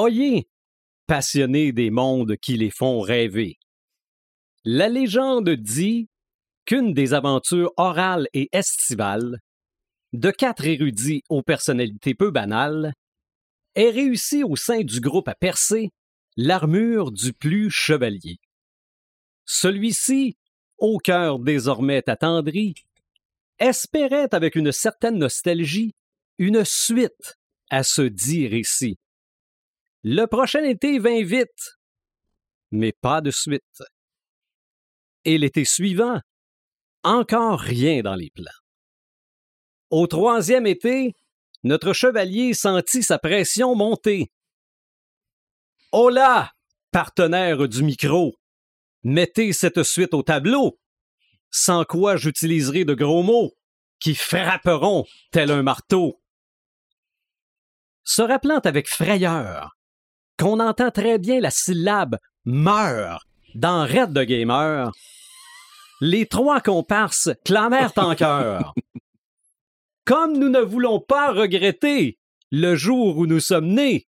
oyez, passionnés des mondes qui les font rêver. La légende dit qu'une des aventures orales et estivales de quatre érudits aux personnalités peu banales est réussi au sein du groupe à percer l'armure du plus chevalier. Celui-ci, au cœur désormais attendri, espérait avec une certaine nostalgie une suite à ce dit récit. Le prochain été vint vite, mais pas de suite. Et l'été suivant, encore rien dans les plans. Au troisième été, notre chevalier sentit sa pression monter. Hola, partenaire du micro, mettez cette suite au tableau, sans quoi j'utiliserai de gros mots qui frapperont tel un marteau. Se rappelant avec frayeur qu'on entend très bien la syllabe meurt dans Red de Gamer, les trois comparses clamèrent en chœur. Comme nous ne voulons pas regretter le jour où nous sommes nés,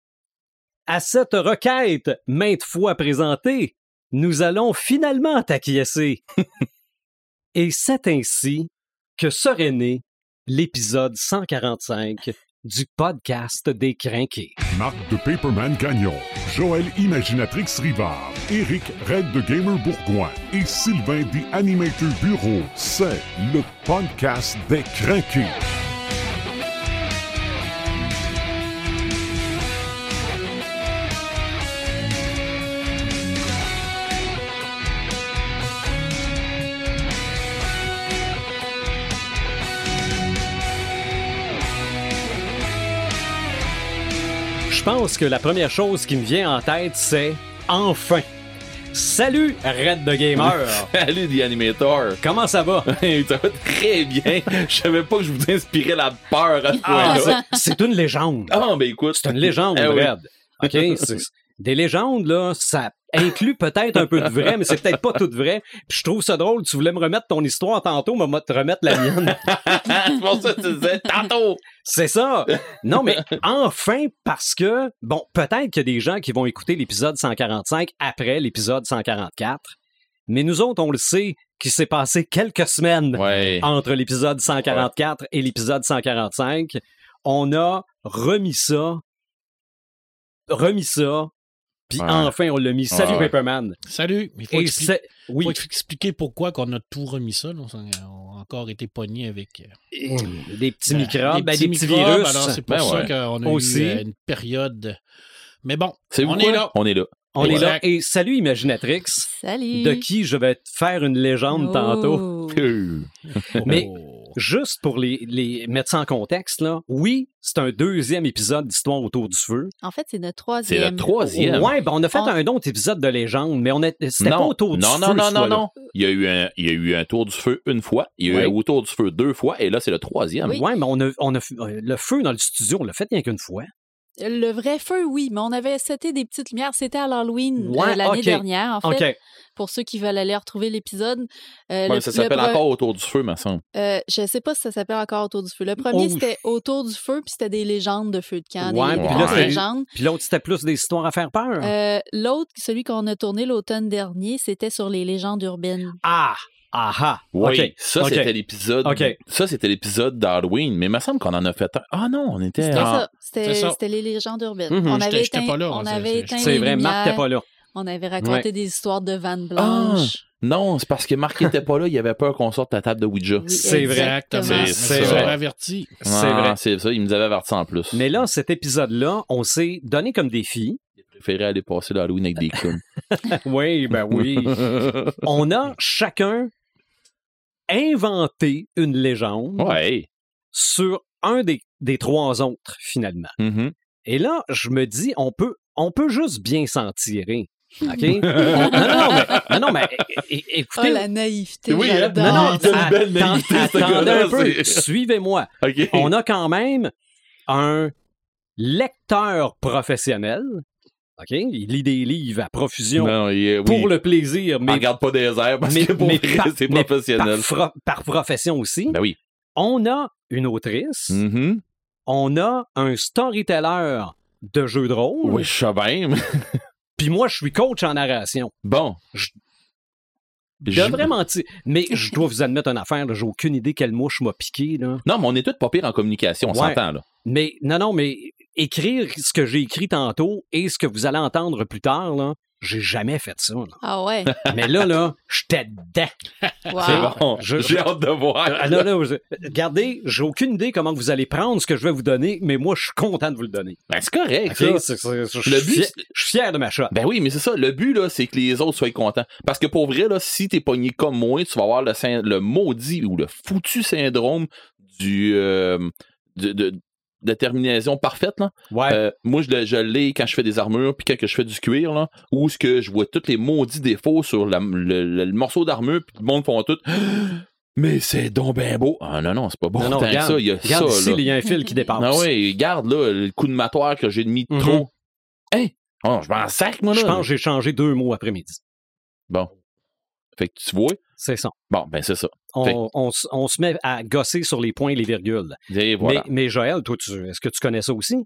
à cette requête maintes fois présentée, nous allons finalement t'acquiescer. Et c'est ainsi que serait né l'épisode 145 du podcast des Crinqués. Marc de Paperman Gagnon, Joël Imaginatrix Rivard, Eric Red de Gamer Bourgoin et Sylvain des Animator Bureau, c'est le podcast des Crinqués. Pense que la première chose qui me vient en tête, c'est enfin. Salut, Red de Gamer. Salut, The Animator. Comment ça va? ça va très bien. Je savais pas que je vous inspirais la peur à ce Ah, point-là. c'est- une légende. Ah, ben écoute. C'est une légende, Eh oui. Red. OK? Des légendes, là, ça inclut peut-être un peu de vrai, mais c'est peut-être pas tout vrai. Puis je trouve ça drôle. Tu voulais me remettre ton histoire tantôt, mais moi te remettre la mienne. c'est pour ça que tu disais tantôt. C'est ça. Non, mais enfin, parce que, bon, peut-être qu'il y a des gens qui vont écouter l'épisode 145 après l'épisode 144. Mais nous autres, on le sait qu'il s'est passé quelques semaines Ouais. entre l'épisode 144 et l'épisode 145. On a remis ça, remis ça, puis Ouais. enfin on l'a mis. Salut Ouais. Paperman. Salut, il faut, Et expli- c'est, oui, faut expliquer pourquoi qu'on a tout remis ça. là. On a encore été pogné avec euh, des petits euh, microbes, ben, des petits microbes, virus. Alors c'est pour Ben ça ouais. qu'on a Aussi. eu euh, une période. Mais bon, C'est on est là. On est là. On est là. Et salut Imaginatrix, Salut. de qui je vais te faire une légende Oh. tantôt. Mais- Oh. Juste pour les, les mettre ça en contexte, là, oui, c'est un deuxième épisode d'Histoire autour du feu. En fait, c'est notre C'est troisième. le troisième. Ouais, ben on a fait un autre épisode de légende, mais on c'était pas non, autour du non, feu. non, non, non, non. Il y, a eu un, il y a eu un tour du feu une fois, il y a eu un autour du feu deux fois, et là, c'est le troisième. Oui. Ouais, mais on a, on a euh, le feu dans le studio, on l'a fait rien qu'une fois. Le vrai feu, oui, mais on avait seté des petites lumières. C'était à l'Halloween euh, Ouais, l'année dernière, en fait. Pour ceux qui veulent aller retrouver l'épisode. Euh, Ouais, ça le s'appelle pre- encore autour du feu, me semble. Euh, je sais pas si ça s'appelle encore Autour du feu. Le premier, Oh. c'était Autour du feu, puis c'était des légendes de feu de camp, Ouais, des puis grosses là, c'est- légendes. Puis l'autre, c'était plus des histoires à faire peur. Euh, L'autre, celui qu'on a tourné l'automne dernier, c'était sur les légendes urbaines. Ah! Ah Oui, ça c'était l'épisode. OK. Ça c'était l'épisode d'Halloween, mais il me semble qu'on en a fait un. Ah non, on était. C'était en- ça. C'était C'est les légendes urbaines. Mhm. On J'étais- avait éteint, pas là, on c'est- avait c'est- C'est vrai, Marc, lumières. pas là. On avait raconté Ouais. des histoires de vannes Ah, blanches. non, c'est parce que Marc était pas là, il avait peur qu'on sorte la table de Ouija. Oui, C'est vrai. Exactement. C'est- C'est c'est ça. vrai. averti. C'est Ah, vrai. C'est ça, il nous avait averti en plus. Mais là, cet épisode-là, on s'est donné comme défi. Préféré aller passer l'Halloween avec des clowns. Oui, ben oui. on a chacun inventé une légende ouais. sur un des, des trois autres, finalement. Mhm. Et là, je me dis, on peut, on peut juste bien s'en tirer. OK? On- non, non, mais, non, non, mais é- é- Oh, écoutez. la naïveté, Oui, hein? non, non, une belle naïveté, attendez un peu. Suivez-moi. On a quand même un lecteur professionnel. OK? Il lit des livres à profusion Non, il est- oui. pour le plaisir, On mais, regarde pas des airs parce mais- que pour mais vrai, par- c'est professionnel. par, profession aussi. Ben oui. On a une autrice. Mhm. On a un storyteller de jeux de rôle. Oui, je sais Puis moi, je suis coach en narration. Bon. Je- Je- devrais mentir. Mais je dois vous admettre une affaire, j'ai aucune idée quelle mouche m'a piqué. Là. Non, mais on est tous pas pire en communication, on Ouais. s'entend, là. Mais non, non, mais écrire ce que j'ai écrit tantôt et ce que vous allez entendre plus tard, là, j'ai jamais fait ça. là. Ah ouais? Mais là, là, j'étais dedans. Wow. C'est bon. Je- J'ai hâte de voir. Ah, non, non, je- regardez, j'ai aucune idée comment vous allez prendre ce que je vais vous donner, mais moi, je suis content de vous le donner. Ben, c'est correct, ça. C'est- c'est- je, Le suis but, je suis fier de ma shot. Ben oui, mais c'est ça. Le but, là, c'est que les autres soient contents. Parce que pour vrai, là, si t'es pogné comme moi, tu vas avoir le maudit ou le foutu syndrome du, euh, de, de- de terminaison parfaite, là. Ouais. Euh, moi, je, je l'ai quand je fais des armures, puis quand je fais du cuir, là, où ce que je vois tous les maudits défauts sur la- le, le- le morceau d'armure, puis le monde font tout. Mais c'est donc ben beau. Ah non, non, c'est pas bon non, non, tant regarde, que ça. Il y a regarde ça, ici, là. il y a un fil qui dépasse. Ah oui, regarde là, le coup de matoire que j'ai mis de Mhm. trop. Hein? Oh, je m'en sac, moi, là. Je pense que j'ai changé deux mots après-midi. Bon. Fait que tu vois. C'est ça. Bon, ben c'est ça. On, Fait- on se met à gosser sur les points et les virgules. Et voilà. Mais, mais Joël, toi, tu- est-ce que tu connais ça aussi?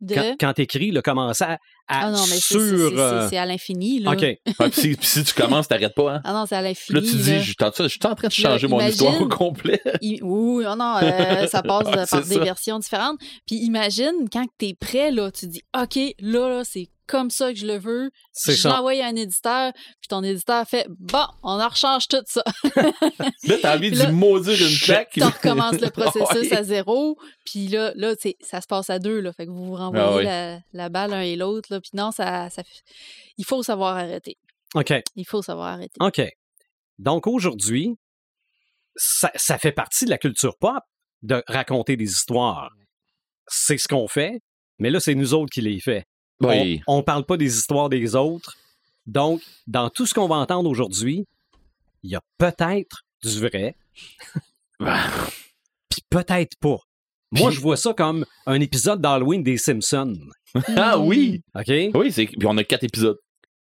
De... Quand, quand tu écris, le commencer à, à Ah non, mais c'est- sur... c'est- euh, c'est à l'infini, là. OK. Puis si, puis si tu commences, t'arrêtes pas, hein? Ah non, c'est à l'infini. Là, tu dis, je suis en je suis en train de là, changer mon imagine- histoire au complet. I- Oui, non, non, euh, ça passe par des ça. versions différentes. Puis imagine, quand tu es prêt, là, tu dis, OK, là, là c'est comme ça que je le veux. Je l'envoie à un éditeur, puis ton éditeur fait, bon, on en rechange tout ça. Là, t'as envie d'y maudire une claque. tu recommences le processus Ouais. à zéro. Puis là, là ça se passe à deux. Là, fait que vous vous renvoyez Ah oui. la, la balle l'un et l'autre. Puis non, ça, ça, il faut savoir arrêter. OK. Il faut savoir arrêter. OK. Donc aujourd'hui, ça, ça fait partie de la culture pop de raconter des histoires. C'est ce qu'on fait, mais là, c'est nous autres qui les fait. Oui. On ne parle pas des histoires des autres. Donc, dans tout ce qu'on va entendre aujourd'hui, il y a peut-être du vrai, puis peut-être pas. Moi, je vois ça comme un épisode d'Halloween des Simpsons. Ah oui! OK? Oui, c'est. Puis on a quatre épisodes.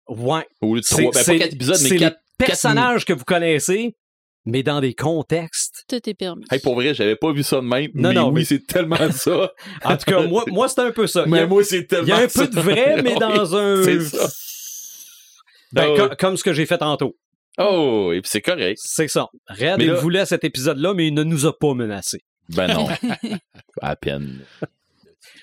Ouais. Au lieu de trois. Ben, pas quatre épisodes, mais quatre. personnages que vous connaissez, mais dans des contextes. Tout est permis. Hey, pour vrai, j'avais pas vu ça de même. Non, mais non, oui, mais- c'est tellement ça. En tout cas, moi, moi c'est un peu ça. Mais a, moi, c'est tellement il y a un ça. peu de vrai, mais Oui, dans un. C'est ça. Ben, Ah comme ce que j'ai fait tantôt. Oh, et puis c'est correct. C'est ça. Red, Mais il là- voulait cet épisode-là, mais il ne nous a pas menacés. Ben non. à peine.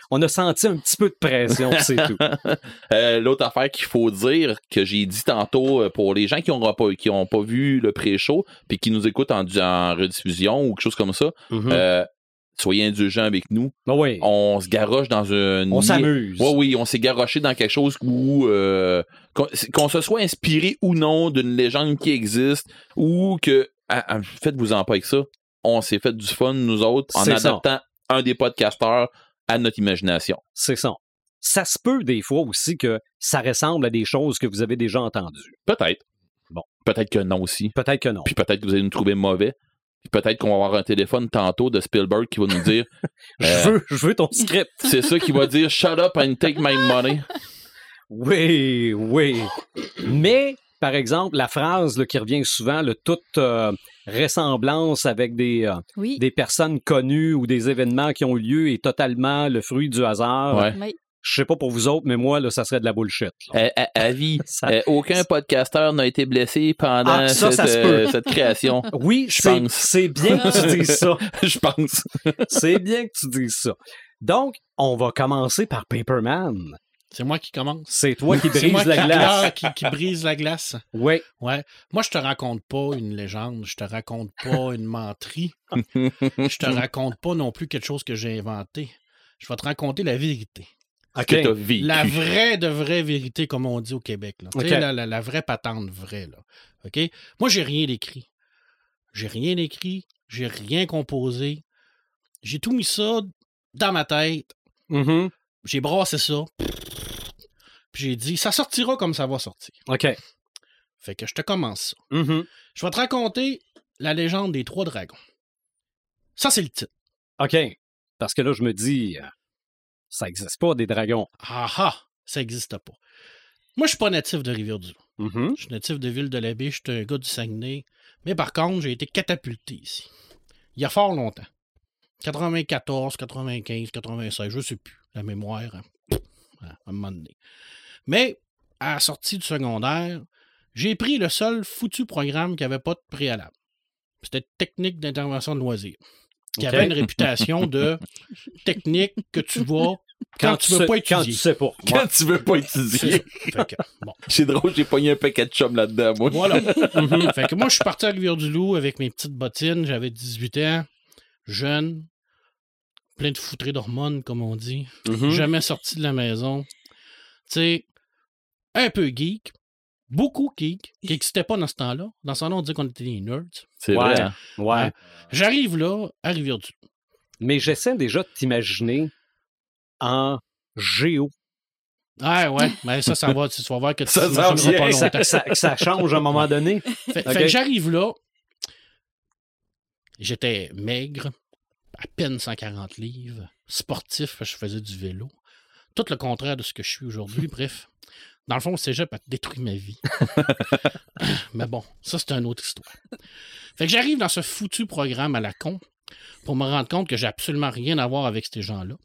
On a senti un petit peu de pression, c'est tout. Euh, L'autre affaire qu'il faut dire, que j'ai dit tantôt euh, pour les gens qui n'ont pas, qui ont pas vu le pré-show, puis qui nous écoutent en, en rediffusion ou quelque chose comme ça, Mhm. euh, soyez indulgents avec nous. Ben oui, on, On se garoche dans un. s'amuse. Oui, oui, on s'est garoché dans quelque chose où euh, qu'on se soit inspiré ou non d'une légende qui existe ou que ah, ah, faites-vous en pas avec ça. On s'est fait du fun nous autres en ça. adaptant un des podcasteurs à notre imagination. C'est ça. Ça se peut des fois aussi que ça ressemble à des choses que vous avez déjà entendues. Peut-être. Bon. Peut-être que non aussi. Peut-être que non. Puis peut-être que vous allez nous trouver mauvais. Puis peut-être qu'on va avoir un téléphone tantôt de Spielberg qui va nous dire Je, euh, veux, je veux ton script. c'est ça qui va dire shut up and take my money. Oui, oui. Mais, par exemple, la phrase là, qui revient souvent, le toute euh, ressemblance avec des, euh, Oui. des personnes connues ou des événements qui ont eu lieu est totalement le fruit du hasard. Ouais. Oui. Je sais pas pour vous autres, mais moi, là, ça serait de la bullshit. Euh, à- avis, Ça- euh, aucun podcasteur n'a été blessé pendant Ah, ça, cette, ça euh, cette création. Oui, Je c'est, pense. c'est bien que tu dises ça. Je pense. C'est bien que tu dises ça. Donc, on va commencer par Paperman. C'est moi qui commence. C'est toi qui moi brise la qui, glace. ah, qui, qui brise la glace. Oui. Ouais. Moi, je te raconte pas une légende, je te raconte pas une menterie, je te raconte pas non plus quelque chose que j'ai inventé. Je vais te raconter la vérité. Que vécu. La vraie de vraie vérité, comme on dit au Québec. Là. La, la- la vraie patente vraie. Là. OK? Moi, j'ai rien écrit. J'ai rien écrit. J'ai rien composé. J'ai tout mis ça dans ma tête. Mhm. J'ai brassé ça. Puis j'ai dit, ça sortira comme ça va sortir. OK. Fait que je te commence ça. Mhm. Je vais te raconter la légende des trois dragons. Ça, c'est le titre. OK. Parce que là, je me dis, euh, ça n'existe pas, des dragons. Ah ah! Ça n'existe pas. Moi, je suis pas natif de Rivière-du-Loup. Mhm. Je suis natif de Ville-de-la-Baie, je suis un gars du Saguenay. Mais par contre, j'ai été catapulté ici. Il y a fort longtemps. 94, 95, 96, je sais plus. La mémoire. hein. à un moment donné. Mais à la sortie du secondaire, j'ai pris le seul foutu programme qui n'avait pas de préalable. C'était technique d'intervention de loisirs. Qui avait une réputation de technique que tu vas quand, tu veux sais- pas Quand tu étudier. sais pas. Quand tu veux pas étudier. bon. C'est drôle, j'ai pogné un paquet de chum là-dedans, moi. Voilà. Fait que moi, je suis parti à Rivière-du-Loup avec mes petites bottines. J'avais 18 ans, jeune, plein de foutrés d'hormones, comme on dit. Mhm. Jamais sorti de la maison. Tu sais, un peu geek, beaucoup geek, qui n'existait pas dans ce temps-là. Dans ce temps-là, on disait qu'on était des nerds. C'est Ouais. vrai. hein? Ouais. J'arrive là, à Rivière-du-Loup. Mais j'essaie déjà de t'imaginer en géo. Ah ouais, mais ça, ça va, tu vas voir que tu Ça vient. pas Que ça, ça- ça change à un moment donné. Fait, Ok. fait que j'arrive là, j'étais maigre, à peine 140 livres, sportif, parce que je faisais du vélo. Tout le contraire de ce que je suis aujourd'hui, bref. Dans le fond, le cégep a détruit ma vie. Mais bon, ça, c'est une autre histoire. Fait que j'arrive dans ce foutu programme à la con pour me rendre compte que j'ai absolument rien à voir avec ces gens-là.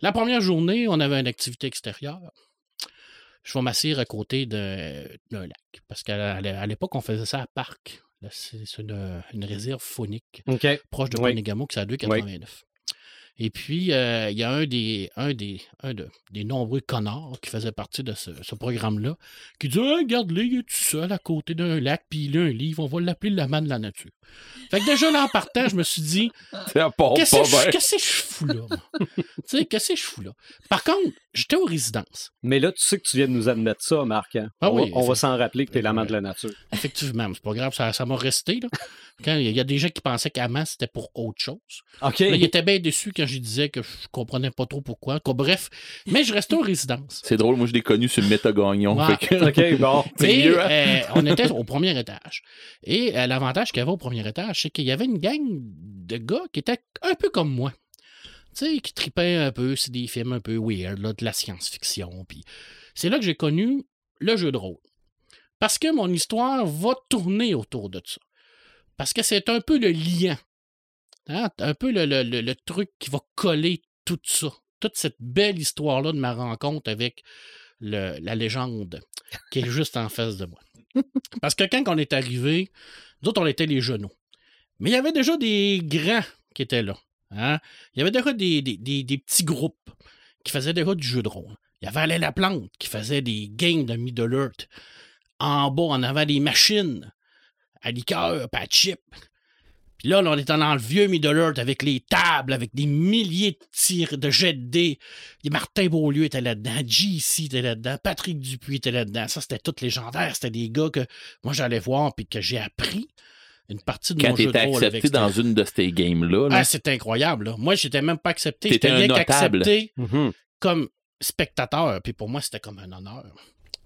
La première journée, on avait une activité extérieure. Je vais m'asseoir à côté d'un lac. Parce qu'à l'époque, on faisait ça à Parc. C'est une, une réserve faunique OK. proche de Oui. Ponegamo, qui c'est à 2,89. Et puis, euh, il y a un des, un des, un de- des nombreux connards qui faisait partie de ce, ce programme-là qui dit hey, Regarde-le, il est tout seul à côté d'un lac, puis il a un livre, on va l'appeler le man de la nature. Fait que déjà là, en partant, je me suis dit Qu'est-ce que je- fous là moi? Tu sais, qu'est-ce que je fous là? Par contre, j'étais aux résidences. Mais là, tu sais que tu viens de nous admettre ça, Marc. hein? Ah on, va- oui, on va s'en rappeler que t'es l'amant de la nature. Effectivement, c'est pas grave, ça ça m'a resté. Là. Quand il y a des gens qui pensaient qu'Aman, c'était pour autre chose. OK. Là, il était bien déçu quand je disais que je comprenais pas trop pourquoi. Quoi, bref, mais je restais aux résidences. C'est drôle, moi je l'ai connu sur le métagagnon. Ouais. Fait que- OK, bon. C'est Et, mieux, hein? euh, on était au premier étage. Et euh, l'avantage qu'il y avait au premier étage, c'est qu'il y avait une gang de gars qui étaient un peu comme moi. Sais, qui tripaient un peu, c'est des films un peu weird, là, de la science-fiction. Puis c'est là que j'ai connu le jeu de rôle. Parce que mon histoire va tourner autour de ça. Parce que c'est un peu le lien. Hein, Un peu le, le- le- le truc qui va coller tout ça. Toute cette belle histoire-là de ma rencontre avec le- la légende qui est juste en face de moi. Parce que quand on est arrivé, nous autres, on était les genoux. Mais il y avait déjà des grands qui étaient là. Hein? Il y avait déjà des, des- des- petits groupes qui faisaient déjà du jeu de rôle. Il y avait Alain Laplante qui faisait des games de Middle Earth. En bas, on avait des machines à liqueur, pas à chip. Puis là, là, on était dans le vieux Middle Earth avec les tables, avec des milliers de tirs de jets de dés. Martin Beaulieu était là-dedans, JC était là-dedans, Patrick Dupuis était là-dedans. Ça, c'était tout légendaire. C'était des gars que moi, j'allais voir puis que j'ai appris une partie de Quand mon jeu de t'étais rôle avec accepté dans une de ces games-là, là, Ah, c'est incroyable. là. Moi, j'étais même pas accepté. T'étais J'étais rien un notable. qu'accepté Mhm. comme spectateur. Puis pour moi, c'était comme un honneur.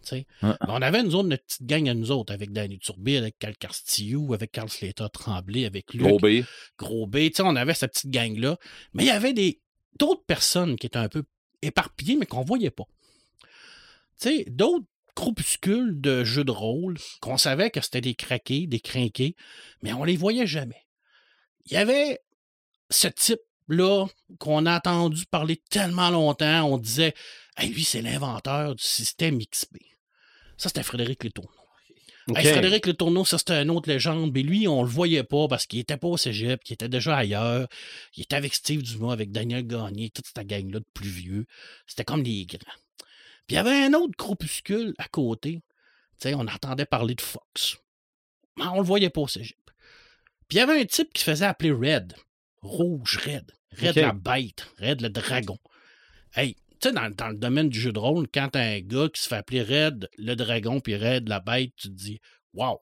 tu sais. Ah. Mais On avait une zone de petite gang à nous autres, avec Danny Turbide, avec Cal Castillo, avec Carl Slater Tremblay, avec Luc gros B. Gros B. Tu sais, on avait cette petite gang-là. Mais il y avait des d'autres personnes qui étaient un peu éparpillées, mais qu'on voyait pas. Tu sais, d'autres groupuscules de jeux de rôle qu'on savait que c'était des craqués, des crinqués, mais on les voyait jamais. Il y avait ce type-là qu'on a entendu parler tellement longtemps, on disait Hey, lui, c'est l'inventeur du système XP. Ça, c'était Frédéric Letourneau. OK. Hey, Frédéric Le Tourneau, ça c'était une autre légende, mais lui, on le voyait pas parce qu'il était pas au cégep, qu'il était déjà ailleurs. Il était avec Steve Dumas, avec Daniel Gagné, toute cette gang-là de plus vieux. C'était comme les grands. Puis il y avait un autre groupuscule à côté. Tu sais, on entendait parler de Fox. Mais on le voyait pas au cégep. Puis il y avait un type qui se faisait appeler Red. Rouge Red. Red la bête. Red le dragon. Hey, tu sais, dans, dans le domaine du jeu de rôle, quand t'as un gars qui se fait appeler Red le dragon, puis Red la bête, tu te dis, wow.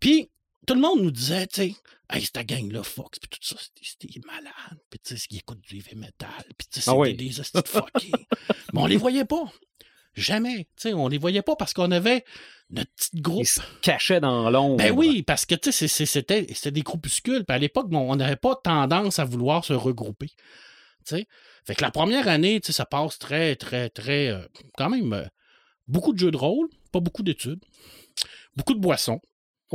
Puis, tout le monde nous disait, tu sais, hey, cette gang-là, Fox, puis tout ça, c'était malade. Puis, tu sais, ils écoutent du heavy metal, puis, tu sais, Ah c'était oui. des hosties de fuckés. Mais on les voyait pas. Jamais. Tu sais, on les voyait pas parce qu'on avait notre petit groupe. Il se cachait dans l'ombre. Ben oui, parce que tu sais, c'était c'était des groupuscules. Puis à l'époque, bon, on n'avait pas tendance à vouloir se regrouper. Tu sais. Fait que la première année, tu sais, ça passe très, très, très. euh, quand même, euh, beaucoup de jeux de rôle, pas beaucoup d'études, beaucoup de boissons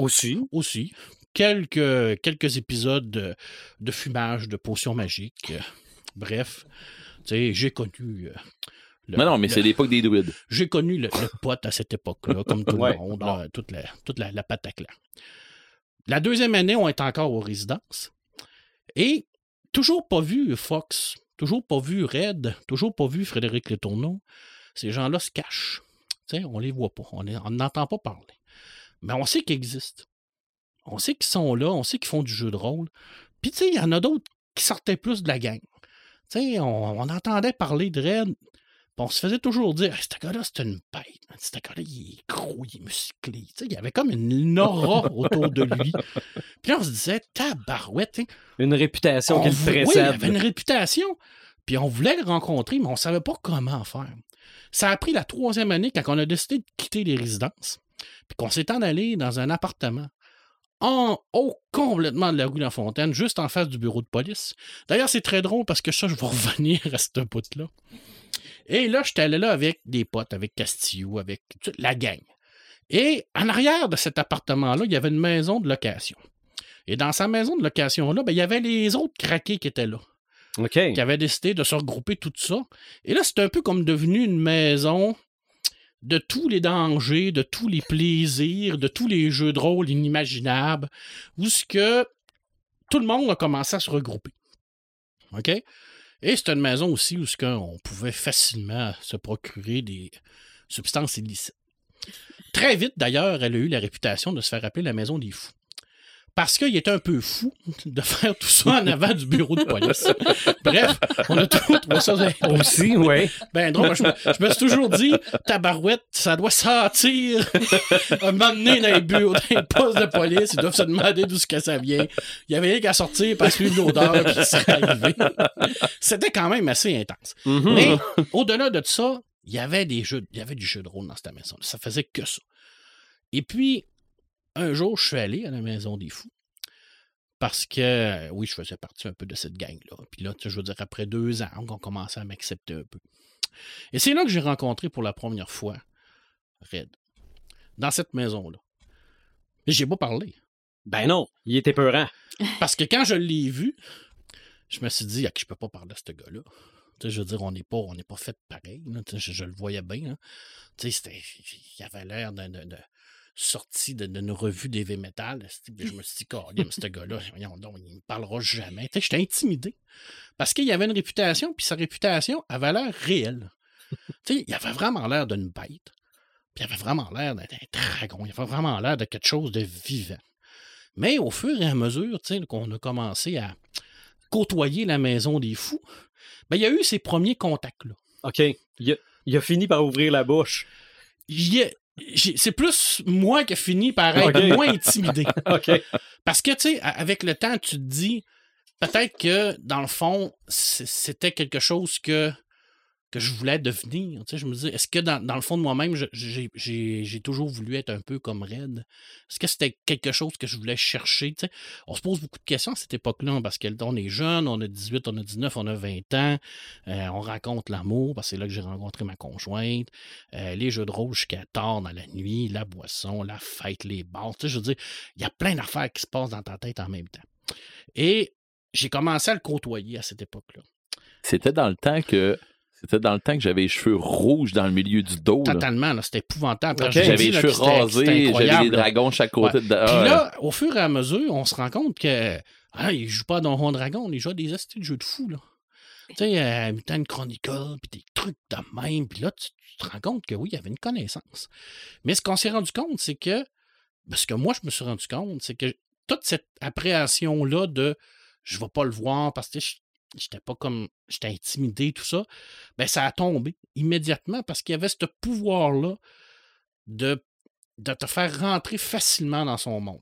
Aussi. aussi, quelques, quelques épisodes de, de fumage, de potions magiques. bref, tu sais, j'ai connu euh, le- Non, non, mais c'est l'époque des druides. J'ai connu le, le pote à cette époque-là, comme tout Ouais. le monde, toute, la, toute la, la pataclan. La deuxième année, on est encore aux résidences. Et toujours pas vu Fox, toujours pas vu Red, toujours pas vu Frédéric Letourneau. Ces gens-là se cachent. Tu sais, on les voit pas, on n'entend pas parler. Mais on sait qu'ils existent. On sait qu'ils sont là, on sait qu'ils font du jeu de rôle. Puis, tu sais, il y en a d'autres qui sortaient plus de la gang. Tu sais, on, on entendait parler de Red, puis on se faisait toujours dire, Hey, ce gars-là, c'est une bête. Ce gars-là, il est gros, il est musclé. Tu sais, il y avait comme une aura autour de lui. Puis on se disait, tabarouette, sais, Une réputation on qui le vou- Oui, il précède. avait une réputation. Puis on voulait le rencontrer, mais on ne savait pas comment faire. Ça a pris la troisième année quand on a décidé de quitter les résidences, puis qu'on s'est en allé dans un appartement en haut complètement de la rue La Fontaine, juste en face du bureau de police. D'ailleurs, c'est très drôle parce que ça, je vais revenir à ce bout-là. Et là, j'étais allé là avec des potes, avec Castillo, avec toute la gang. Et en arrière de cet appartement-là, il y avait une maison de location. Et dans sa maison de location-là, ben, il y avait les autres craqués qui étaient là, OK. qui avaient décidé de se regrouper tout ça. Et là, c'est un peu comme devenu une maison de tous les dangers, de tous les plaisirs, de tous les jeux de rôle inimaginables, où tout le monde a commencé à se regrouper. OK? Et c'est une maison aussi où ce qu'on pouvait facilement se procurer des substances illicites. Très vite, d'ailleurs, elle a eu la réputation de se faire appeler la maison des fous. Parce qu'il était un peu fou de faire tout ça en avant du bureau de police. Bref, on a toujours trouvé ça Aussi, oui. ben drôle. Je me, je me suis toujours dit, tabarouette, ça doit sentir un moment donné dans les bureaux, dans les postes de police, ils doivent se demander d'où que ça vient. Il y avait rien qu'à sortir, pas suivre l'odeur, puis c'est arrivé. C'était quand même assez intense. Mhm. Mais au-delà de ça, il y avait des jeux, il y avait du jeu de rôle dans cette maison. Ça faisait que ça. Et puis, un jour, je suis allé à la maison des fous. Parce que, oui, je faisais partie un peu de cette gang-là. Puis là, tu sais, je veux dire, après deux ans, on commençait à m'accepter un peu. Et c'est là que j'ai rencontré pour la première fois Red. Dans cette maison-là. Mais j'ai pas parlé. Ben non, il était peurant. Parce que quand je l'ai vu, je me suis dit, ah, je peux pas parler à ce gars-là. Tu sais, je veux dire, on n'est pas, on n'est pas fait pareil. là. Je, je le voyais bien. là. Tu sais, c'était- il avait l'air de- sorti de- d'une revue d'heavy metal. Je me suis dit, Colin, ce gars-là, voyons donc, il me parlera jamais. J'étais intimidé. Parce qu'il avait une réputation, puis sa réputation avait l'air réelle. Il avait vraiment l'air d'une bête. Puis il avait vraiment l'air d'un dragon. Il avait vraiment l'air de quelque chose de vivant. Mais au fur et à mesure qu'on a commencé à côtoyer la maison des fous, ben, il y a eu ces premiers contacts-là. OK. Il a, il a fini par ouvrir la bouche. J'ai- C'est plus moi qui ai fini par être moins intimidé. Parce que, tu sais, avec le temps, tu te dis, peut-être que, dans le fond, c'était quelque chose que, que je voulais devenir. Tu je me dis, est-ce que dans, le fond de moi-même, j'ai- toujours voulu être un peu comme Red? Est-ce que c'était quelque chose que je voulais chercher? On se pose beaucoup de questions à cette époque-là, parce qu'on est jeune, on a 18, on a 19, on a 20 ans, euh, on raconte l'amour, parce que c'est là que j'ai rencontré ma conjointe, euh, les jeux de rôle jusqu'à tard dans la nuit, la boisson, la fête, les bars. Je veux il y a plein d'affaires qui se passent dans ta tête en même temps. Et j'ai commencé à le côtoyer à cette époque-là. C'était dans le temps que. C'était dans le temps que j'avais les cheveux rouges dans le milieu du dos. Totalement, là, c'était épouvantable. J'avais les cheveux rasés, j'avais les dragons chaque côté Ouais. de. Puis Ah, là, au fur et à mesure, on se rend compte que ah, il joue pas à Donjon Dragon, il joue à des astuces de jeux de fou. Là. Tu sais, euh, Mutant Chronicle, puis des trucs de même. Puis là, tu, tu te rends compte que oui, il y avait une connaissance. Mais ce qu'on s'est rendu compte, c'est que, parce que moi, je me suis rendu compte, c'est que toute cette appréhension-là de je vais pas le voir parce que je- j'étais pas comme. J'étais intimidé, tout ça, ben ça a tombé immédiatement parce qu'il y avait ce pouvoir-là de, de te faire rentrer facilement dans son monde.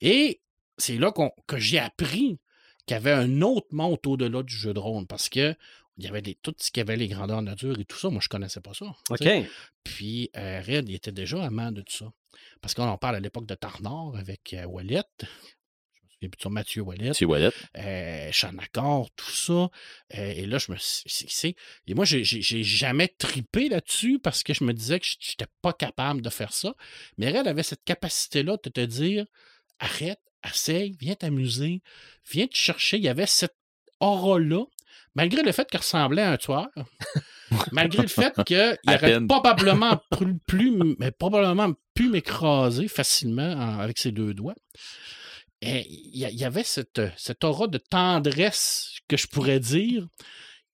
Et c'est là que j'ai appris qu'il y avait un autre monde au-delà du jeu de rôle parce que il y avait des, tout ce qu'il y avait les grandeurs nature et tout ça, moi je connaissais pas ça. tu OK. sais. Puis euh, Red, il était déjà amant de tout ça. Parce qu'on en parle à l'époque de Tarnor avec euh, Wallet. Plus de son Mathieu Wallet Monsieur Wallet. euh, Chanacor, tout ça. Euh, et là, je me suis. Et moi, j'ai- jamais tripé là-dessus parce que je me disais que je n'étais pas capable de faire ça. Mais elle avait cette capacité-là de te dire arrête, essaye, viens t'amuser, viens te chercher. Il y avait cette aura-là, malgré le fait qu'elle ressemblait à un tueur. malgré le fait qu'il aurait probablement, plus, plus- mais probablement pu m'écraser facilement en- avec ses deux doigts. Et il y, avait cette, cette aura de tendresse que je pourrais dire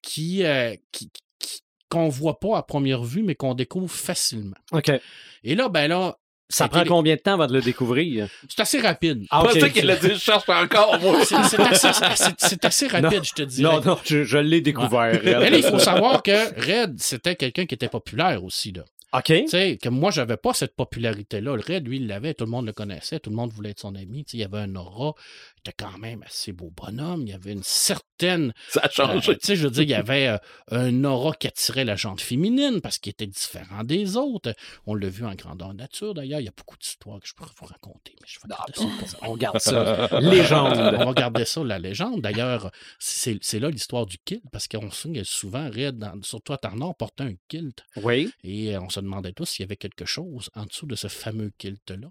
qui, euh, qui- qui- qu'on voit pas à première vue, mais qu'on découvre facilement. OK. Et là, ben là, Ça prend été- combien de temps avant de le découvrir? c'est assez rapide. Ah, Pas OK. ça qu'elle a dit, je cherche encore, moi. C'est c'est assez, c'est- c'est assez rapide, je te dirais. Non, non, je, je l'ai découvert. Mais là, il faut savoir que Red, c'était quelqu'un qui était populaire aussi. Là. OK. Tu sais, que moi, j'avais pas cette popularité-là. Le Red, lui, il l'avait, tout le monde le connaissait, tout le monde voulait être son ami. Il y avait un aura, il était quand même assez beau bonhomme, il y avait une certaine. Ça a euh, changé. tu sais, je veux dire, il y avait euh, un aura qui attirait la gente féminine parce qu'il était différent des autres. On l'a vu en grandeur nature, d'ailleurs. Il y a beaucoup d'histoires que je pourrais vous raconter, mais je vais garder ça On garde ça. Légende. on va garder ça, la légende. D'ailleurs, c'est c'est là l'histoire du kilt, parce qu'on que souvent, Red, dans- surtout à Tarnor, portait un kilt. Oui. Et euh, on se demandait tous s'il y avait quelque chose en dessous de ce fameux kilt-là.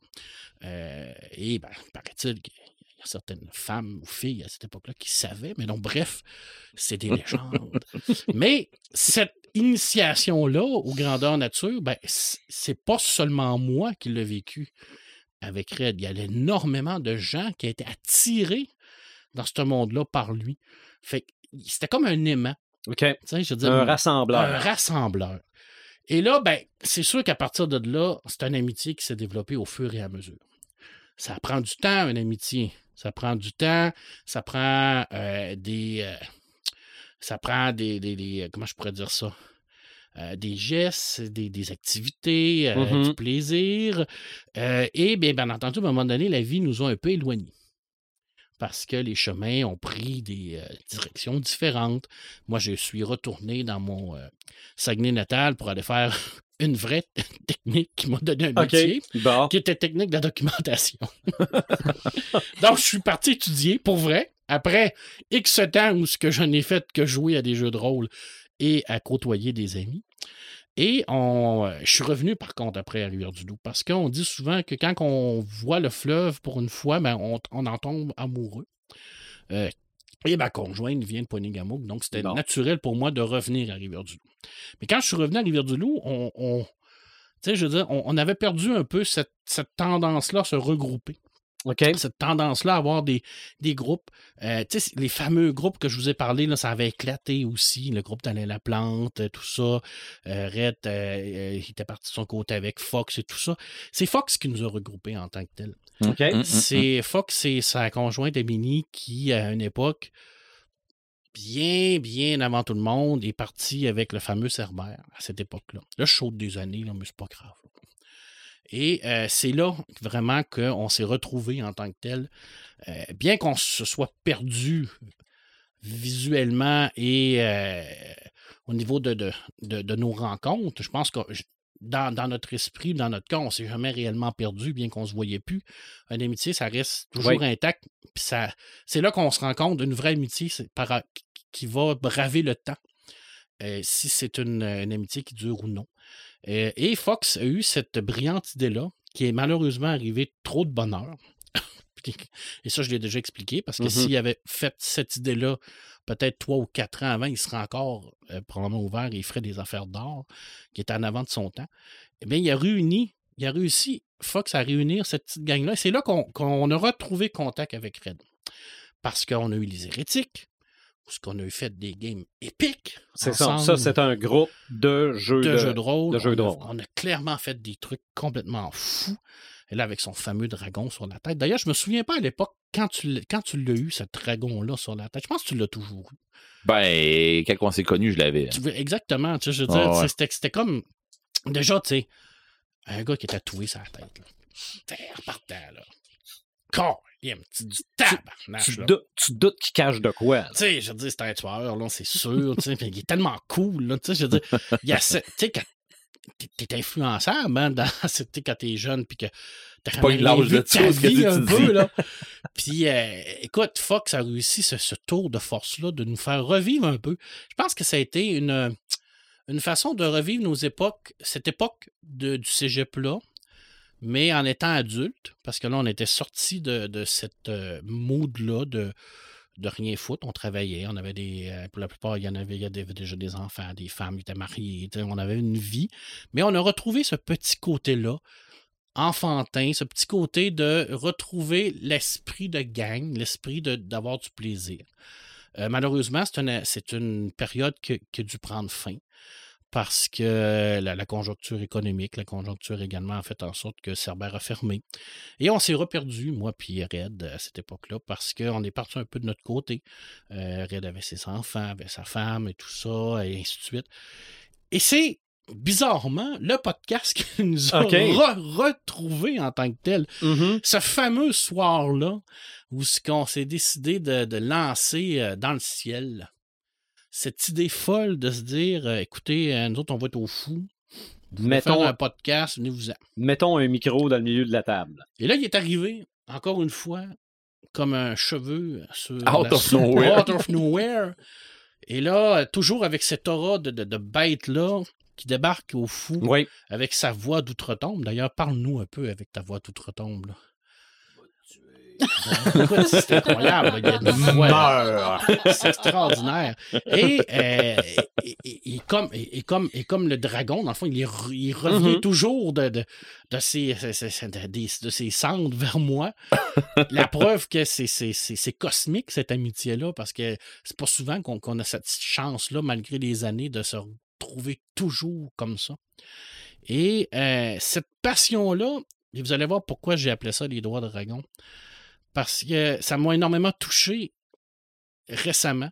Euh, et ben, paraît-il qu'il y a certaines femmes ou filles à cette époque-là qui savaient, mais donc, bref, c'est des légendes. mais cette initiation-là aux grandeurs nature, ben, c'est pas seulement moi qui l'ai vécu avec Red. Il y a énormément de gens qui étaient attirés dans ce monde-là par lui. Fait que c'était comme un aimant. OK. tu sais, je veux dire, Un rassembleur. un rassembleur. Et là, ben, c'est sûr qu'à partir de là, c'est une amitié qui s'est développée au fur et à mesure. Ça prend du temps, une amitié. Ça prend du temps, ça prend euh, des. euh, ça prend des, des- des- Comment je pourrais dire ça? Euh, des gestes, des, des activités, euh, du plaisir. Euh, et bien, bien entendu, à un moment donné, la vie nous a un peu éloignés. Parce que les chemins ont pris des euh, directions différentes. Moi, je suis retourné dans mon euh, Saguenay natal pour aller faire une vraie technique qui m'a donné un OK. métier, Bon. qui était technique de la documentation. Donc, je suis parti étudier, pour vrai, après X temps où ce que je n'ai fait que jouer à des jeux de rôle et à côtoyer des amis. Et on, euh, je suis revenu par contre après à Rivière-du-Loup parce qu'on dit souvent que quand on voit le fleuve pour une fois, ben, on, on en tombe amoureux. Euh, et ma conjointe vient de Poinégamouk, donc c'était naturel pour moi de revenir à Rivière-du-Loup. Mais quand je suis revenu à Rivière-du-Loup, on, on- je veux dire, on, on avait perdu un peu cette, cette tendance-là à se regrouper Cette tendance-là à avoir des, des groupes. Euh, tu sais, les fameux groupes que je vous ai parlé, là, ça avait éclaté aussi. Le groupe d'Alain Laplante, euh, tout ça. Euh, Red, euh, euh, il était parti de son côté avec Fox et tout ça. C'est Fox qui nous a regroupés en tant que tel. OK. Mm, mm, mm. C'est Fox et sa conjointe Émilie qui, à une époque, bien, bien avant tout le monde, est parti avec le fameux Cerbère à cette époque-là. Là, je saute des années, là, mais c'est pas grave. Et euh, c'est là vraiment qu'on s'est retrouvés en tant que tel. Euh, bien qu'on se soit perdu visuellement et euh, au niveau de, de, de- de nos rencontres, je pense que dans, dans notre esprit, dans notre cas, on ne s'est jamais réellement perdu, bien qu'on ne se voyait plus. Une amitié, ça reste toujours Oui. intact. Ça, c'est là qu'on se rend compte d'une vraie amitié par- qui va braver le temps. euh, si c'est une, une amitié qui dure ou non. Euh, et Fox a eu cette brillante idée-là, qui est malheureusement arrivée trop de bonheur. Et ça, je l'ai déjà expliqué, parce que Mhm. s'il avait fait cette idée-là peut-être trois ou quatre ans avant, il serait encore euh, probablement ouvert et il ferait des affaires d'or, qui étaient en avant de son temps. Eh bien, il a réuni, il a réussi, Fox, à réunir cette petite gang-là. Et c'est là qu'on a retrouvé contact avec Red. Parce qu'on a eu les hérétiques, parce qu'on a eu fait des games épiques. C'est ça. ensemble Ça, c'est un groupe de jeux de, de, jeux de rôle. de jeux de on, a, rôle. on a clairement fait des trucs complètement fous. Et là, avec son fameux dragon sur la tête. D'ailleurs, je me souviens pas à l'époque, quand tu l'as quand tu l'as eu, ce dragon-là sur la tête. Je pense que tu l'as toujours eu. Ben, quand on s'est connus, je l'avais. Exactement. Tu sais, je veux dire, ouais. c'était c'était comme. Déjà, tu sais, un gars qui est tatoué sur la tête. Là. T'sais, En partant, là. Corps, du Tu, doutes- tu doutes qu'il cache de quoi? Tu sais, je dire, c'est un tueur, là, c'est sûr. puis il est tellement cool, là. Tu sais, je dire, il y a Tu sais, quand t'es- influençable, hein, dans, quand t'es jeune, puis que t'as pas l'âge de ta vie un dis. peu, là. Puis, euh, écoute, Fox a réussi ce, ce tour de force-là de nous faire revivre un peu. Je pense que ça a été une, une façon de revivre nos époques, cette époque de, du cégep-là, mais en étant adulte, parce que là, on était sorti de, cette euh, mood-là de, de rien foutre. On travaillait, on avait des. euh, pour la plupart, il y en avait, il y avait déjà des enfants, des femmes, ils étaient mariés, on avait une vie. Mais on a retrouvé ce petit côté-là, enfantin, ce petit côté de retrouver l'esprit de gang, l'esprit d'avoir du plaisir. Euh, malheureusement, c'est une, une période qui a dû prendre fin parce que la, la conjoncture économique, la conjoncture également a fait en sorte que Cerber a fermé. Et on s'est reperdu, moi puis Red, à cette époque-là, parce qu'on est parti un peu de notre côté. Euh, Red avait ses enfants, avait sa femme et tout ça, et ainsi de suite. Et c'est bizarrement le podcast qui nous a OK. re- retrouvés en tant que tel. Mhm. Ce fameux soir-là, où ce qu'on s'est décidé de, de lancer euh, dans le ciel cette idée folle de se dire euh, écoutez, euh, nous autres, on va être au fou. Vous Mettons- faire un podcast, venez-vous-en. Mettons un micro dans le milieu de la table. Et là, il est arrivé, encore une fois, comme un cheveu sur Out of nowhere. out of nowhere. Et là, toujours avec cette aura de, de, de bête-là qui débarque au fou Oui. avec sa voix d'outre-tombe. D'ailleurs, parle-nous un peu avec ta voix d'outre-tombe. c'est incroyable. Il y a une voix- C'est extraordinaire. Et, euh, et- et- et comme, et, et comme, et comme le dragon, dans le fond, il, est re- il revient Mhm. toujours de, de, de, ses, de, des- de ses cendres vers moi. La preuve que c'est, c'est, c'est, c'est cosmique, cette amitié-là, parce que c'est pas souvent qu'on, qu'on a cette chance-là, malgré les années, de se retrouver toujours comme ça. Et euh, cette passion-là, et vous allez voir pourquoi j'ai appelé ça les droits de dragon. Parce que ça m'a énormément touché récemment.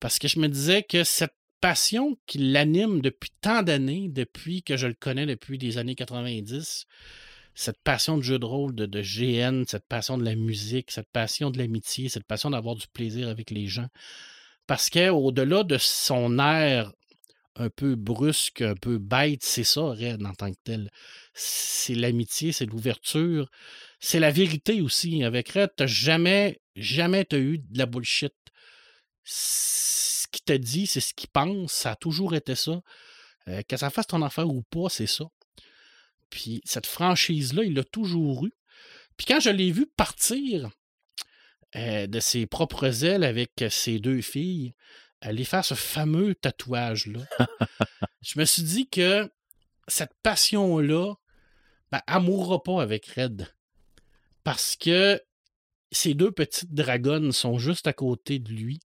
Parce que je me disais que cette passion qui l'anime depuis tant d'années, depuis que je le connais depuis les années 90, cette passion de jeu de rôle, de, de GN, cette passion de la musique, cette passion de l'amitié, cette passion d'avoir du plaisir avec les gens. Parce qu'au-delà de son air un peu brusque, un peu bête, c'est ça, Red, en tant que tel. C'est l'amitié, c'est l'ouverture, c'est la vérité aussi. Avec Red, t'as jamais, jamais t'as eu de la bullshit. Ce qu'il t'a dit, c'est ce qu'il pense, ça a toujours été ça. Euh, que ça fasse ton affaire ou pas, c'est ça. Puis cette franchise-là, il l'a toujours eu. Puis quand je l'ai vu partir euh, de ses propres ailes avec ses deux filles, aller faire ce fameux tatouage-là, je me suis dit que cette passion-là, ben, elle mourra pas avec Red. Parce que ces deux petites dragonnes sont juste à côté de lui.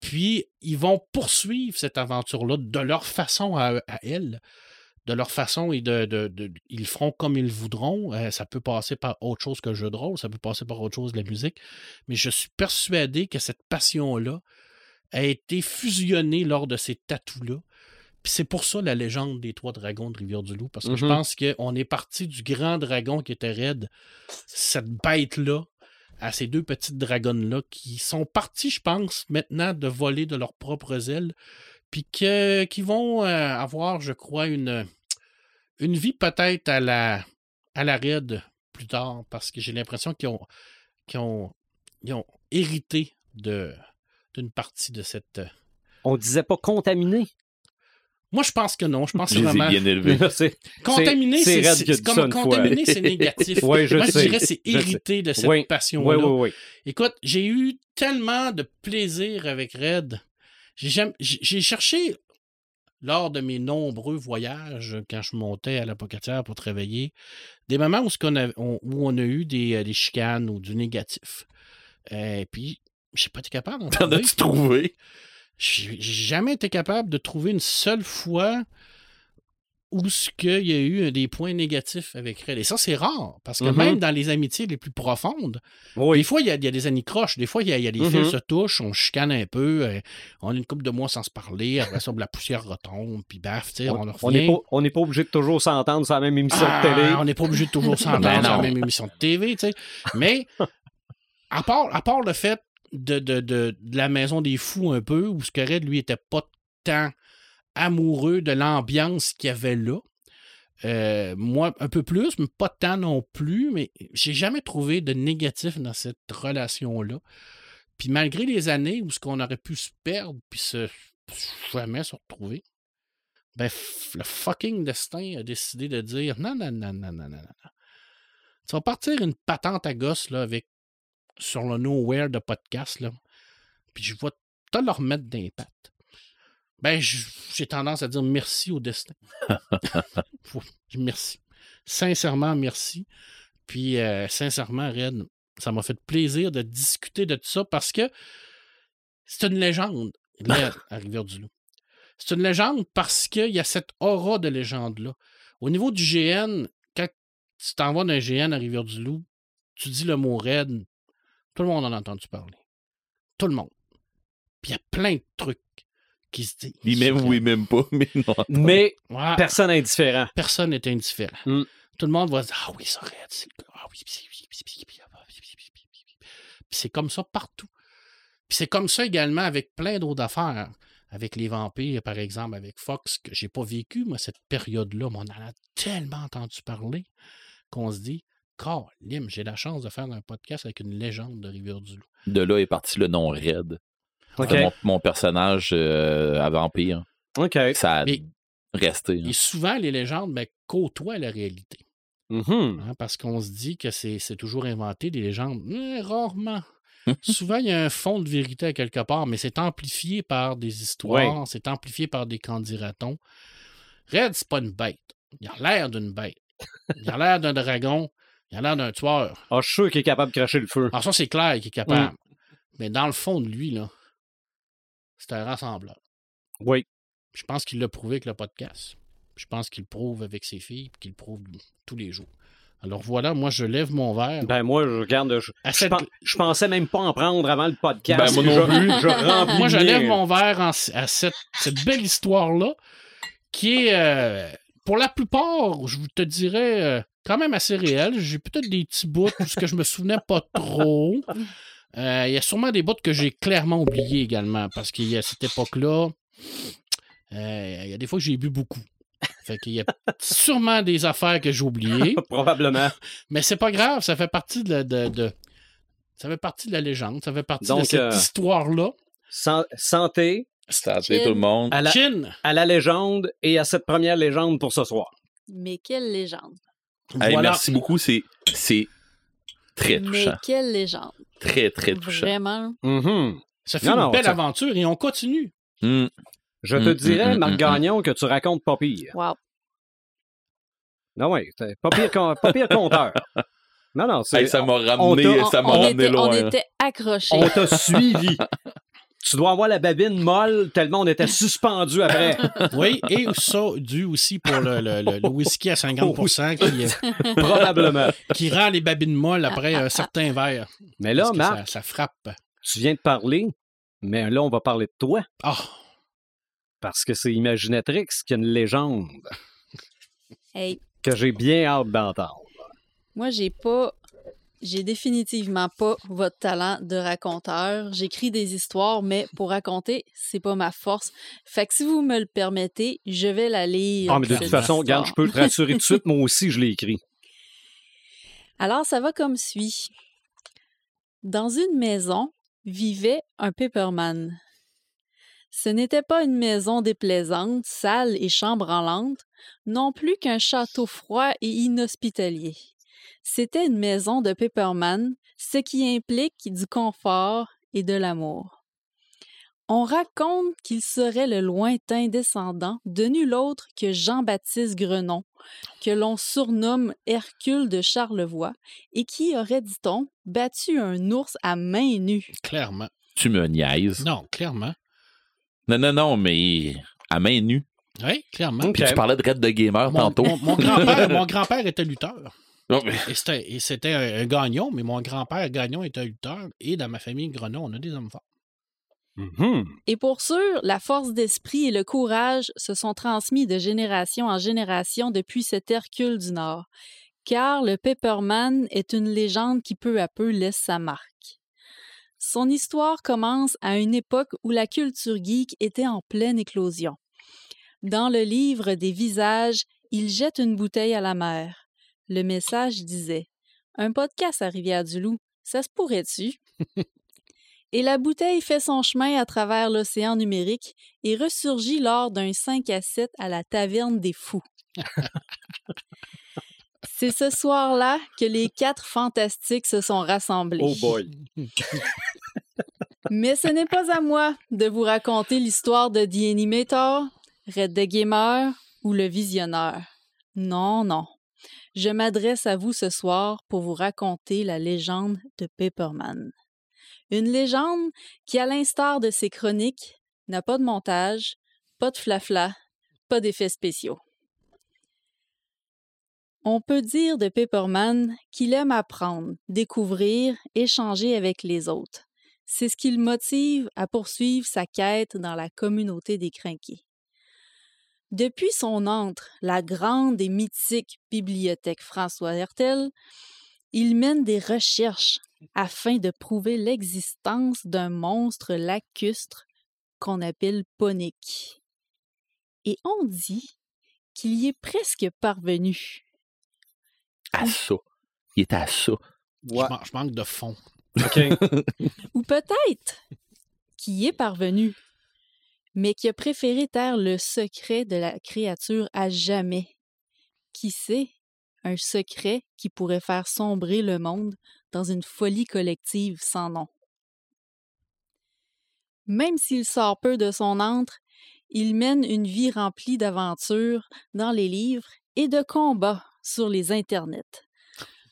Puis, ils vont poursuivre cette aventure-là de leur façon à, à elles, de leur façon et de, de- de- ils feront comme ils voudront. Euh, ça peut passer par autre chose que le jeu de rôle, ça peut passer par autre chose que la musique. Mais je suis persuadé que cette passion-là a été fusionnée lors de ces tatous-là. Puis c'est pour ça la légende des trois dragons de Rivière-du-Loup, parce que je Mhm. pense qu'on est parti du grand dragon qui était raide, cette bête-là, à ces deux petites dragonnes-là qui sont partis, je pense, maintenant de voler de leurs propres ailes, puis que- qui vont euh, avoir, je crois, une, une vie peut-être à la, à la raide plus tard, parce que j'ai l'impression qu'ils ont, ont, ils ont hérité de d'une partie de cette... euh, On disait pas contaminé. Moi, je pense que non. Je pense ai vraiment... bien élevés. C'est- Contaminé, c'est comme contaminé, c'est négatif. Oui, je Moi, sais, je dirais c'est hérité de cette Oui, passion-là. oui, oui, oui. Écoute, j'ai eu tellement de plaisir avec Red. J'ai cherché lors de mes nombreux voyages, quand je montais à la Pocatière pour travailler, des moments où, ce qu'on a, on, où on a eu des, euh, des chicanes ou du négatif. Et puis, j'ai pas été capable d'en T'en as-tu trouvé? J'ai jamais été capable de trouver une seule fois où ce qu'il y a eu des points négatifs avec Red. Et ça, c'est rare, parce que Mhm. même dans les amitiés les plus profondes, des fois, il y a, il y a des anicroches, des fois, il y a, il y a des Mhm. fils se touchent, on chicane un peu, euh, on a une couple de mois sans se parler, après ça, la poussière retombe, puis baf, tu sais, on, On leur on n'est pas, on obligé de toujours s'entendre sur la même émission ah, de télé. On n'est pas obligé de toujours s'entendre Ben sur la même émission de TV, tu sais. Mais, à part, à part le fait de, de, de, de la maison des fous un peu, où ce que Red, lui, était pas tant amoureux de l'ambiance qu'il y avait là. Euh, moi, un peu plus, mais pas tant non plus, mais j'ai jamais trouvé de négatif dans cette relation-là. Puis malgré les années où ce qu'on aurait pu se perdre, puis se jamais se retrouver, ben, le fucking destin a décidé de dire non, non, non, non, non, non. non. Tu vas partir une patente à gosse là, avec sur le Nowhere de podcast. Là. puis je vais te leur mettre d'impact. Ben, j'ai tendance à dire merci au destin. Merci. Sincèrement, merci. Puis, euh, sincèrement, Red, ça m'a fait plaisir de discuter de tout ça parce que c'est une légende, Red, à Rivière-du-Loup. C'est une légende parce qu'il y a cette aura de légende-là. Au niveau du GN, quand tu t'en vas d'un GN à Rivière-du-Loup, tu dis le mot Red, tout le monde en a entendu parler. Tout le monde. Puis il y a plein de trucs qui se disent. Il m'aime ou il m'aime pas, mais non. Mais Ouais, personne indifférent. personne n'est indifférent. Mm. Tout le monde va se dire Ah oui, ça Red, c'est. Ah oui, c'est comme ça partout. Puis c'est comme ça également avec plein d'autres affaires. Avec les vampires, par exemple, avec Fox, que j'ai pas vécu, moi, cette période-là, mais on en a tellement entendu parler qu'on se dit Lim, j'ai la chance de faire un podcast avec une légende de Rivière-du-Loup. De là est parti le nom Red. Mon, mon personnage euh, à Vampire. OK. Ça a Mais- resté. hein. Et souvent, les légendes ben, côtoient la réalité. Mhm. hein, parce qu'on se dit que c'est c'est toujours inventé, des légendes. Rarement. Souvent, il y a un fond de vérité à quelque part, mais c'est amplifié par des histoires, c'est amplifié par des candidatons. Red, c'est pas une bête. Il a l'air d'une bête. Il a l'air d'un dragon. Il a l'air d'un tueur. Ah, je suis sûr qu'il est capable de cracher le feu. Alors ça, c'est clair qu'il est capable. Mais dans le fond de lui, là, c'est un rassembleur. Oui. Je pense qu'il l'a prouvé avec le podcast. Je pense qu'il le prouve avec ses filles, qu'il le prouve tous les jours. Alors voilà, moi, je lève mon verre. Ben moi, je regarde. Je, je cette- pen- je pensais même pas en prendre avant le podcast. Ben, moi non je, plus. je remplis Moi, je le lève mon verre en- à cette, cette belle histoire-là, qui est, euh, pour la plupart, je vous te dirais, euh, quand même assez réelle. J'ai peut-être des petits bouts parce que je me souvenais pas trop. Euh, Il y a sûrement des bouts que j'ai clairement oubliés également, parce qu'il y a cette époque-là, euh, il y a des fois que j'ai bu beaucoup. Fait qu'il y a sûrement des affaires que j'ai oubliées. Probablement. Mais c'est pas grave, ça fait partie de, la- de- de- ça fait partie de la légende, ça fait partie de cette euh, histoire-là. San- santé Santé tout le monde. à la, Chin, à la légende et à cette première légende pour ce soir. Mais quelle légende. Hey, voilà. Merci beaucoup. C'est, très Mais touchant. quelle légende. Très, très touchant. Vraiment. Mhm. Ça fait Non, une non, belle ça- aventure et on continue. Hmm. Je te Mm, dirais, mm, Marc mm, Gagnon, que tu racontes pas pire. Wow. Non, oui, pas pire, con- pas pire compteur. Non, non, c'est. Hey, ça m'a on ramené, ça m'a on, ramené était, on loin. hein. était accrochés. on t'a suivi. tu dois avoir la babine molle tellement on était suspendu après. Oui, et ça dû aussi pour le, le- le- le whisky à 50 qui, euh, Probablement. qui rend les babines molles après un certain verre. Mais là, Marc, ça, ça frappe. tu viens de parler, mais là, on va parler de toi. Ah, Parce que c'est Imaginatrix qui a une légende Hey, que j'ai bien hâte d'entendre. moi, j'ai pas. J'ai définitivement pas votre talent de raconteur. J'écris des histoires, mais pour raconter, c'est pas ma force. Fait que si vous me le permettez, je vais la lire. Ah, mais de toute façon, regarde, je peux te rassurer tout de suite, moi aussi, je l'ai écrit. Alors, ça va comme suit. Dans une maison vivait un Pepperman. Ce n'était pas une maison déplaisante, sale et chambranlante, non plus qu'un château froid et inhospitalier. C'était une maison de Pepperman, ce qui implique du confort et de l'amour. On raconte qu'il serait le lointain descendant de nul autre que Jean-Baptiste Grenon, que l'on surnomme Hercule de Charlevoix, et qui aurait, dit-on, battu un ours à main nue. clairement. Tu me niaises. Non, clairement. Non, non, non, mais à main nue. Oui, clairement. Puis tu parlais de Red de Gamer Mon, tantôt. mon- mon grand-père mon grand-père était lutteur. Non, mais- Et c'était, et c'était un, un gagnon, mais mon grand-père gagnon était un lutteur. Et dans ma famille Grenon, on a des hommes forts. Mhm. Et pour sûr, la force d'esprit et le courage se sont transmis de génération en génération depuis cet Hercule du Nord, car le Pepperman est une légende qui peu à peu laisse sa marque. Son histoire commence à une époque où la culture geek était en pleine éclosion. Dans le livre des visages, il jette une bouteille à la mer. Le message disait Un podcast à Rivière-du-Loup, ça se pourrait-tu Et la bouteille fait son chemin à travers l'océan numérique et ressurgit lors d'un 5 à 7 à la taverne des fous. C'est ce soir-là que les quatre fantastiques se sont rassemblés. Oh boy. Mais ce n'est pas à moi de vous raconter l'histoire de The Animator, Red the Gamer ou le Visionneur. Non, non. Je m'adresse à vous ce soir pour vous raconter la légende de Paperman. Une légende qui, à l'instar de ses chroniques, n'a pas de montage, pas de flafla, pas d'effets spéciaux. On peut dire de Paperman qu'il aime apprendre, découvrir, échanger avec les autres. C'est ce qui le motive à poursuivre sa quête dans la communauté des crinqués. Depuis son antre, la grande et mythique bibliothèque François Hertel, il mène des recherches afin de prouver l'existence d'un monstre lacustre qu'on appelle Ponic. Et on dit qu'il y est presque parvenu. À ça. Il est à ça. Je, man- je manque de fond. Ou peut-être qu'il y est parvenu, mais qui a préféré taire le secret de la créature à jamais. Qui sait, un secret qui pourrait faire sombrer le monde dans une folie collective sans nom. Même s'il sort peu de son antre, il mène une vie remplie d'aventures dans les livres et de combats sur les internets.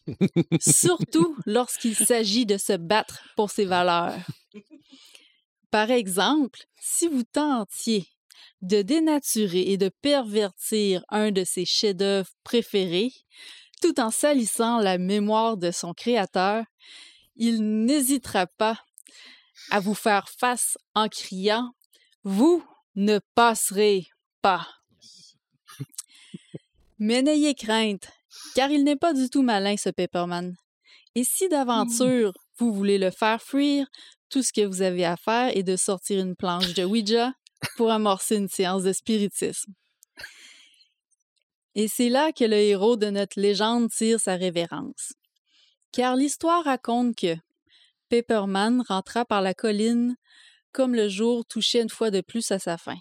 Surtout lorsqu'il s'agit de se battre pour ses valeurs. Par exemple, si vous tentiez de dénaturer et de pervertir un de ses chefs-d'œuvre préférés, tout en salissant la mémoire de son créateur, il n'hésitera pas à vous faire face en criant Vous ne passerez pas. Mais n'ayez crainte, car il n'est pas du tout malin, ce Pepperman. Et si d'aventure vous voulez le faire fuir, tout ce que vous avez à faire est de sortir une planche de Ouija pour amorcer une séance de spiritisme. Et c'est là que le héros de notre légende tire sa révérence. Car l'histoire raconte que Pepperman rentra par la colline comme le jour touchait une fois de plus à sa fin.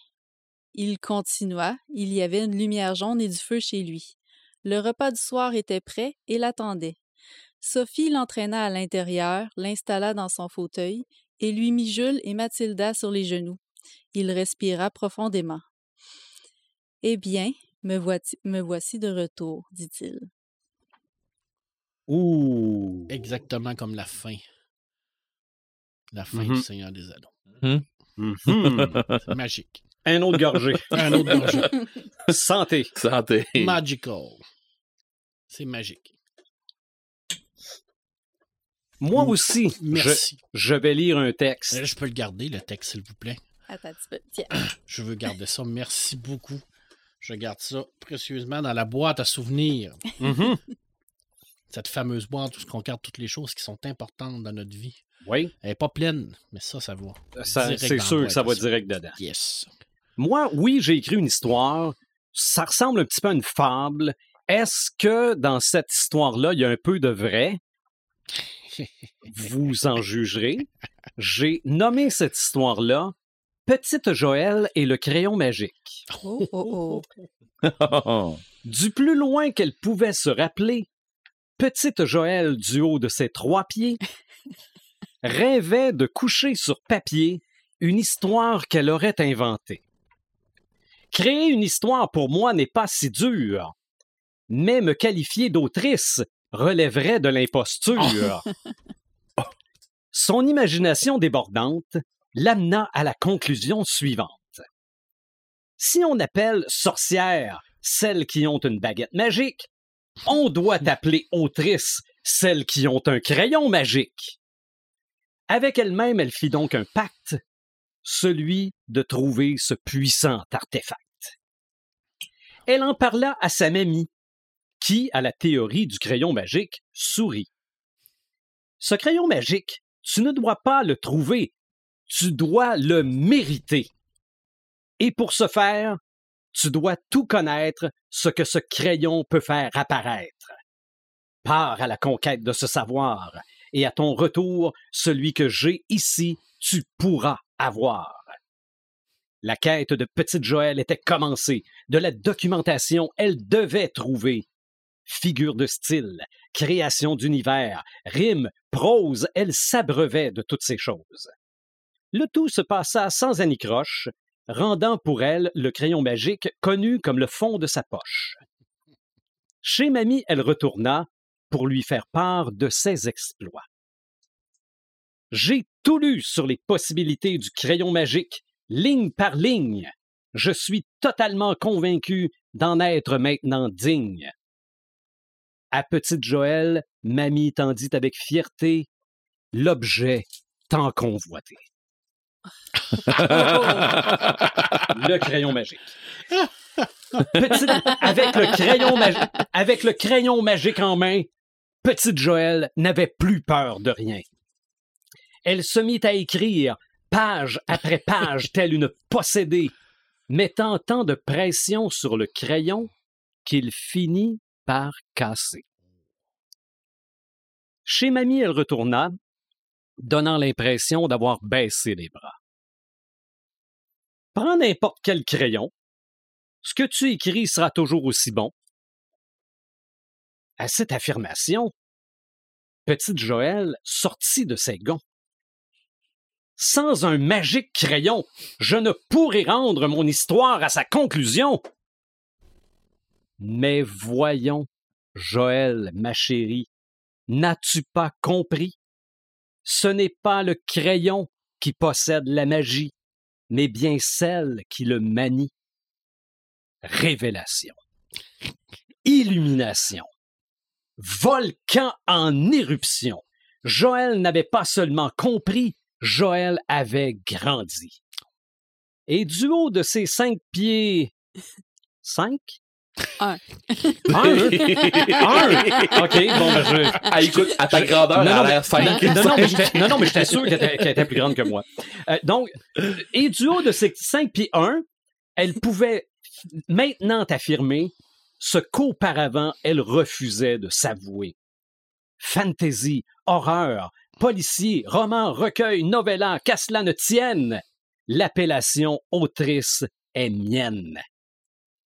Il continua, il y avait une lumière jaune et du feu chez lui. Le repas du soir était prêt et l'attendait. Sophie l'entraîna à l'intérieur, l'installa dans son fauteuil et lui mit Jules et Mathilda sur les genoux. Il respira profondément. Eh bien, me, voici, me voici de retour, dit-il. Ouh. Exactement comme la fin. La fin du Seigneur des Anneaux. C'est magique. Un autre gorgé. Un autre gorgée. Santé. Santé. Magical. C'est magique. Moi aussi, je, Merci. je vais lire un texte. Euh, Je peux le garder, le texte, s'il vous plaît. Attends un petit peu. Tiens. Je veux garder ça. Merci beaucoup. Je garde ça précieusement dans la boîte à souvenirs. Mhm. Cette fameuse boîte où on garde toutes les choses qui sont importantes dans notre vie. Oui, Elle n'est pas pleine, mais ça, ça va. c'est sûr que ça va direct dedans. Yes. Moi, oui, j'ai écrit une histoire. Ça ressemble un petit peu à une fable. Est-ce que dans cette histoire-là, il y a un peu de vrai? Vous en jugerez. J'ai nommé cette histoire-là Petite Joël et le crayon magique. Oh, oh, oh. Du plus loin qu'elle pouvait se rappeler, petite Joël du haut de ses trois pieds rêvait de coucher sur papier une histoire qu'elle aurait inventée. Créer une histoire pour moi n'est pas si dur, mais me qualifier d'autrice relèverait de l'imposture. Son imagination débordante l'amena à la conclusion suivante. Si on appelle sorcière celles qui ont une baguette magique, on doit appeler autrice celles qui ont un crayon magique. Avec elle-même, elle fit donc un pacte, celui de trouver ce puissant artefact. Elle en parla à sa mamie, qui, à la théorie du crayon magique, sourit. Ce crayon magique, tu ne dois pas le trouver, tu dois le mériter. Et pour ce faire, tu dois tout connaître ce que ce crayon peut faire apparaître. Pars à la conquête de ce savoir, et à ton retour, celui que j'ai ici, tu pourras avoir. La quête de Petite Joël était commencée. De la documentation, elle devait trouver. Figure de style, création d'univers, rime, prose, elle s'abreuvait de toutes ces choses. Le tout se passa sans anicroche, rendant pour elle le crayon magique connu comme le fond de sa poche. Chez Mamie, elle retourna pour lui faire part de ses exploits. J'ai tout lu sur les possibilités du crayon magique, ligne par ligne. Je suis totalement convaincu d'en être maintenant digne. À petite Joël, Mamie tendit avec fierté l'objet tant convoité. le crayon magique. Petite, avec, le crayon magi- avec le crayon magique en main, petite Joël n'avait plus peur de rien. Elle se mit à écrire, page après page, telle une possédée, mettant tant de pression sur le crayon qu'il finit par casser. Chez Mamie, elle retourna, donnant l'impression d'avoir baissé les bras. Prends n'importe quel crayon, ce que tu écris sera toujours aussi bon. À cette affirmation, petite Joël sortit de ses gonds. Sans un magique crayon, je ne pourrais rendre mon histoire à sa conclusion. Mais voyons, Joël, ma chérie, n'as-tu pas compris? Ce n'est pas le crayon qui possède la magie, mais bien celle qui le manie. Révélation. Illumination. Volcan en éruption. Joël n'avait pas seulement compris, Joël avait grandi. Et du haut de ses cinq pieds... Cinq? Un. Un? Un? OK, bon, ben je... Ah, écoute, à ta grandeur, elle Non, a non, l'air mais- non, non, mais j'étais- non, non, mais j'étais sûr qu'elle était, plus grande que moi. Euh, donc, et du haut de ses 5 pieds 1, elle pouvait maintenant affirmer ce qu'auparavant elle refusait de s'avouer. Fantasy, horreur, policier, roman, recueil, novella, qu'à cela ne tienne, l'appellation autrice est mienne.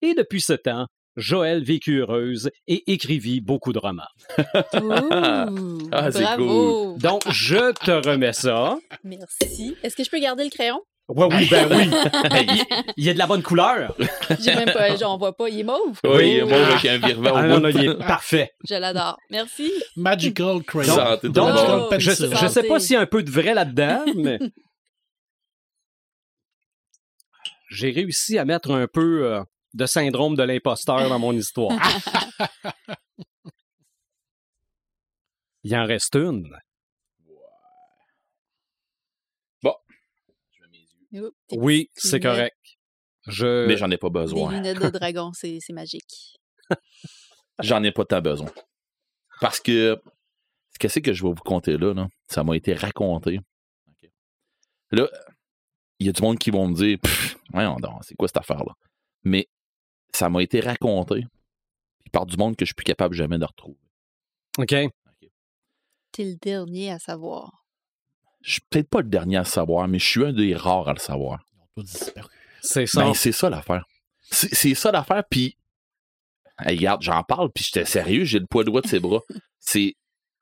Et depuis ce temps, Joël vécut heureuse et écrivit beaucoup de romans. Ouh, Ah, c'est bravo. Donc, je te remets ça. Merci. Est-ce que je peux garder le crayon? Ouais, oui, ben oui. Ben, il, il y a de la bonne couleur. J'ai même pas, j'en vois pas. Il est mauve. Oui, Oh. moi, avec un virement Ah, non, non, il est parfait. Je l'adore. Merci. Magical Crayon. Donc. Oh, je, je sais pas s'il y a un peu de vrai là-dedans, mais j'ai réussi à mettre un peu euh, de syndrome de l'imposteur dans mon histoire. Il en reste une. Tes Oui, c'est correct. Je... Mais j'en ai pas Des besoin. lunettes de dragon, c'est c'est magique. J'en ai pas tant besoin. Parce que qu'est-ce que je vais vous conter là, là? ça m'a été raconté. Là, il y a du monde qui vont me dire voyons c'est quoi cette affaire-là? Mais ça m'a été raconté puis par du monde que je suis plus capable jamais de retrouver. OK. T'es le dernier à savoir. Je suis peut-être pas le dernier à le savoir, mais je suis un des rares à le savoir. Ils ont tous disparu. C'est ça. Ben, c'est ça l'affaire. C'est c'est ça l'affaire, puis hey, regarde, j'en parle, puis j'étais sérieux, j'ai le poids droit de ses bras. C'est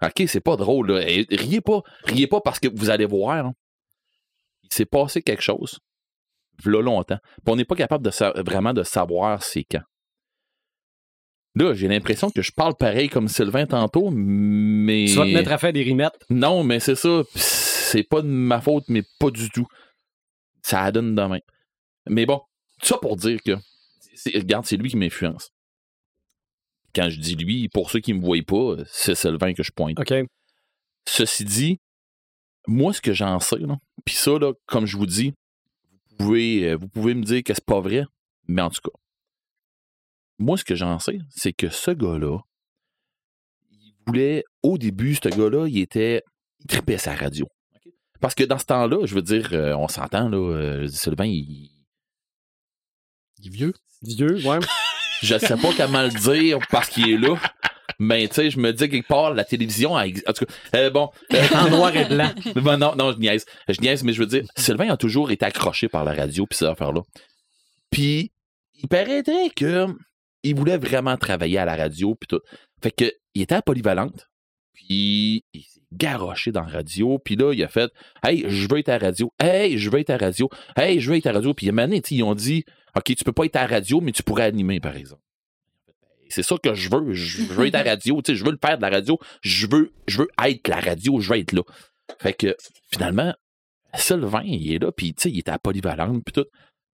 OK, c'est pas drôle là. Hey, riez pas, riez pas parce que vous allez voir. hein. Il s'est passé quelque chose. V'là longtemps. Puis on n'est pas capable de vraiment de savoir c'est quand. Là, j'ai l'impression que je parle pareil comme Sylvain tantôt, mais. Tu vas te mettre à faire des rimettes. Non, mais c'est ça. C'est pas de ma faute, mais pas du tout. Ça donne demain. Mais bon, ça pour dire que, c'est- regarde, c'est lui qui m'influence. Quand je dis lui, pour ceux qui me voient pas, c'est Sylvain que je pointe. OK. Ceci dit, moi, ce que j'en sais, puis ça, là, comme je vous dis, pouvez, euh, vous pouvez me dire que c'est pas vrai, mais en tout cas, moi, ce que j'en sais, c'est que ce gars-là, il voulait, au début, ce gars-là, il était, il tripait sa radio. Parce que dans ce temps-là, je veux dire, euh, on s'entend, là, euh, Sylvain, il, Il est vieux. Vieux, ouais. je sais pas comment le dire parce qu'il est là. Mais tu sais, je me dis quelque part, la télévision, a ex- en tout cas, euh, bon, euh, en noir et blanc. Ben non, non, je niaise. Je niaise, mais je veux dire, Sylvain a toujours été accroché par la radio puis ces affaires-là. Puis, il paraîtrait que il voulait vraiment travailler à la radio puis tout. Fait que, il était à Polyvalente. Puis il s'est garoché dans la radio. Puis là, il a fait Hey, je veux être à la radio. Hey, je veux être à la radio. Hey, je veux être à la radio. Puis il y a une année, ils ont dit OK, tu peux pas être à la radio, mais tu pourrais animer, par exemple. C'est ça que je veux. Je veux être à la radio. Tu sais, je veux le faire de la radio. Je veux, je veux être la radio. Je veux être là. Fait que finalement, Sylvain, il est là. Puis tu sais, il était à Polyvalente. Puis tout.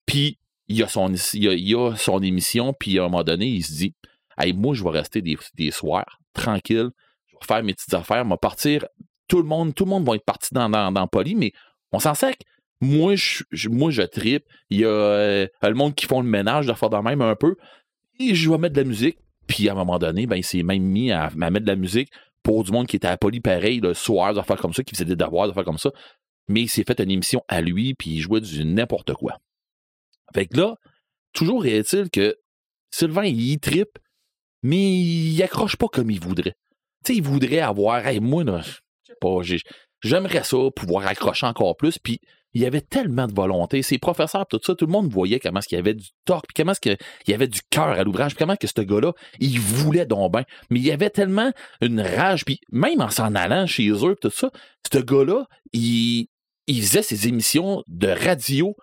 Puis il a son, il a, il a son émission. Puis à un moment donné, il se dit Hey, moi, je vais rester des, des soirs tranquille. Je vais faire mes petites affaires. Je vais partir. Tout le monde, tout le monde va être parti dans, dans, dans Poly, mais on s'en sert. Moi, je, je- moi, je tripe. Il y a euh, le monde qui font le ménage de faire de même un peu. Je vais mettre de la musique. Puis à un moment donné, ben, il s'est même mis à, mettre de la musique pour du monde qui était à Poly pareil, le soir, des comme ça, qui faisait des devoirs, des comme ça. Mais il s'est fait une émission à lui, puis il jouait du n'importe quoi. Fait que là, toujours est-il que Sylvain, il y tripe, mais il accroche pas comme il voudrait. Tu sais, il voudrait avoir, hey, moi, là, pas, j'ai- j'aimerais ça, pouvoir accrocher encore plus, puis il y avait tellement de volonté. Ses professeurs, tout ça, tout le monde voyait comment il y avait du torque, puis comment il y avait du cœur à l'ouvrage, puis comment que ce gars-là, il voulait donc bien. Mais il y avait tellement une rage, puis même en s'en allant chez eux, tout ça, ce gars-là, il, il faisait ses émissions de radio,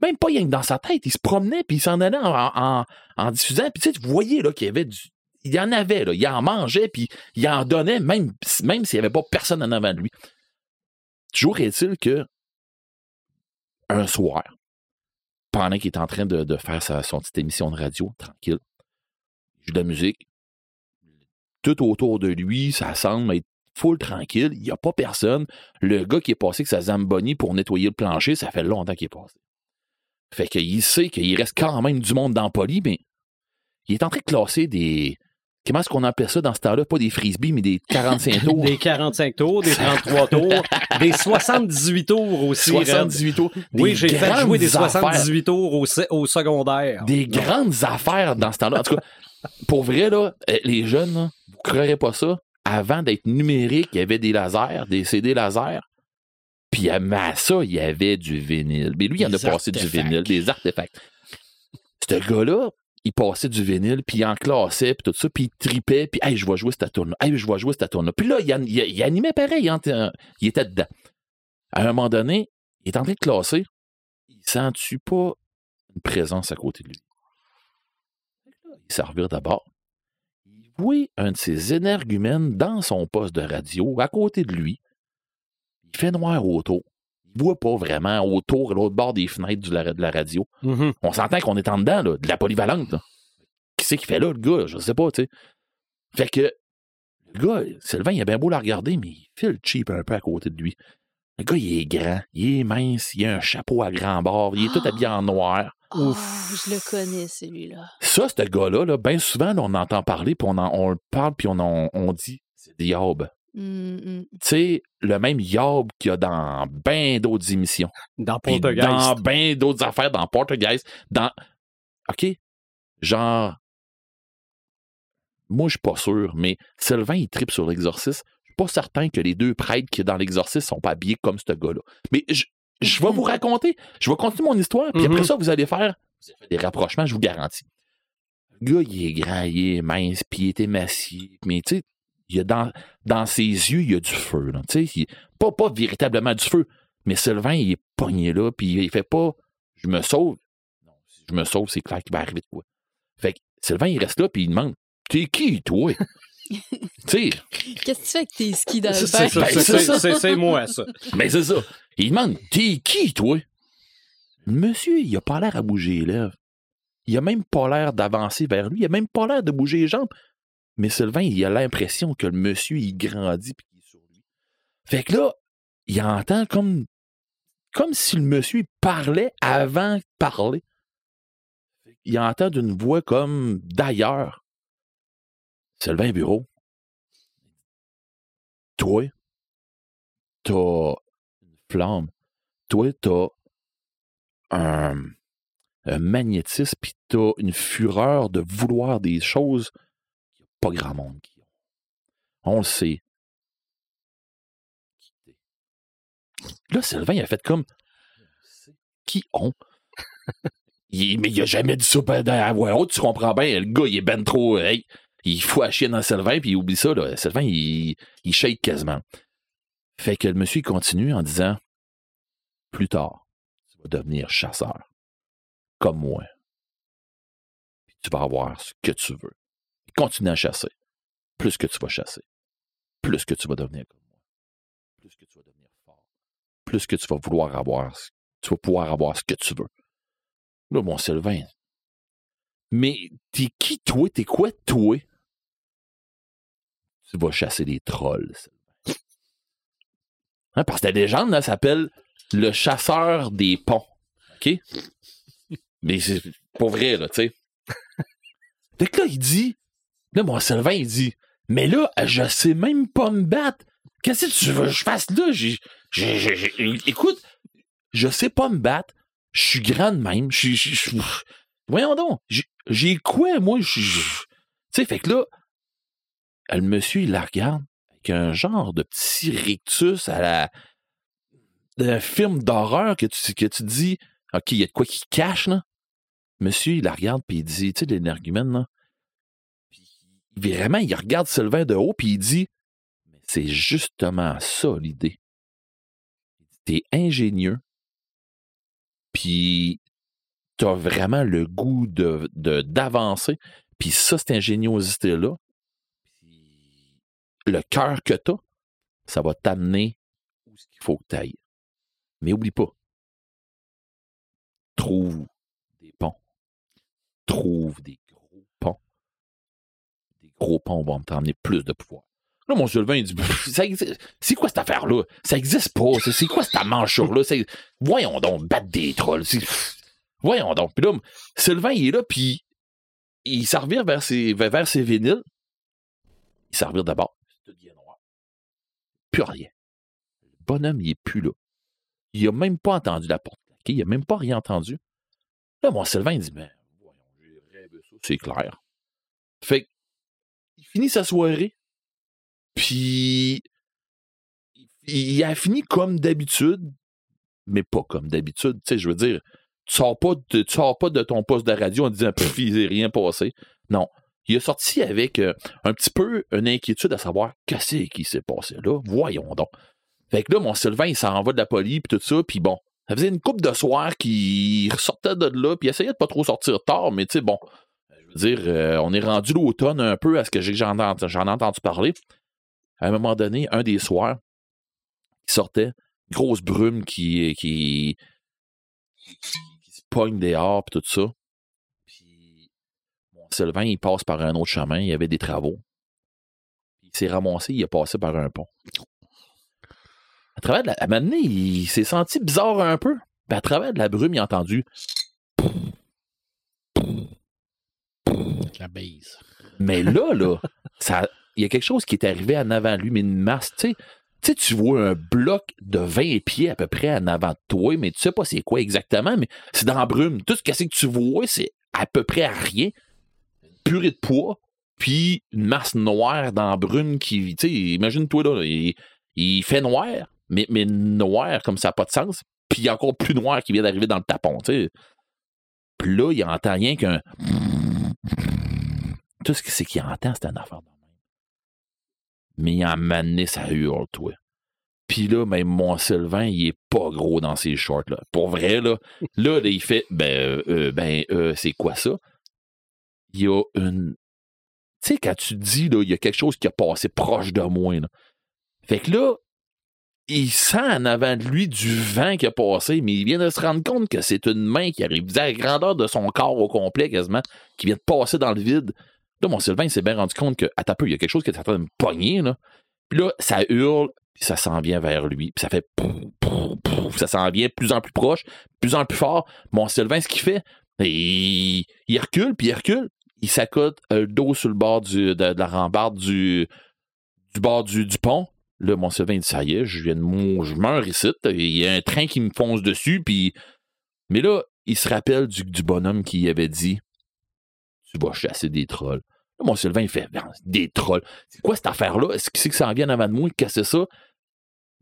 même pas rien que dans sa tête, il se promenait, puis il s'en allait en, en, diffusant, puis tu sais, voyez là, qu'il y avait du... Il y en avait, là, il en mangeait, puis il en donnait, même, même s'il n'y avait pas personne en avant de lui. Toujours est-il que un soir, pendant qu'il est en train de, faire sa, son petite émission de radio, tranquille, il joue de la musique, tout autour de lui, ça semble être full tranquille, il n'y a pas personne. Le gars qui est passé avec sa Zamboni pour nettoyer le plancher, ça fait longtemps qu'il est passé. Fait qu'il sait qu'il reste quand même du monde dans le Poly, mais il est en train de classer des. Comment est-ce qu'on appelle ça dans ce temps-là? Pas des frisbees, mais des 45 tours. Des 45 tours, des 33 tours, des 78 tours aussi. Red. 78 tours. Oui, j'ai fait jouer des affaires. 78 tours au, se- au secondaire. Des grandes affaires dans ce temps-là. En tout cas, pour vrai, là, euh, les jeunes, là, vous ne croirez pas ça. Avant d'être numérique, il y avait des lasers, des CD laser. Puis à ça, il y avait du vinyle. Mais lui, il en a passé du vinyle, des artefacts. Ce gars-là, il passait du vinyle, puis il en classait, puis tout ça, puis il tripait, puis hey, je vais jouer cette tourne Hey, je vais jouer cette tourne Puis là, il, an- il- il animait pareil, il, en- il était dedans. À un moment donné, il est en train de classer. Il sent-tu pas une présence à côté de lui? Il s'en d'abord. Il voit un de ses énergumènes dans son poste de radio, à côté de lui. Il fait noir autour. Il voit pas vraiment autour, à l'autre bord des fenêtres de la, de la radio. Mhm. On s'entend qu'on est en dedans, là, de la polyvalente. là. Qui c'est qui fait là, le gars? Je sais pas, tu sais. Fait que, le gars, Sylvain, il a bien beau la regarder, mais il file cheap un peu à côté de lui. Le gars, il est grand, il est mince, il a un chapeau à grand bord, il est tout habillé en noir. Oh, je le connais, celui-là. Ça, ce gars-là, là, bien souvent, là, on entend parler, puis on, en- on le parle, puis on, en- on dit, c'est des. Hum, hum. Tu sais, le même Yob qu'il y a dans bien d'autres émissions. Dans Poltergeist. dans bien d'autres affaires, dans Poltergeist, dans. OK? Genre. Moi, je suis pas sûr, mais Sylvain, il tripe sur l'exorcisme. Je suis pas certain que les deux prêtres qui sont dans l'exorcisme sont pas habillés comme ce gars-là. Mais je, je vais vous raconter. Je vais continuer mon histoire, puis après ça, vous allez faire vous allez faire des rapprochements, je vous garantis. Le gars, il est grand, il est mince, puis il est émacié. Mais tu sais, il y a dans, dans ses yeux, il y a du feu. Là. Il- pas, pas véritablement du feu, mais Sylvain, il est pogné là, puis il fait pas je me sauve. Non, si je me sauve, c'est clair qu'il va arriver de quoi. Fait que Sylvain, il reste là, puis il demande T'es qui, toi Tu sais, Qu'est-ce que tu fais avec tes skis dans le c'est Ben, c'est- moi, ça. mais c'est ça. Il demande T'es qui, toi Le monsieur, il a pas l'air à bouger les lèvres. Il a même pas l'air d'avancer vers lui. Il a même pas l'air de bouger les jambes. Mais Sylvain, il a l'impression que le monsieur, il grandit puis qu'il est sur lui. Fait que là, il entend comme, comme si le monsieur parlait avant de parler. Il entend d'une voix comme d'ailleurs. Sylvain Bureau. Toi, t'as une flamme. Toi, t'as un, un magnétisme, puis t'as une fureur de vouloir des choses pas grand monde qui ont. On le sait. Là, Sylvain, il a fait comme qui ont? Il- mais il a jamais dit ça à voix haute, tu comprends bien. Le gars, il est ben trop. hey. il fout à chienne dans Sylvain, puis il oublie ça, là. Sylvain, il, il shake quasiment. Fait que le monsieur, il continue en disant Plus tard, tu vas devenir chasseur. Comme moi. Puis tu vas avoir ce que tu veux. Continue à chasser. Plus que tu vas chasser, plus que tu vas devenir comme moi. Plus que tu vas devenir fort. Plus que tu vas vouloir avoir, tu vas pouvoir avoir ce que tu veux. Là, mon Sylvain. Mais t'es qui, toi? T'es quoi, toi? Tu vas chasser des trolls, Sylvain. Hein, parce que la légende, là, s'appelle le chasseur des ponts. OK? Mais c'est pas vrai, là, tu sais. Fait que là, il dit, là, mon Sylvain, il dit, mais là, je sais même pas me battre. Qu'est-ce que tu veux que je fasse là? Écoute, je sais pas me battre. Je suis grand de même. Voyons donc. J'ai- quoi, moi? Tu sais, fait que là, le monsieur, il la regarde avec un genre de petit rictus à la. d'un film d'horreur que tu, que tu dis, OK, il y a de quoi qui cache, là. Monsieur, il la regarde, puis il dit, tu sais, l'énergumène, là. Vraiment, il regarde Sylvain de haut, puis il dit, mais c'est justement ça, l'idée. T'es ingénieux, puis t'as vraiment le goût de, d'avancer, puis ça, cette ingéniosité-là, le cœur que t'as, ça va t'amener où ce qu'il faut que t'ailles. Mais oublie pas, trouve des ponts. Trouve des. Gros ponts vont t'emmener plus de pouvoir. Là, mon Sylvain, il dit C'est quoi cette affaire-là? Ça existe pas. C'est- quoi cette manche-là C'est- Voyons donc, battre des trolls. Voyons donc. Puis là, Sylvain, il est là, puis il s'en revient vers ses, vers ses vinyles. Il s'en revient d'abord. Plus rien. Le bonhomme, il est plus là. Il a même pas entendu la porte claquer. Il a même pas rien entendu. Là, mon Sylvain, il dit, mais voyons, j'ai rêvé ça, c'est clair. Fait que, finit sa soirée, puis il- a fini comme d'habitude, mais pas comme d'habitude. Tu sais, je veux dire, tu sors pas de, tu sors pas de ton poste de radio en disant, pff, il s'est rien passé. Non. Il est sorti avec euh, un petit peu une inquiétude à savoir qu'est-ce qui s'est passé là. Voyons donc. Fait que là, mon Sylvain, il s'en va de la police, puis tout ça, puis bon, ça faisait une coupe de soir qu'il ressortait de là, puis essayait de pas trop sortir tard, mais tu sais, bon, dire, euh, on est rendu l'automne un peu à ce que j'ai- j'en ai, entendu parler. À un moment donné, un des soirs, il sortait, grosse brume qui, qui, qui, se pogne dehors, puis tout ça. Puis, mon Sylvain, il passe par un autre chemin, il y avait des travaux. Il s'est ramassé, il est passé par un pont. À travers de la, à un moment donné, il s'est senti bizarre un peu. À travers de la brume, il a entendu La base. Mais là, là, ça, il y a quelque chose qui est arrivé en avant lui, mais une masse, tu sais. Tu vois un bloc de 20 pieds à peu près en avant de toi, mais tu sais pas c'est quoi exactement, mais c'est dans la brume. Tout ce que, que tu vois, c'est à peu près à rien. Purée de poids, puis une masse noire dans la brume qui, tu sais, imagine-toi là, il, il fait noir, mais, mais noir comme ça n'a pas de sens, puis encore plus noir qui vient d'arriver dans le tapon, tu sais. Puis là, il entend rien qu'un tout ce que c'est qu'il entend, c'est une affaire de même. Mais il en mané, ça hurle, toi. Puis là, même mon Sylvain, il est pas gros dans ses shorts, là. Pour vrai, là. Là, il fait, ben, euh, ben, euh, c'est quoi ça? Il y a une... Tu sais, quand tu dis, là, il y a quelque chose qui a passé proche de moi, là. Fait que là, il sent en avant de lui du vent qui a passé, mais il vient de se rendre compte que c'est une main qui arrive à la grandeur de son corps au complet, quasiment, qui vient de passer dans le vide. Là, mon Sylvain, s'est bien rendu compte que, peu, il y a quelque chose qui est en train de me pogner, là. Puis là, ça hurle, puis ça s'en vient vers lui, puis ça fait pouf, pouf, pouf, ça s'en vient plus en plus proche, plus en plus fort. Mon Sylvain, ce qu'il fait, il, il recule, puis il recule, il s'accote euh, le dos sur le bord de, la rambarde du, du bord du, pont. Là, mon Sylvain, dit, ça y est, je viens de mou- je meurs ici, il y a un train qui me fonce dessus, puis... Mais là, il se rappelle du bonhomme qui avait dit, tu vas chasser des trolls. Là, mon Sylvain, il fait Ben, des trolls. C'est quoi cette affaire-là? Est-ce que c'est que ça en vient en avant de moi? C'est ça?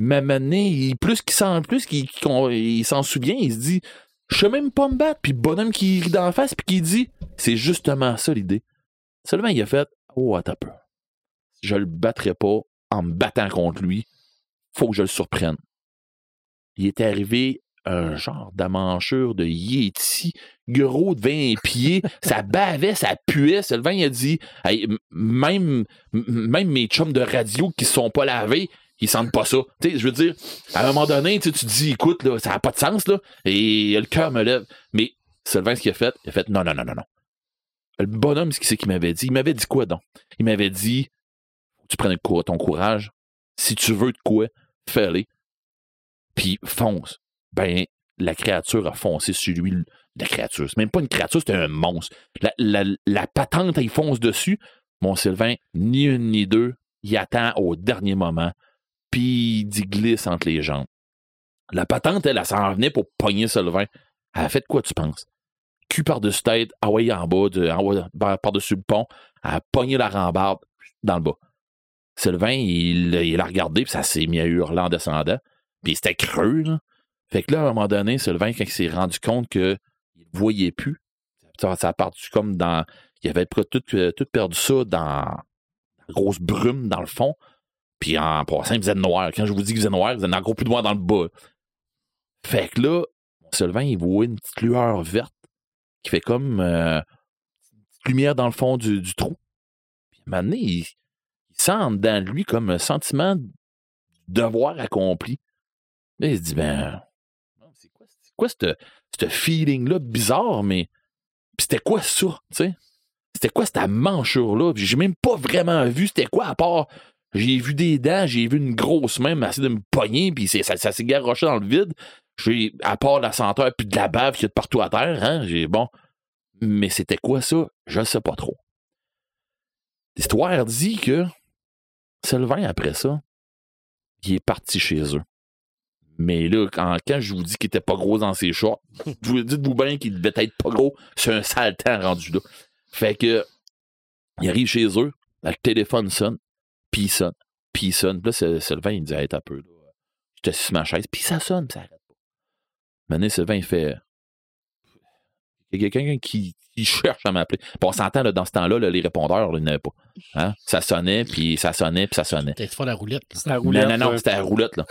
Il- plus qu'il s'en, plus qu'il, s'en souvient, il se dit Je sais même pas me battre. Puis bonhomme qui rit d'en face, puis qui dit C'est justement ça l'idée. Sylvain, il a fait Oh, attends peu. Je le battrai pas en me battant contre lui. Faut que je le surprenne. Il est arrivé un genre d'amanchure de Yeti, gros de 20 pieds, ça bavait, ça puait. Sylvain, il a dit, même, même mes chums de radio qui sont pas lavés, ils sentent pas ça. Je veux dire, à un moment donné, tu te dis, écoute, là, ça n'a pas de sens, là, et le cœur me lève. Mais Sylvain, ce qu'il a fait, il a fait, non, non, non, non, non. Le bonhomme, ce qu'il qu'il m'avait dit, il m'avait dit quoi, donc? Il m'avait dit, tu cour- ton courage. Si tu veux de quoi, fais-le. Puis fonce. Ben, la créature a foncé sur lui. La créature, c'est même pas une créature, c'est un monstre. La, patente, il fonce dessus. Mon Sylvain, ni une ni deux, il attend au dernier moment. Puis il glisse entre les jambes. La patente, elle, elle s'en venait pour pogner Sylvain. Elle a fait quoi, tu penses? Cul par-dessus tête, ah en bas, de, en bas, par- par-dessus le pont. Elle a pogné la rambarde dans le bas. Sylvain, il l'a regardé, puis ça s'est mis à hurler en descendant. Puis c'était creux, là. Fait que là, à un moment donné, Sylvain, quand il s'est rendu compte qu'il voyait plus, ça, a parti comme dans. Il avait tout, euh, tout perdu ça dans la grosse brume dans le fond. Puis en passant, il faisait noir. Quand je vous dis qu'il faisait noir, il faisait encore plus noir dans le bas. Fait que là, Sylvain, il voit une petite lueur verte qui fait comme euh, une petite lumière dans le fond du, du trou. Puis à un moment donné, il, sent de lui comme un sentiment de devoir accompli. Là, il se dit, ben, c'est quoi, c'est quoi ce ce feeling-là bizarre, mais c'était quoi ça, tu sais? C'était quoi cette manchure-là? J'ai même pas vraiment vu c'était quoi, à part j'ai vu des dents, j'ai vu une grosse main essayer de me pogner, puis ça, ça s'est garoché dans le vide. J'ai, à part la senteur puis de la bave qu'il y de partout à terre, hein, j'ai bon. Mais c'était quoi ça? Je sais pas trop. L'histoire dit que Sylvain, après ça, il est parti chez eux. Mais là, quand, quand je vous dis qu'il était pas gros dans ses shorts, vous dites-vous bien qu'il devait être pas gros. C'est un sale temps rendu là. Fait que, il arrive chez eux, le téléphone sonne, puis il sonne, puis il sonne. Puis là, Sy- Sylvain, il dit, hey, t'as un peu, là. J'étais sur ma chaise, puis ça sonne, puis ça arrête pas. Maintenant, Sylvain, il fait, il y a quelqu'un qui, qui cherche à m'appeler. Puis on s'entend, là, dans ce temps-là, là, les répondeurs, là, il n'y en avait pas. Hein? Ça sonnait, puis ça sonnait, puis ça sonnait. Peut-être pas la roulette. C'est la roulette. non, non, non, c'était la roulette, là.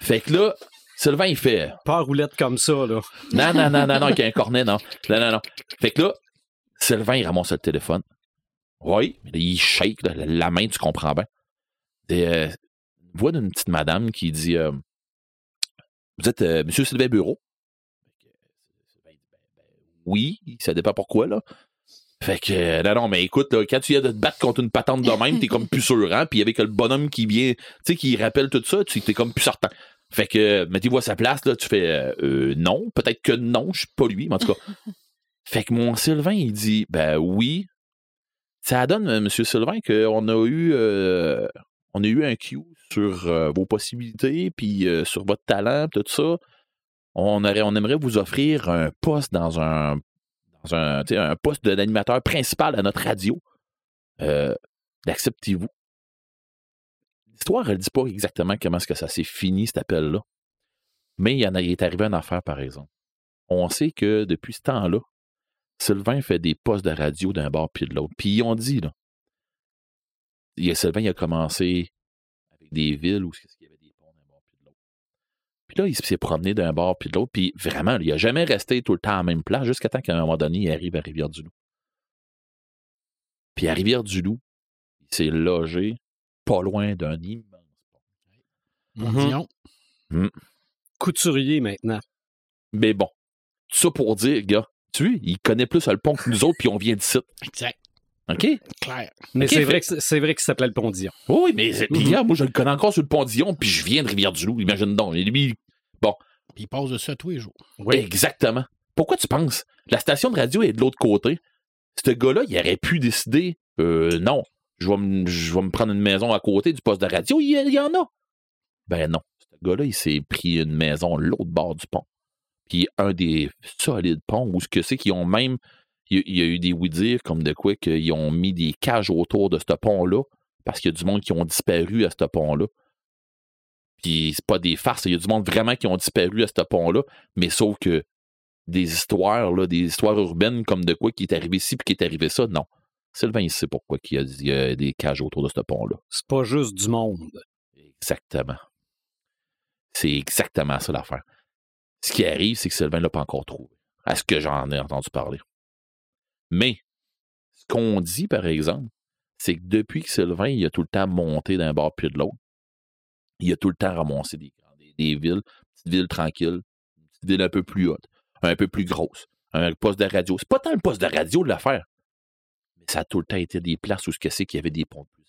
fait que là, Sylvain, il fait, Pas la roulette comme ça, là. non, non, non, non, non, avec un cornet, non. Non, non, non. Fait que là, Sylvain, il ramasse le téléphone. Oui, il shake, là, la- la main, tu comprends bien. Et, euh, voix d'une petite madame qui dit euh, Vous êtes euh, Monsieur Sylvain Bureau Oui, ça dépend pourquoi, là. Fait que, euh, non, non, mais écoute, là, quand tu viens de te battre contre une patente de même, t'es comme plus sûr, hein? Puis avec le bonhomme qui vient, tu sais, qui rappelle tout ça, tu t'es comme plus certain. Fait que, euh, mettez-vous à sa place, là, tu fais euh, euh, non, peut-être que non, je suis pas lui, mais en tout cas. fait que mon Sylvain, il dit Ben oui. Ça donne, Monsieur Sylvain, qu'on a eu on a eu un Q sur vos possibilités, puis sur votre talent, tout ça. On, aurait, on aimerait vous offrir un poste dans un, dans un, un poste d'animateur principal à notre radio. Euh, L'acceptez-vous? L'histoire, elle ne dit pas exactement comment est-ce que ça s'est fini, cet appel-là. Mais il, en a, il est arrivé une affaire, par exemple. On sait que depuis ce temps-là, Sylvain fait des postes de radio d'un bord puis de l'autre. Puis ils ont dit, là, Sylvain il a commencé avec des villes où il y avait des ponts d'un bord puis de l'autre. Puis là, il s'est promené d'un bord puis de l'autre. Puis vraiment, il n'a jamais resté tout le temps à la même place jusqu'à temps qu'à un moment donné, il arrive à Rivière-du-Loup. Puis à Rivière-du-Loup, il s'est logé pas loin d'un immense pont. Mhm. Pondillon. Couturier maintenant. Mais bon, tout ça pour dire, gars, tu vois, il connaît plus le pont que nous autres, puis on vient d'ici. Exact. OK? Clair. Mais c'est fait- vrai que c'est- c'est vrai qu'il s'appelait le Pondillon. Oui, mais c'est- puis Mhm. gars, moi, je le connais encore sur le pont Dion, puis je viens de Rivière-du-Loup, imagine donc. Et lui, Puis il passe de ça tous les jours. Exactement. Pourquoi tu penses? La station de radio est de l'autre côté. Ce gars-là, il aurait pu décider, euh, non, je vais, me, je vais me prendre une maison à côté du poste de radio. Il, y- il y en a. Ben non. Ce gars-là, il s'est pris une maison l'autre bord du pont. Puis un des solides ponts où ce que c'est qu'ils ont même. Il y a- il y a eu des oui-dire comme de quoi qu'ils ont mis des cages autour de ce pont-là parce qu'il y a du monde qui ont disparu à ce pont-là. Puis c'est pas des farces, il y a du monde vraiment qui ont disparu à ce pont-là, mais sauf que des histoires, là, des histoires urbaines comme de quoi qui est arrivé ici puis qui est arrivé ça, non. Sylvain, il sait pourquoi il y y a des cages autour de ce pont-là. C'est pas juste du monde. Exactement. C'est exactement ça l'affaire. Ce qui arrive, c'est que Sylvain l'a pas encore trouvé, à ce que j'en ai entendu parler. Mais, ce qu'on dit, par exemple, c'est que depuis que Sylvain, il a tout le temps monté d'un bord puis de l'autre, il a tout le temps ramassé des, des, des villes, petites villes tranquilles, une petite ville un peu plus haute, un peu plus grosse, un poste de radio. C'est pas tant le poste de radio de l'affaire, mais ça a tout le temps été des places où ce que c'est qu'il y avait des ponts de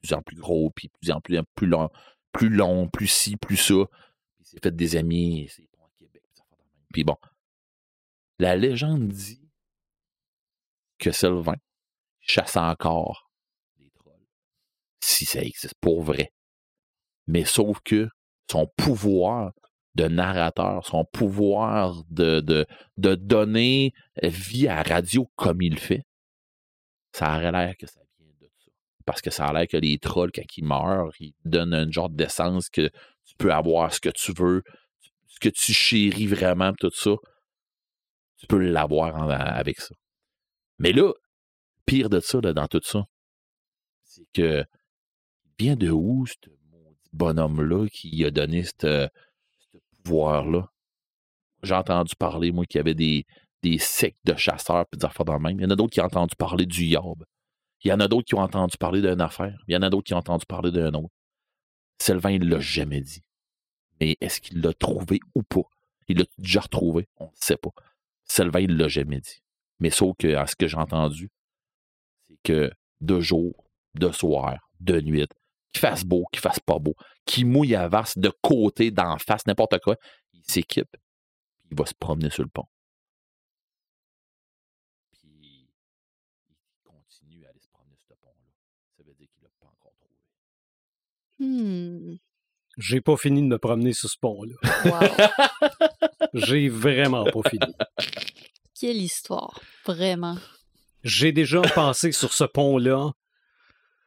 plus en plus hauts, puis plus en plus gros, puis plus en plus, plus long, plus long, plus ci, plus ça. Il s'est fait des amis, c'est bon à Québec. de. Puis bon, la légende dit que Sylvain chasse encore des trolls, si ça existe pour vrai. Mais sauf que son pouvoir de narrateur, son pouvoir de, de, de donner vie à la radio comme il fait, ça aurait l'air que ça vient de ça. Parce que ça a l'air que les trolls, quand ils meurent, ils donnent un genre d'essence que tu peux avoir ce que tu veux, ce que tu chéris vraiment, tout ça, tu peux l'avoir avec ça. Mais là, pire de ça, là, dans tout ça, c'est que vient de où ce bonhomme-là qui a donné ce pouvoir-là? J'ai entendu parler, moi, qu'il y avait des, des sectes de chasseurs puis des affaires dans le même. Il y en a d'autres qui ont entendu parler du Yob. Il y en a d'autres qui ont entendu parler d'une affaire. Il y en a d'autres qui ont entendu parler d'un autre. Sylvain, il l'a jamais dit. Mais est-ce qu'il l'a trouvé ou pas? Il l'a déjà retrouvé? On ne sait pas. Sylvain, il l'a jamais dit. Mais sauf que, à ce que j'ai entendu, c'est que de jour, de soir, de nuit, qu'il fasse beau, qu'il fasse pas beau, qu'il mouille à vasse de côté, d'en face, n'importe quoi, il s'équipe, puis il va se promener sur le pont. Puis il continue à aller se promener sur ce pont-là. Ça veut dire qu'il l'a pas encore trouvé. Hmm. J'ai pas fini de me promener sur ce pont-là. Wow. J'ai vraiment pas fini. Quelle histoire. Vraiment. J'ai déjà passé sur ce pont-là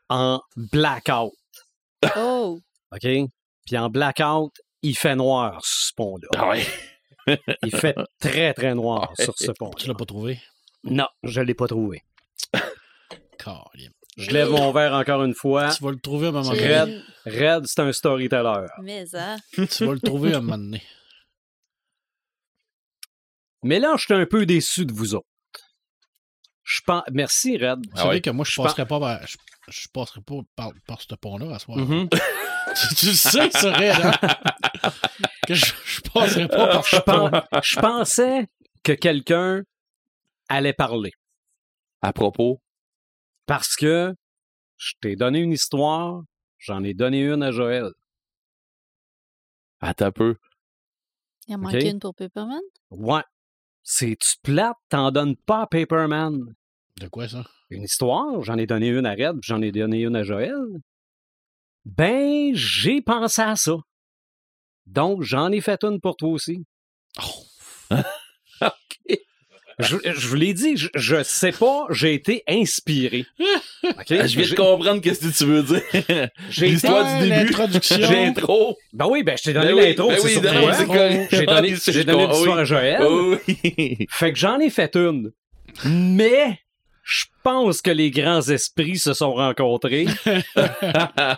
en blackout. Oh. OK? Puis en blackout, il fait noir sur ce pont-là. Ah ouais? Il fait très, très noir sur ce pont. Tu l'as pas trouvé? Non, je l'ai pas trouvé. Je lève mon verre encore une fois. Tu vas le trouver à un moment donné. Red, Red, c'est un storyteller. Mais hein? Tu vas le trouver à un moment donné. Mais là, je suis un peu déçu de vous autres. Je pense... Merci, Red. Tu Ah savais ouais? que moi, je Je passerais pas, par- je, je passerais pas par, par ce pont-là à soir. Mhm. tu, sais, c'est vrai, hein? que je, je passerais pas par ce je, pont. je pensais que quelqu'un allait parler. À propos, Parce que je t'ai donné une histoire, j'en ai donné une à Joël. attends un peu. Il en manque Ok. une pour Pepperman? Ouais. C'est-tu plate? T'en donnes pas à Paperman. De quoi, ça? Une histoire, j'en ai donné une à Red, puis j'en ai donné une à Joël. Ben, j'ai pensé à ça. Donc, j'en ai fait une pour toi aussi. Oh. Je, je vous l'ai dit, je, je sais pas, j'ai été inspiré. Ah, Je viens de comprendre qu'est-ce que tu veux dire. j'ai l'histoire du début. L'introduction. J'ai trop. Ben oui, ben je t'ai donné Ben oui, l'intro, ben c'est oui. J'ai donné, c'est j'ai donné l'histoire oui. à Joël. Oh oui. Fait que j'en ai fait une. Mais je pense que les grands esprits se sont rencontrés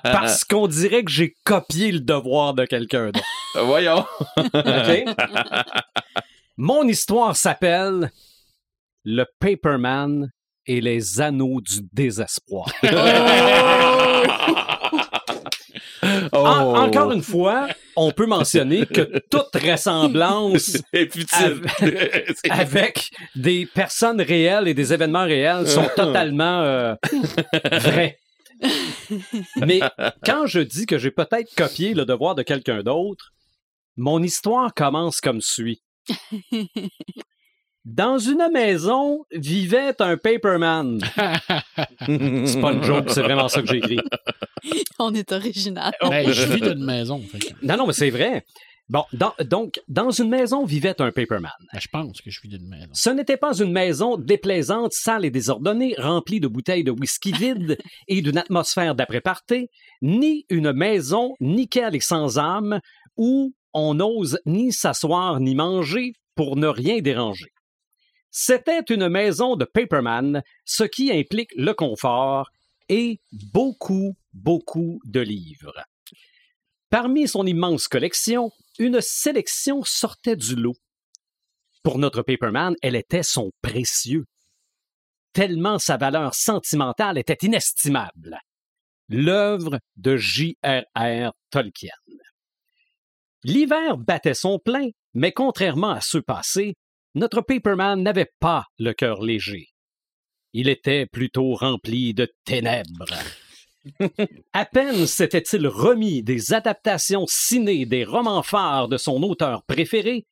parce qu'on dirait que j'ai copié le devoir de quelqu'un d'autre. Voyons. OK? Mon histoire s'appelle Le Paperman et les anneaux du désespoir. Oh. En- encore une fois, on peut mentionner que toute ressemblance. C'est- avec des personnes réelles et des événements réels sont totalement euh, vrais. Mais quand je dis que j'ai peut-être copié le devoir de quelqu'un d'autre, mon histoire commence comme suit. Dans une maison vivait un paperman. C'est pas une joke, c'est vraiment ça que j'ai écrit. On est original. Ben, je vis d'une maison. fait Non, non, mais c'est vrai. Bon, dans- donc, dans une maison vivait un paperman. ben, je pense que je vis d'une maison. Ce n'était pas une maison déplaisante, sale et désordonnée, remplie de bouteilles de whisky vides et d'une atmosphère d'après-party, ni une maison nickel et sans âme où on n'ose ni s'asseoir ni manger pour ne rien déranger. C'était une maison de Paperman, ce qui implique le confort et beaucoup, beaucoup de livres. Parmi son immense collection, une sélection sortait du lot. Pour notre Paperman, elle était son précieux. Tellement sa valeur sentimentale était inestimable. L'œuvre de J.R.R. Tolkien. L'hiver battait son plein, mais contrairement à ceux passés, notre Paperman n'avait pas le cœur léger. Il était plutôt rempli de ténèbres. à peine s'était-il remis des adaptations cinées des romans phares de son auteur préféré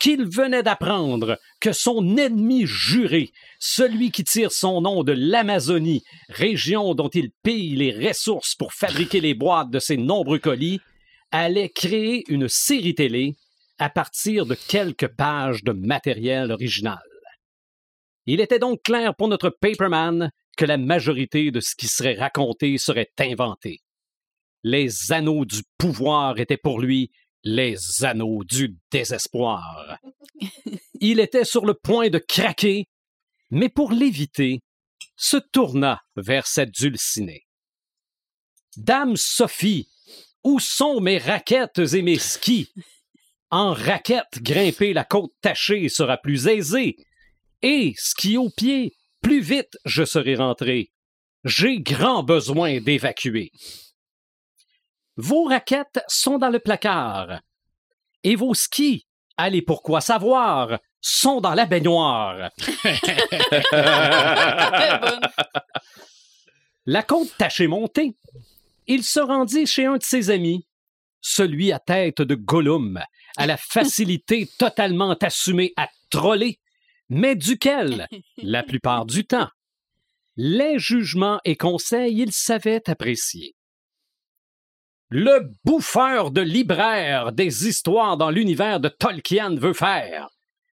qu'il venait d'apprendre que son ennemi juré, celui qui tire son nom de l'Amazonie, région dont il pille les ressources pour fabriquer les boîtes de ses nombreux colis, allait créer une série télé à partir de quelques pages de matériel original. Il était donc clair pour notre Paperman que la majorité de ce qui serait raconté serait inventé. Les anneaux du pouvoir étaient pour lui les anneaux du désespoir. Il était sur le point de craquer, mais pour l'éviter, se tourna vers cette dulcinée. Dame Sophie, où sont mes raquettes et mes skis? En raquette, grimper la côte tachée sera plus aisé. Et, ski au pied, plus vite je serai rentré. J'ai grand besoin d'évacuer. Vos raquettes sont dans le placard. Et vos skis, allez pourquoi savoir, sont dans la baignoire. la côte tachée montée, il se rendit chez un de ses amis, celui à tête de Gollum, à la facilité totalement assumée à troller, mais duquel, la plupart du temps, les jugements et conseils il savait apprécier. Le bouffeur de libraire des histoires dans l'univers de Tolkien veut faire.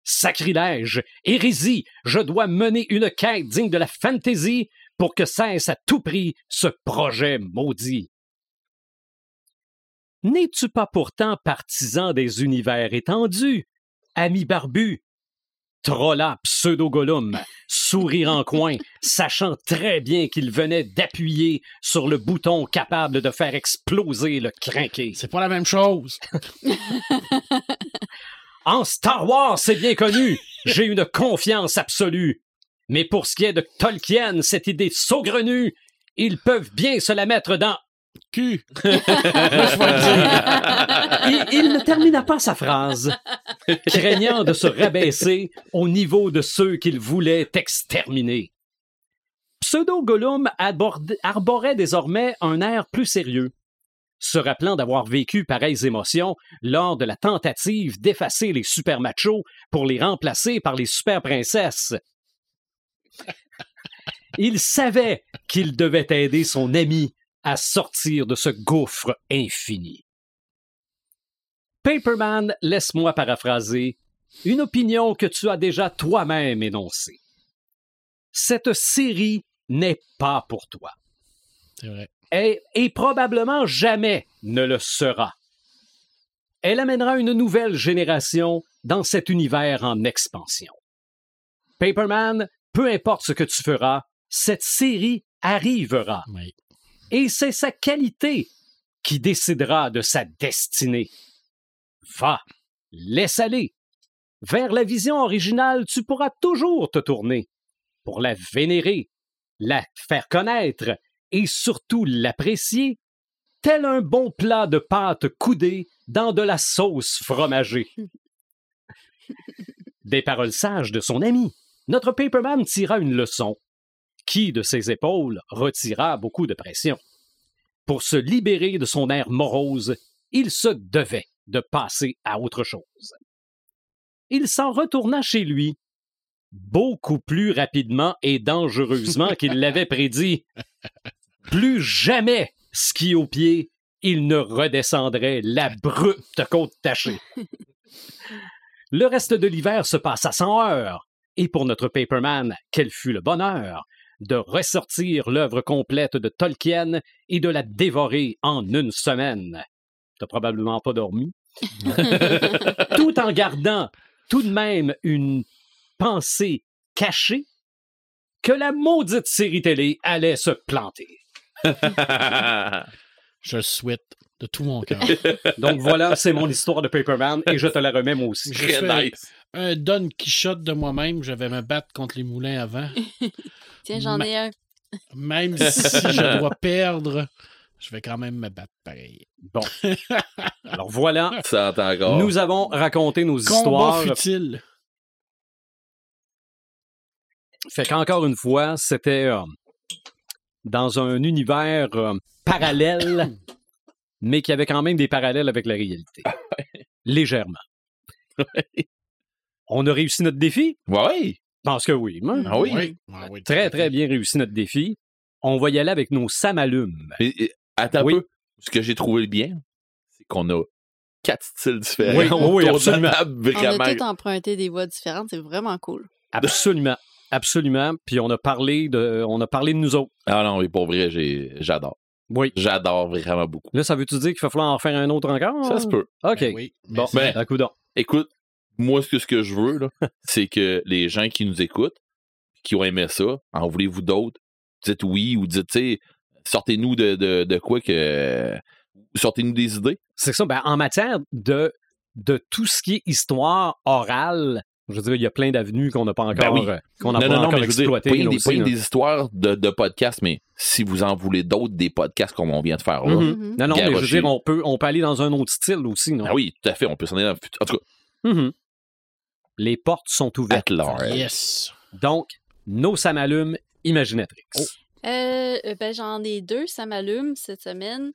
Sacrilège, hérésie, je dois mener une quête digne de la fantaisie pour que cesse à tout prix ce projet maudit. N'es-tu pas pourtant partisan des univers étendus, ami barbu? Trolla pseudo-Gollum, sourire en coin, sachant très bien qu'il venait d'appuyer sur le bouton capable de faire exploser le crinqué. C'est pas la même chose. en Star Wars, c'est bien connu, j'ai une confiance absolue. Mais pour ce qui est de Tolkien, cette idée saugrenue, ils peuvent bien se la mettre dans cul. il, il, ne termina pas sa phrase, craignant de se rabaisser au niveau de ceux qu'il voulait exterminer. Pseudo Gollum arborait désormais un air plus sérieux, se rappelant d'avoir vécu pareilles émotions lors de la tentative d'effacer les super machos pour les remplacer par les super princesses. Il savait qu'il devait aider son ami à sortir de ce gouffre infini. Paperman, laisse-moi paraphraser, une opinion que tu as déjà toi-même énoncée. Cette série n'est pas pour toi. C'est vrai. Et, et probablement jamais ne le sera. Elle amènera une nouvelle génération dans cet univers en expansion. Paperman, peu importe ce que tu feras, cette série arrivera. Oui. Et c'est sa qualité qui décidera de sa destinée. Va, laisse aller. Vers la vision originale, tu pourras toujours te tourner pour la vénérer, la faire connaître et surtout l'apprécier, tel un bon plat de pâte coudée dans de la sauce fromagée. Des paroles sages de son ami, notre Paperman tira une leçon qui, de ses épaules, retira beaucoup de pression. Pour se libérer de son air morose, il se devait de passer à autre chose. Il s'en retourna chez lui, beaucoup plus rapidement et dangereusement qu'il l'avait prédit. Plus jamais, ski au pied, il ne redescendrait l'abrupte côte tachée. Le reste de l'hiver se passa sans heure, et pour notre Paperman, quel fut le bonheur de ressortir l'œuvre complète de Tolkien et de la dévorer en une semaine. T'as probablement pas dormi. tout en gardant tout de même une pensée caché que la maudite série télé allait se planter. Je souhaite de tout mon cœur. Donc voilà, c'est mon histoire de Paperman et je te la remets moi aussi. Je Très fais nice. un Don Quichotte de moi-même. Je vais me battre contre les moulins avant. Tiens, j'en ai un. Même si je dois perdre, je vais quand même me battre pareil. Bon. Alors voilà, Ça encore. nous avons raconté nos Combat histoires. futile. Fait qu'encore une fois, c'était euh, dans un univers euh, parallèle, mais qui avait quand même des parallèles avec la réalité. Légèrement. On a réussi notre défi? Ouais. Je pense que oui. moi. Ah oui? Ah oui, Très, très bien réussi notre défi. On va y aller avec nos samalumes. Attends Oui. un peu. Ce que j'ai trouvé bien, c'est qu'on a quatre styles différents. Oui, oui, oui, absolument. On a tout emprunté des voix différentes, c'est vraiment cool. Absolument. Absolument. Puis on a parlé de, on a parlé de nous autres. Ah non, mais pour vrai, j'adore. Oui. J'adore vraiment beaucoup. Là, ça veut-tu dire qu'il va falloir en faire un autre encore? Ça se peut. OK. Ben oui, Bon, ben, à coup d'or. Écoute, moi, ce que, ce que je veux, là, c'est que les gens qui nous écoutent, qui ont aimé ça, en voulez-vous d'autres? Dites oui ou dites, tu sais, sortez-nous de, de, de quoi que. Sortez-nous des idées. C'est ça. Ben, en matière de, de tout ce qui est histoire orale, je veux dire, il y a plein d'avenues qu'on n'a pas encore, Ben oui. euh, qu'on n'a non, pas non, non, encore exploitées. pas des, aussi, pas des histoires de, de podcasts, mais si vous en voulez d'autres, des podcasts comme on vient de faire là. Mhm. Mhm. Non, non, mais je veux dire, on peut, on peut aller dans un autre style aussi. Non? Ah oui, tout à fait, on peut s'en aller dans le futur. En tout cas, Mhm. Les portes sont ouvertes. at large. Yes. Donc, nos samalumes imaginatrix. Oh. Euh, ben, j'en ai deux, ça m'allume cette semaine.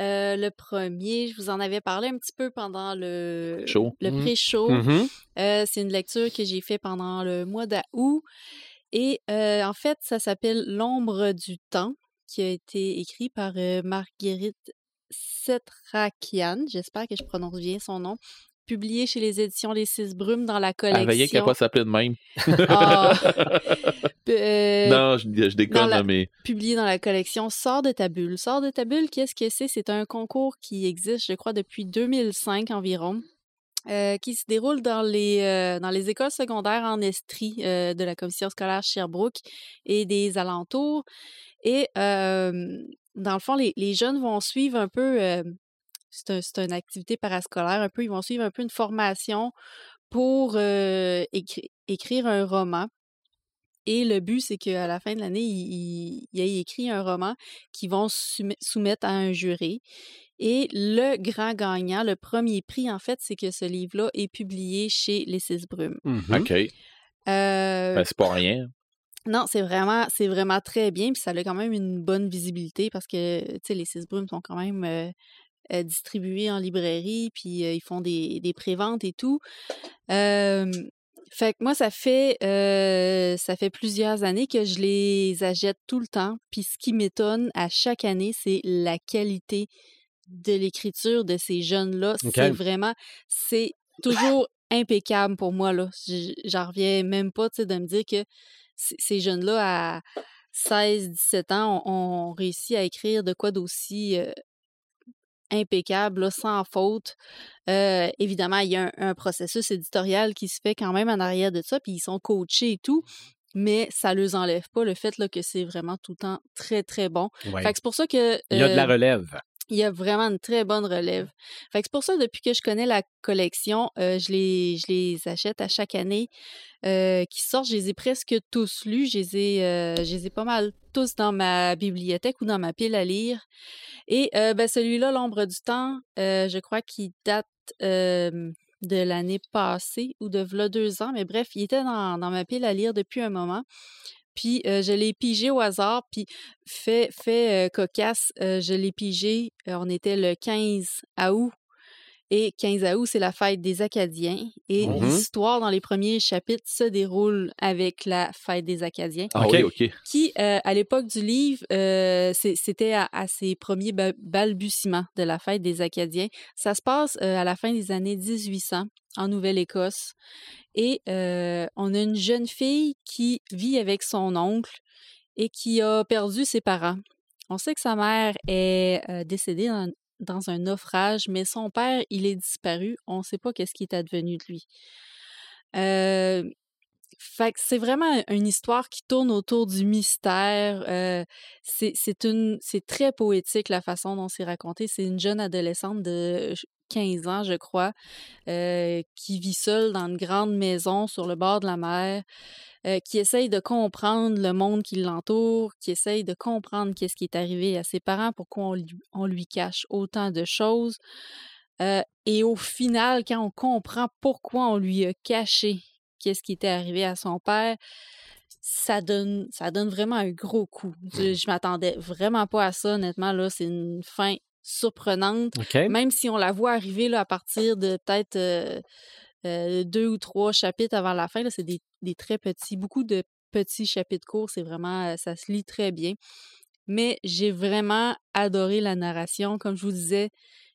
Euh, le premier, je vous en avais parlé un petit peu pendant le, Show. le pré-show. Mhm. Euh, c'est une lecture que j'ai fait pendant le mois d'août. Et en fait, ça s'appelle L'ombre du temps, qui a été écrit par Marguerite Setrakian. J'espère que je prononce bien son nom. Publié chez les éditions Les Six Brumes dans la À veiller qu'elle collection. pas s'appeler de même. Ah. Euh, non, je, je déconne, la- mais. publié dans la collection Sors de ta bulle. Sors de ta bulle, qu'est-ce que c'est? C'est un concours qui existe, je crois, depuis 2005 environ. euh, qui se déroule dans les, euh, dans les écoles secondaires en Estrie euh, de la commission scolaire Sherbrooke et des alentours. Et dans le fond, les, les jeunes vont suivre un peu, c'est un- c'est une activité parascolaire, un peu, ils vont suivre un peu une formation pour euh, écri- écrire un roman. Et le but, c'est qu'à la fin de l'année, il, il, il ait écrit un roman qu'ils vont soumet- soumettre à un jury. Et le grand gagnant, le premier prix, en fait, c'est que ce livre-là est publié chez Les Six Brumes. Mhm. OK. Euh, Ben, c'est pas rien. non, c'est vraiment, c'est vraiment très bien. Puis ça a quand même une bonne visibilité parce que, tu sais, les Six Brumes sont quand même euh, euh, distribués en librairie, puis euh, ils font des, des préventes et tout. Fait que moi, ça fait, euh, ça fait plusieurs années que je les achète tout le temps. Puis ce qui m'étonne à chaque année, c'est la qualité de l'écriture de ces jeunes-là. C'est vraiment, c'est toujours impeccable pour moi. là. J'en reviens même pas, tu sais, de me dire que ces jeunes-là, à 16, 17 ans, ont, ont réussi à écrire de quoi d'aussi euh, impeccable, là, sans faute. Euh, évidemment, il y a un, un processus éditorial qui se fait quand même en arrière de ça, puis ils sont coachés et tout, mais ça ne leur enlève pas le fait là, que c'est vraiment tout le temps très, très bon. Ouais. Fait que c'est pour ça que... Il y a de la relève. Il y a vraiment une très bonne relève. Que c'est pour ça, depuis que je connais la collection, euh, je, les, je les achète à chaque année euh, qui sortent. Je les ai presque tous lus. Je les ai, euh, je les ai pas mal tous dans ma bibliothèque ou dans ma pile à lire. Et ben, celui-là, L'ombre du temps, je crois qu'il date de l'année passée ou de v'là deux ans. Mais bref, il était dans, dans ma pile à lire depuis un moment. Puis euh, je l'ai pigé au hasard. Puis fait, fait euh, cocasse, euh, je l'ai pigé. on était le 15 août. Et 15 août, c'est la fête des Acadiens. Et Mhm. l'histoire dans les premiers chapitres se déroule avec la fête des Acadiens Ah OK. qui, euh, à l'époque du livre, euh, c'était à, à ses premiers ba- balbutiements de la fête des Acadiens. Ça se passe euh, à la fin des années 1800 en Nouvelle-Écosse. Et on a une jeune fille qui vit avec son oncle et qui a perdu ses parents. On sait que sa mère est décédée dans, un naufrage, mais son père, il est disparu. On ne sait pas qu'est-ce qui est advenu de lui. C'est vraiment une histoire qui tourne autour du mystère. c'est très poétique la façon dont c'est raconté. C'est une jeune adolescente de 15 ans, je crois, euh, qui vit seule dans une grande maison sur le bord de la mer, euh, qui essaye de comprendre le monde qui l'entoure, qui essaye de comprendre qu'est-ce qui est arrivé à ses parents, pourquoi on lui, on lui cache autant de choses. Euh, et au final, quand on comprend pourquoi on lui a caché qu'est-ce qui était arrivé à son père, ça donne, ça donne vraiment un gros coup. Je, je m'attendais vraiment pas à ça, honnêtement. Là, c'est une fin surprenante. Même si on la voit arriver là, à partir de peut-être euh, euh, deux ou trois chapitres avant la fin, c'est des, des très petits, beaucoup de petits chapitres courts. C'est vraiment, euh, ça se lit très bien. Mais j'ai vraiment adoré la narration. Comme je vous disais,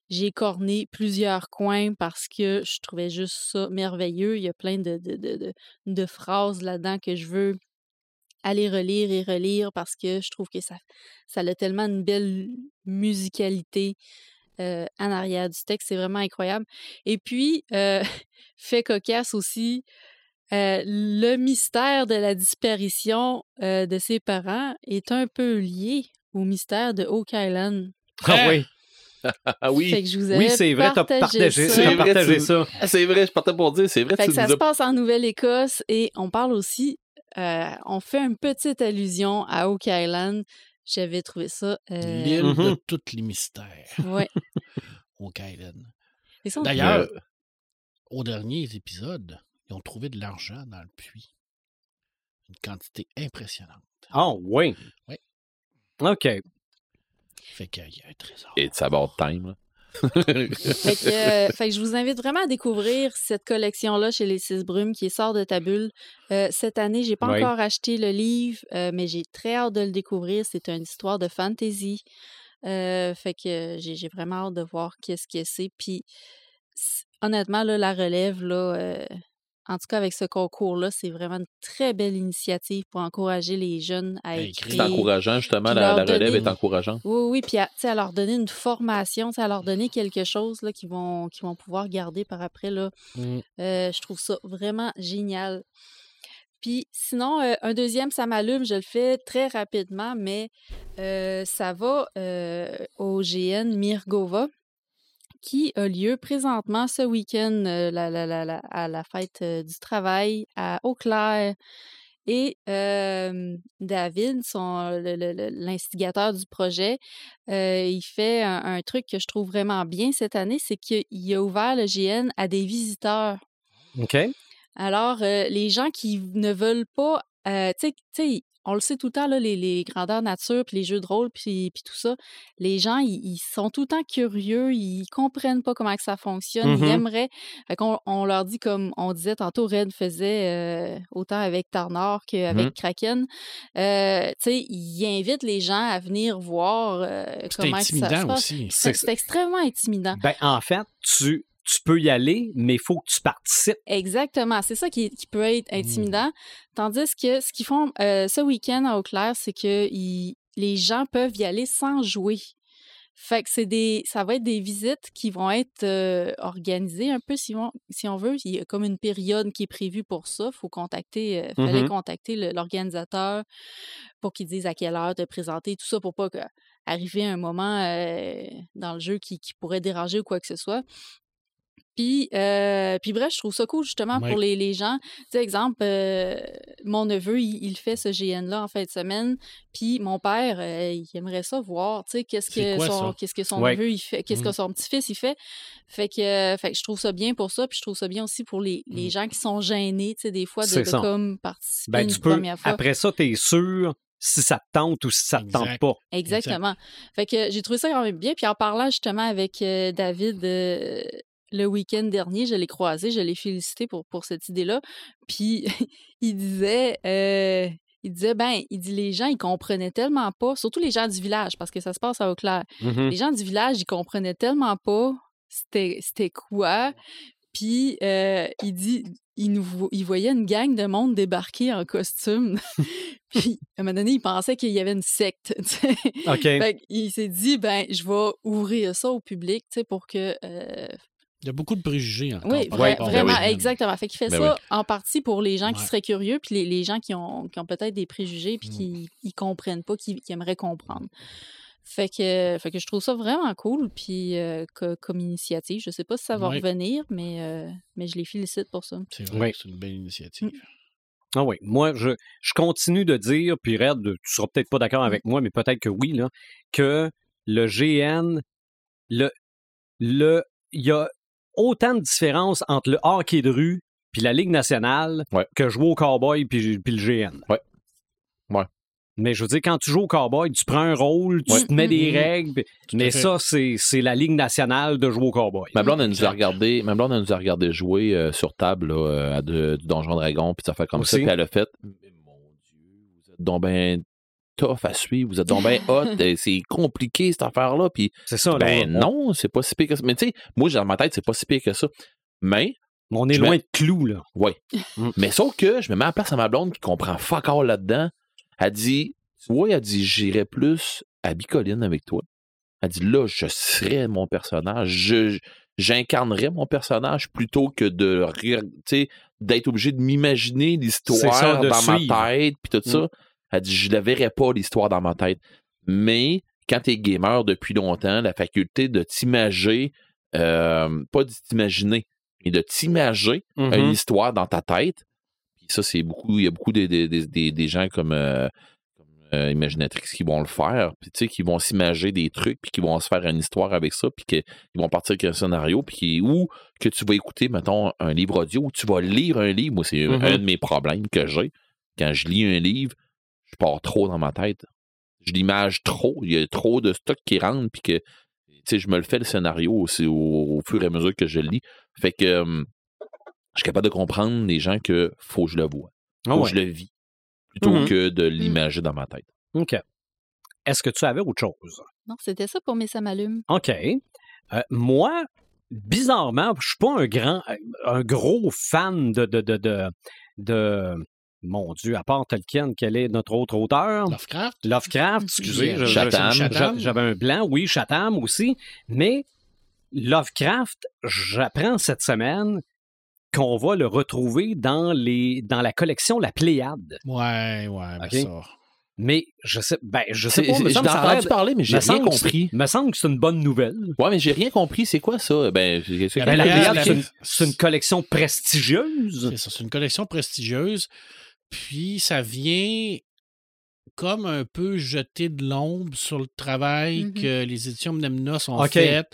j'ai corné plusieurs coins parce que je trouvais juste ça merveilleux. Il y a plein de, de, de, de, de phrases là-dedans que je veux aller relire et relire parce que je trouve que ça, ça a tellement une belle musicalité euh, en arrière du texte. C'est vraiment incroyable. Et puis, euh, fait cocasse aussi, euh, le mystère de la disparition euh, de ses parents est un peu lié au mystère de Oak Island. Ah oui. Ah oui. Fait que je vous Oui, c'est vrai, t'as partagé partagé, ça. C'est t'as vrai, partagé tu- ça. Ah, c'est vrai, je partais pour dire, c'est vrai, Fait tu que ça nous se as- passe en Nouvelle-Écosse et on parle aussi, euh, on fait une petite allusion à Oak Island. J'avais trouvé ça. euh, L'île de Mhm. tous les mystères. Et ça, on- D'ailleurs, Euh, aux derniers épisodes, ils ont trouvé de l'argent dans le puits. Une quantité impressionnante. Ah oui. Oui. OK. Fait qu'il y a un trésor. It's about time. Là. Fait que, euh, fait que je vous invite vraiment à découvrir cette collection-là chez les Six Brumes qui sort de ta bulle. Euh, cette année, j'ai pas Oui. encore acheté le livre, euh, mais j'ai très hâte de le découvrir. C'est une histoire de fantasy. Fait que j'ai vraiment hâte de voir qu'est-ce que c'est. Puis honnêtement, là, la relève, là, en tout cas avec ce concours-là, c'est vraiment une très belle initiative pour encourager les jeunes à À écrire. C'est encourageant, justement, la, relève donner- est encourageante. Oui, oui, puis à, à leur donner une formation, à leur donner quelque chose qu'ils vont, qu'ils vont pouvoir garder par après. Là. Mm. Euh, je trouve ça vraiment génial. Puis sinon, euh, un deuxième, ça m'allume, je le fais très rapidement, mais euh, ça va au GN Mirgova qui a lieu présentement ce week-end euh, la- la- la- la- à la fête euh, du travail à Eau-Claire. Et David, son- l'instigateur du projet, euh, il fait un, un truc que je trouve vraiment bien cette année, c'est qu'il a ouvert le GN à des visiteurs. OK. Alors, les gens qui ne veulent pas, tu sais, on le sait tout le temps, là, les, les grandeurs nature, puis les jeux de rôle, puis, puis tout ça, les gens, ils, ils sont tout le temps curieux, ils comprennent pas comment que ça fonctionne, ils aimeraient. Fait qu'on on leur dit, comme on disait tantôt, Red faisait euh, autant avec Tarnor qu'avec Mhm. Kraken, euh, tu sais, ils invitent les gens à venir voir euh, comment ça se passe. c'est extrêmement intimidant. Ben, en fait, tu, tu peux y aller, mais il faut que tu participes. Exactement. C'est ça qui, qui peut être Mmh. intimidant. Tandis que ce qu'ils font euh, ce week-end à Eau-Claire, c'est que ils- les gens peuvent y aller sans jouer. Fait que c'est des, ça va être des visites qui vont être euh, organisées un peu si on, si on veut. Il y a comme une période qui est prévue pour ça. faut contacter, euh, fallait Mhm. contacter l'organisateur pour qu'il dise à quelle heure te présenter, tout ça pour pas que, arriver un moment euh, dans le jeu qui, qui pourrait déranger ou quoi que ce soit. Puis, euh, puis bref, je trouve ça cool justement Ouais. pour les, les gens. Tu sais, exemple, euh, mon neveu, il, il fait ce GN-là en fin de semaine. Puis mon père, euh, il aimerait ça voir, tu sais, qu'est-ce que quoi, son, qu'est-ce que son Ouais. neveu, il fait, qu'est-ce que Mm. son petit-fils, il fait. Fait que, fait que je trouve ça bien pour ça. Puis je trouve ça bien aussi pour les, les Mm. gens qui sont gênés, tu sais, des fois, de, comme participer Ben, une tu peux, première fois. après ça, tu es sûr si ça te tente ou si ça te tente pas. Exactement. Fait que j'ai trouvé ça quand même bien. Puis en parlant justement avec euh, David euh, le week-end dernier, je l'ai croisé, je l'ai félicité pour, pour cette idée-là. Puis il disait, euh, il disait, ben, il dit les gens, ils comprenaient tellement pas, surtout les gens du village, parce que ça se passe à Eau-Claire. Mhm. Les gens du village, ils comprenaient tellement pas c'était quoi. Puis euh, il dit, il, nous, il voyait une gang de monde débarquer en costume. Puis à un moment donné, il pensait qu'il y avait une secte. OK. Fait il s'est dit, ben, je vais ouvrir ça au public, tu sais, pour que, euh, Il y a beaucoup de préjugés encore. Oui, vra- à vraiment, exactement. Fait qu'il fait Ben ça en partie pour les gens qui Ouais. seraient curieux, puis les, les gens qui ont, qui ont peut-être des préjugés, puis Mm. qui ne comprennent pas, qui, qui aimeraient comprendre. Fait que, fait que je trouve ça vraiment cool, puis euh, co- comme initiative. Je sais pas si ça va revenir, mais, euh, mais je les félicite pour ça. C'est vrai, c'est une belle initiative. Ah oui, moi, je, je continue de dire, puis Red, tu seras peut-être pas d'accord avec moi, mais peut-être que oui, là, que le GN, le, le, il y a autant de différence entre le hockey de rue puis la Ligue nationale Ouais. que jouer au cowboy puis, puis le GN. Ouais. Ouais. Mais je veux dire, quand tu joues au cowboy, tu prends un rôle, tu Ouais. te mets des Mhm. règles, mais ça, c'est c'est la Ligue nationale de jouer au cowboy. Ma blonde, elle nous a regardé, ma blonde, elle nous a regardé jouer euh, sur table là, euh, à de- du Donjon Dragon, puis ça fait comme ça, puis elle a fait Mais mon Dieu, vous êtes donc ben tough à suivre, vous êtes donc ben hot, euh, c'est compliqué cette affaire-là, puis C'est ça, ben on- non, c'est pas si pire que ça. Mais tu sais, moi, dans ma tête, c'est pas si pire que ça. Mais, on est loin mets- de clou, là. ouais. Mm. Mais sauf que je me mets à la place à ma blonde qui comprend fuck all là-dedans. Elle dit, tu vois, elle dit, j'irais plus à Bicoline avec toi. Elle dit, là, je serais mon personnage. Je, j'incarnerais mon personnage plutôt que de rire, tu sais, d'être obligé de m'imaginer l'histoire dans suivre. ma tête, puis tout ça. Elle dit, je la verrais pas, l'histoire dans ma tête. Mais quand t'es gamer depuis longtemps, la faculté de t'imager, euh, pas de t'imaginer, mais de t'imager Mhm. une histoire dans ta tête. Puis ça, c'est beaucoup. Il y a beaucoup des, des, des- des- des gens comme, euh, comme, euh, Imaginatrix qui vont le faire, puis tu sais, qui vont s'imager des trucs, puis qui vont se faire une histoire avec ça, puis qu'ils vont partir avec un scénario, puis ou que tu vas écouter, mettons, un livre audio, ou tu vas lire un livre. Moi, c'est Mhm. un de mes problèmes que j'ai. Quand je lis un livre, je pars trop dans ma tête. Je l'image trop. Il y a trop de stock qui rentre, puis que tu sais, je me le fais le scénario aussi au, au fur et à mesure que je le lis. Fait que hum, je suis capable de comprendre les gens que faut que je le vois, Ah faut ouais. que je le vis, plutôt Mhm. que de l'imager dans ma tête. OK. Est-ce que tu avais autre chose? Non, c'était ça pour mes ça m'allume. OK. Euh, moi, bizarrement, je suis pas un grand, un gros fan de, de, de, de, de- mon Dieu, à part Tolkien, quel est notre autre auteur? Lovecraft? Lovecraft, excusez. je- je- Chatham. J'avais un blanc, oui, Chatham aussi. Mais Lovecraft, j'apprends cette semaine qu'on va le retrouver dans, les, dans la collection La Pléiade. Ouais, ouais, ben Ok? ça. Mais je sais, ben, je sais pas, me J'ai semble que ça a l'air entendu parler, mais j'ai me rien semble que c'est- compris. me semble que c'est une bonne nouvelle. Ouais, mais j'ai rien compris. C'est quoi ça? Ben, c'est- Ben, une, c'est une collection prestigieuse. C'est ça, c'est une collection prestigieuse. Puis ça vient comme un peu jeter de l'ombre sur le travail Mhm. que les éditions Mnemnos ont Ok. fait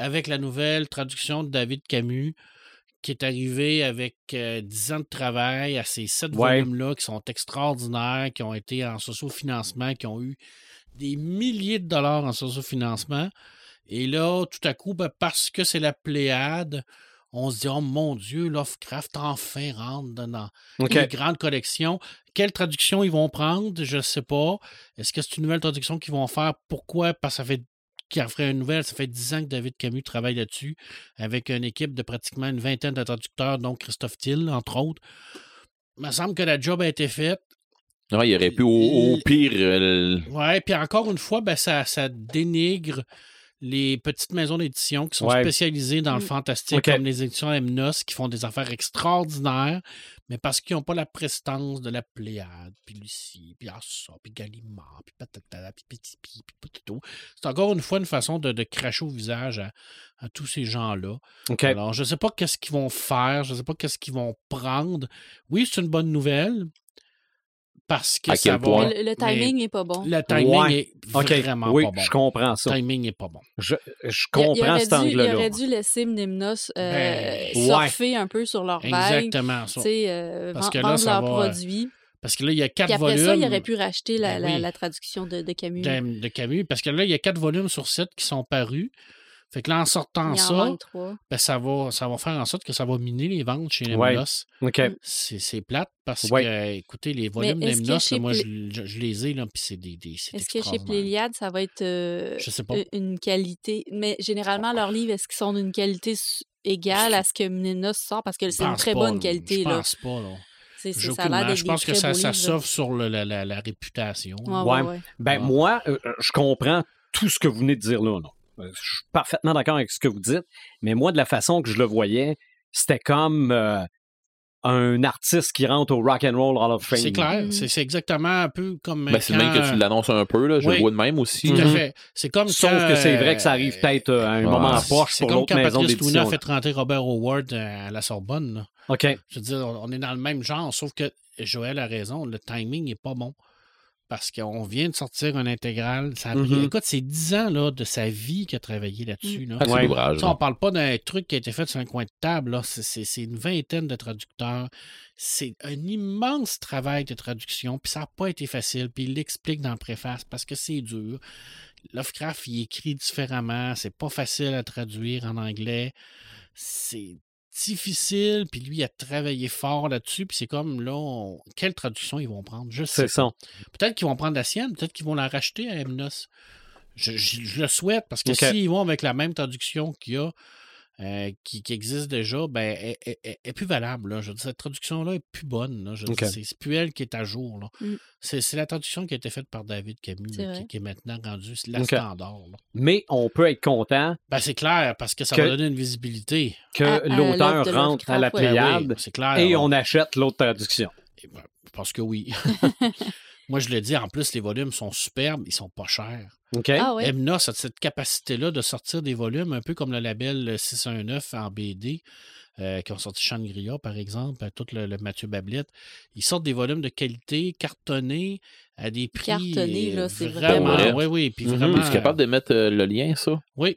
avec la nouvelle traduction de David Camus qui est arrivé avec euh, 10 ans de travail à ces sept Ouais. volumes-là qui sont extraordinaires, qui ont été en socio-financement, qui ont eu des milliers de dollars en socio-financement. Et là, tout à coup, ben, parce que c'est la Pléiade, on se dit, oh mon Dieu, Lovecraft enfin rentre dans OK. une grande collection. Quelle traduction ils vont prendre, je ne sais pas. Est-ce que c'est une nouvelle traduction qu'ils vont faire? Pourquoi? Parce que ça fait qui ferait une nouvelle. Ça fait 10 ans que David Camus travaille là-dessus, avec une équipe de pratiquement une vingtaine de traducteurs, dont Christophe Till, entre autres. Il me semble que la job a été faite. Ouais, il aurait pu au, au pire. euh, Ouais, puis encore une fois, ben, ça, ça dénigre les petites maisons d'édition qui sont Ouais. spécialisées dans le Mm. fantastique, comme les éditions Emnos, qui font des affaires extraordinaires, mais parce qu'ils n'ont pas la prestance de la Pléiade, puis Lucie, puis ah, ça, puis Gallimard, puis patata, puis petit, puis potato. C'est encore une fois une façon de, de cracher au visage à, à tous ces gens-là. Alors, je ne sais pas qu'est-ce qu'ils vont faire, je ne sais pas qu'est-ce qu'ils vont prendre. Oui, c'est une bonne nouvelle, parce que À ça quel va... point? Le, timing n'est pas bon. le timing Ouais. est OK. vraiment oui, pas bon. je comprends ça. Le timing n'est pas bon. Je, je Il- il comprends cet dû- Il angle-là. aurait dû laisser Mnemnos euh, Ben, surfer un peu sur leur vague. Exactement. ça. euh, Parce que là, vendre ça leurs va, euh, produits. Parce que là, il y a quatre après volumes ça, il aurait pu racheter la, Ben la- oui. la traduction de, de Camus. de, de Camus. Parce que là, il y a quatre volumes sur sept qui sont parus. Fait que là, en sortant en ça, ben, ça, va, ça va faire en sorte que ça va miner les ventes chez les Ouais. Mnos. OK. C'est plate parce Ouais. que, euh, écoutez, les volumes est-ce des que Mnos, chez là, moi, je, je- je les ai, là, puis c'est des, des c'est Est-ce que chez. Pléiade, ça va être euh, Je sais pas. une qualité? Mais généralement, leurs livres, est-ce qu'ils sont d'une qualité égale à ce que Mnemos sort? Parce que c'est une très pas, bonne là. qualité. Je là. pense pas, là. Ça a l'air aucunement. d'être Je des pense que très ça, ça s'offre sur le- la, la- la réputation. Ouais, Ouais. ouais, ouais. Ben, Ah. moi, euh, je comprends tout ce que vous venez de dire là. là. Je suis parfaitement d'accord avec ce que vous dites, mais moi, de la façon que je le voyais, c'était comme euh, un artiste qui rentre au Rock and Roll Hall of Fame. C'est clair. Mm. C'est c'est exactement un peu comme. Ben, c'est le même que tu l'annonces un peu, là. Je Oui. le vois de même aussi. Tout à Mhm. fait. C'est comme Sauf quand, que c'est vrai que ça euh, arrive peut-être euh, à un moment en C'est poche c'est pour comme l'autre quand a fait rentrer Robert Howard euh, à la Sorbonne. là. OK. Je veux dire, on on est dans le même genre, sauf que Joël a raison, le timing n'est pas bon. Parce qu'on vient de sortir un intégral. Ça a pris- Mhm. Écoute, c'est 10 ans là, de sa vie qu'il a travaillé là-dessus. là. Ouais. sais, là. on parle pas d'un truc qui a été fait sur un coin de table. là. C'est- une vingtaine de traducteurs. C'est un immense travail de traduction. Puis ça n'a pas été facile. Puis il l'explique dans le préface parce que c'est dur. Lovecraft, il écrit différemment. C'est pas facile à traduire en anglais. C'est difficile. Puis lui, a travaillé fort là-dessus. Puis c'est comme là, on- quelle traduction ils vont prendre? Je sais ça. Peut-être qu'ils vont prendre la sienne, peut-être qu'ils vont la racheter à Emnos. Je, je- je le souhaite parce que s'ils vont avec la même traduction qu'il y a, euh, qui, qui existe déjà, ben, est plus valable. Là. Je veux dire, cette traduction-là est plus bonne. Là. Je c'est plus elle qui est à jour. là. Mm. C'est la traduction qui a été faite par David Camille, là, qui, qui est maintenant rendue la standard. là. Mais on peut être content Ben, c'est clair parce que ça Que- va donner une visibilité. que l'auteur rentre à la Oui, c'est clair. et là. on achète l'autre traduction. Eh ben, Je pense que oui. Moi, je le dis, en plus, les volumes sont superbes, ils sont pas chers. OK? Ah a cette capacité-là de sortir des volumes, un peu comme le label 619 en BD, euh, qui ont sorti Shangri-La, par exemple, à tout le, le Mathieu Bablette. Ils sortent des volumes de qualité, cartonnés, à des prix. Cartonnés, là, euh, c'est vraiment. vraiment- Oui, oui. Puis Mhm. vraiment. Es-tu capable de mettre euh, le lien, ça? Oui.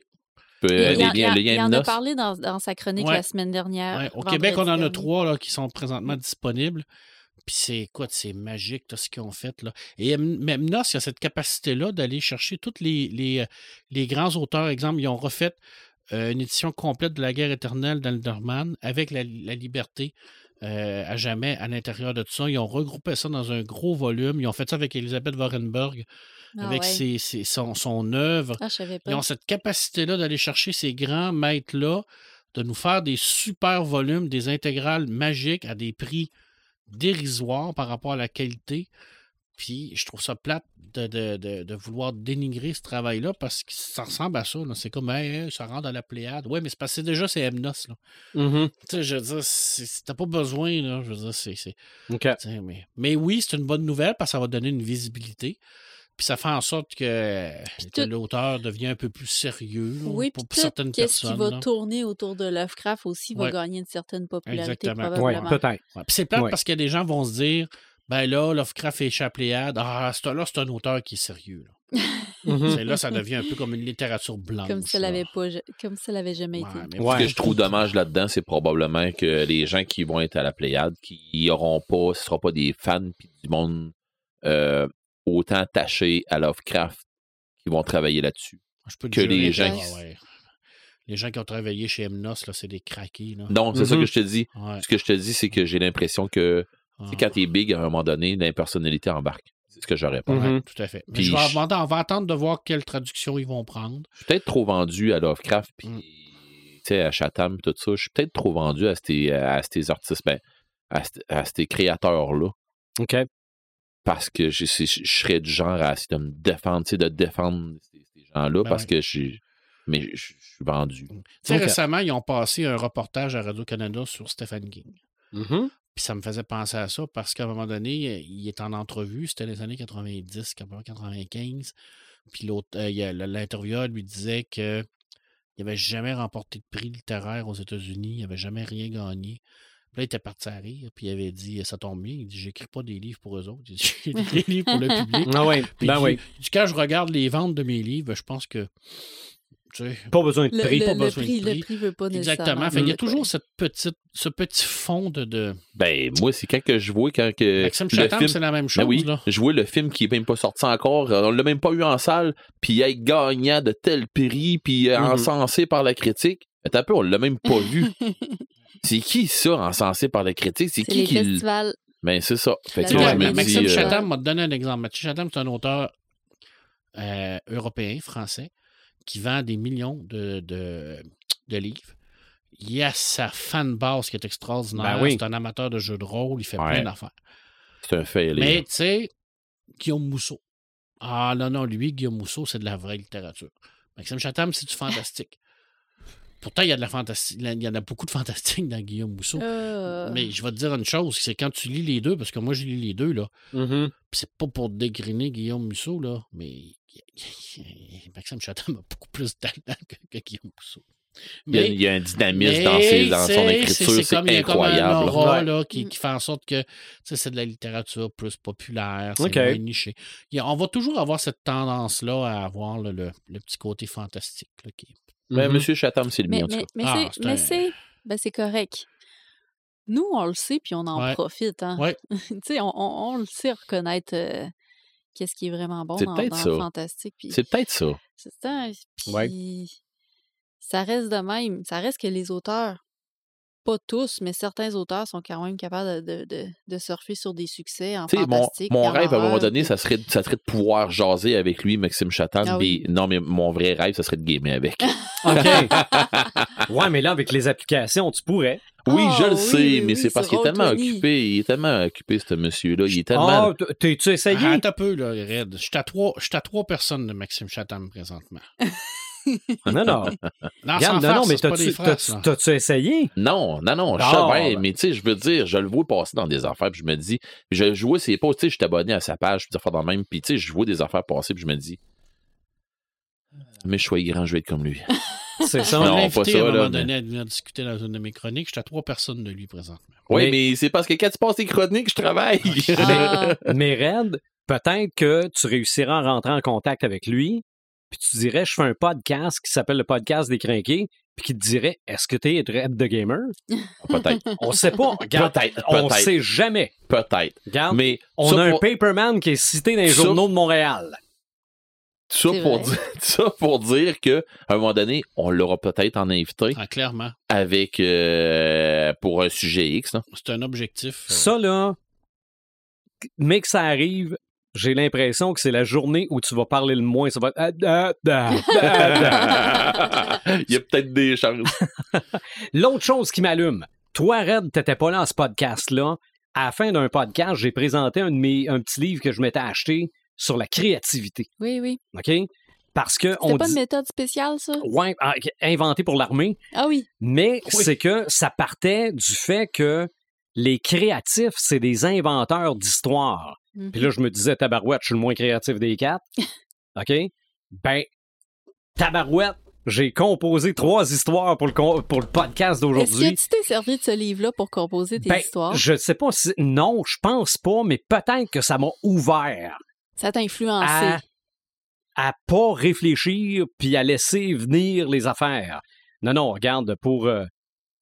Euh, Il, les en- liens- il a parlé dans, dans sa chronique Ouais. la semaine dernière. Ouais, Au Québec, on en a dernier. trois là, qui sont présentement disponibles. Puis c'est écoute, c'est magique là, ce qu'ils ont fait. Là. Et Em- même Nos, il y a cette capacité-là d'aller chercher tous les, les, euh, les grands auteurs. Exemple, ils ont refait euh, une édition complète de la guerre éternelle d'Alderman avec la, la liberté euh, à jamais à l'intérieur de tout ça. Ils ont regroupé ça dans un gros volume. Ils ont fait ça avec Elisabeth Vorenberg, Ah avec ouais. ses- ses- son, son œuvre. Ah, Ils ont cette capacité-là d'aller chercher ces grands maîtres-là, de nous faire des super volumes, des intégrales magiques à des prix dérisoires par rapport à la qualité. Puis je trouve ça plate de, de- de- de vouloir dénigrer ce travail-là parce que ça ressemble à ça. C'est comme, hey, ça rentre dans la Pléiade. Ouais, mais c'est que déjà, c'est Emnos. Là. Mhm. Tu sais, je veux dire, t'as pas besoin. Là. Je veux dire, c'est. mais, mais oui, c'est une bonne nouvelle parce que ça va donner une visibilité. Puis ça fait en sorte que, que tout- l'auteur devient un peu plus sérieux Oui, pour puis certaines tout qu'est-ce qui personnes. va tourner autour de Lovecraft aussi va gagner une certaine popularité Exactement. Oui, probablement. peut-être. Ouais, Puis c'est plate Ouais. parce que des gens vont se dire ben là, Lovecraft et Chapléade, ah, c'est là, c'est un auteur qui est sérieux. Là, Mhm. C'est là ça devient un peu comme une littérature blanche. comme ça l'avait pas, comme ça l'avait jamais Ouais, été. mais Ouais. Ce que je trouve dommage là-dedans, c'est probablement que les gens qui vont être à la Pléiade, qui auront pas, ce sera pas des fans puis du monde euh, autant attaché à Lovecraft qui vont travailler là-dessus. je peux te que jurer les gens qui- ah ouais. Les gens qui ont travaillé chez Emnos, là, c'est des craqués. Là. Donc, c'est ça Mhm. que je te dis. Ouais, Ce que je te dis, c'est que j'ai l'impression que ouais. quand t'es big, à un moment donné, l'impersonnalité embarque. C'est ce que j'aurais pas. Mhm. Ouais, tout à fait. Mais je vais je- demander- on va attendre de voir quelle traduction ils vont prendre. Je suis peut-être trop vendu à Lovecraft puis Mm. tu sais, à Chatham tout ça. Je suis peut-être trop vendu à ces, à ces artistes, ben, à, ces- à ces créateurs-là. OK. Parce que je, je- je serais du genre à essayer de me défendre, tu sais, de défendre ces, ces gens-là Ben parce ouais. que je suis. Mais je, je suis vendu. Tu sais, Ok. récemment, ils ont passé un reportage à Radio-Canada sur Stephen King. Mhm. Puis ça me faisait penser à ça parce qu'à un moment donné, il est en entrevue, c'était les années 90, 95. Puis l'autre, euh, l'intervieweur lui disait que il n'avait jamais remporté de prix littéraire aux États-Unis, il n'avait jamais rien gagné. Là, il était parti à rire, puis il avait dit Ça tombe bien. Il dit J'écris pas des livres pour eux autres, il dit, j'écris des livres pour le public. Ah oui, Puis ben il oui. dit- il dit, Quand je regarde les ventes de mes livres, je pense que. Tu sais, Pas besoin de Le, prix. le- pas le besoin de prix, prix. le prix veut pas. Exactement. Fait, il y a toujours cette petite, ce petit fond de. de... Ben, moi, c'est quand que je vois quand que. Maxime le Chatham, film- c'est la même Ben chose. oui, là. je vois le film qui est même pas sorti encore. On l'a même pas eu en salle. Puis être gagnant de tel prix, puis Mhm. encensé par la critique. Attends un peu, on l'a même pas vu. C'est qui ça, encensé par la critique? C'est C'est qui les qui. festivals. Ben, c'est ça. Fait que Ouais, mais me Maxime euh, Chatham m'a donné un exemple. Maxime Chatham, c'est un auteur euh, européen, français, qui vend des millions de, de, de livres. Il a sa fan base qui est extraordinaire. Ben oui. C'est un amateur de jeux de rôle. Il fait Ouais. plein d'affaires. c'est un fait, les Mais tu sais, Guillaume Mousseau. Ah non, non, lui, Guillaume Mousseau, c'est de la vraie littérature. Maxime Chatham, c'est du fantastique. Pourtant, il y a de la fantastique. Il y en a beaucoup de fantastique dans Guillaume Mousseau. Euh, Mais je vais te dire une chose, c'est quand tu lis les deux, parce que moi je lis les deux, là. Puis c'est pas pour dégriner Guillaume Musso, là, mais Maxime Chatham a beaucoup plus de talent que, que Guillaume Musso. Il y a, il y a un dynamisme dans, ses- dans son écriture, c'est comme, il y a comme un incroyable. aura Ouais. là, qui, Mm. qui fait en sorte que c'est de la littérature plus populaire, c'est Ok. moins niché. A- on va toujours avoir cette tendance-là à avoir là, le, le petit côté fantastique. là, qui... Ben, Mhm. Monsieur Chatham, c'est le mais mien, en tout mais, cas. mais Ah, mais c'est ben, c'est correct. Nous, on le sait, puis on en Ouais. profite. Hein? Ouais. tu sais, on, on- on le sait reconnaître euh, qu'est-ce qui est vraiment bon dans, peut-être dans ça. le fantastique. Puis C'est peut-être ça. c'est ça. Puis Ouais. ça reste de même. Ça reste que les auteurs, pas tous, mais certains auteurs sont quand même capables de, de, de- de surfer sur des succès en mon, fantastique. mon en rêve, à un moment donné, puis- ça serait, ça serait de pouvoir jaser avec lui, Maxime Chatham. Ah oui. puis- Non, mais mon vrai rêve, ça serait de gamer avec. OK. ouais, mais là, avec les applications, tu pourrais. Oui, Ah, je le oui, sais, mais oui, c'est parce qu'il est tellement Roll20. occupé. Il est tellement occupé, ce monsieur-là. Il est tellement. Ah, t- t'es-tu essayé? Un peu, là, Red. Je suis à trois, je suis à trois personnes de Maxime Chatham présentement. Non, non. Non, non, non, mais t'as-tu, essayé? Non, non, non, je Ah, sais bien, ben. mais tu sais, je veux dire, je le vois passer dans des affaires, puis je me dis, je jouais ses posts, tu sais, je suis abonné à sa page, puis des affaires dans le même, puis tu sais, je vois des affaires passer, puis je me dis, mais je suis grand, je vais être comme lui. C'est Je ça. Non, pas ça, à un là, moment mais- donné à venir discuter dans une de mes chroniques. Je suis à trois personnes de lui présentement. Oui, Mais- mais, c'est parce que quand tu passes tes chroniques, je travaille. Ah, Mais Red, peut-être que tu réussiras à rentrer en contact avec lui, puis tu dirais, je fais un podcast qui s'appelle le podcast des crinqués, puis qui te dirait, est-ce que t'es Red the Gamer? peut-être, On sait pas. Regarde, peut-être, on peut-être, sait jamais. peut-être. Regarde, Mais on a un pour- paperman qui est cité dans les Ça- journaux de Montréal. ça pour, dire, ça pour dire que à un moment donné, on l'aura peut-être en invité Ah, clairement. avec euh, pour un sujet X. là. C'est un objectif. euh, Ça, là, mais que ça arrive, j'ai l'impression que c'est la journée où tu vas parler le moins. Ça va être... Il y a peut-être des chances. L'autre chose qui m'allume, toi, Red, t'étais pas là dans ce podcast-là. À la fin d'un podcast, j'ai présenté un, de mes, un petit livre que je m'étais acheté sur la créativité. oui, oui. OK? Parce que C'était on pas dit. une méthode spéciale, ça? Ouais, ah, inventé pour l'armée, Ah oui. mais Oui. c'est que ça partait du fait que les créatifs, c'est des inventeurs d'histoires. Mhm. Puis là, je me disais, tabarouette, je suis le moins créatif des quatre. OK? Ben, tabarouette, j'ai composé trois histoires pour le, pour le podcast Est-ce que d'aujourd'hui. tu t'es servi de ce livre-là pour composer tes Ben, histoires? je sais pas si. Non, je pense pas, mais peut-être que ça m'a ouvert Ça t'a influencé. à, à pas réfléchir puis à laisser venir les affaires. Non, non, regarde, pour euh,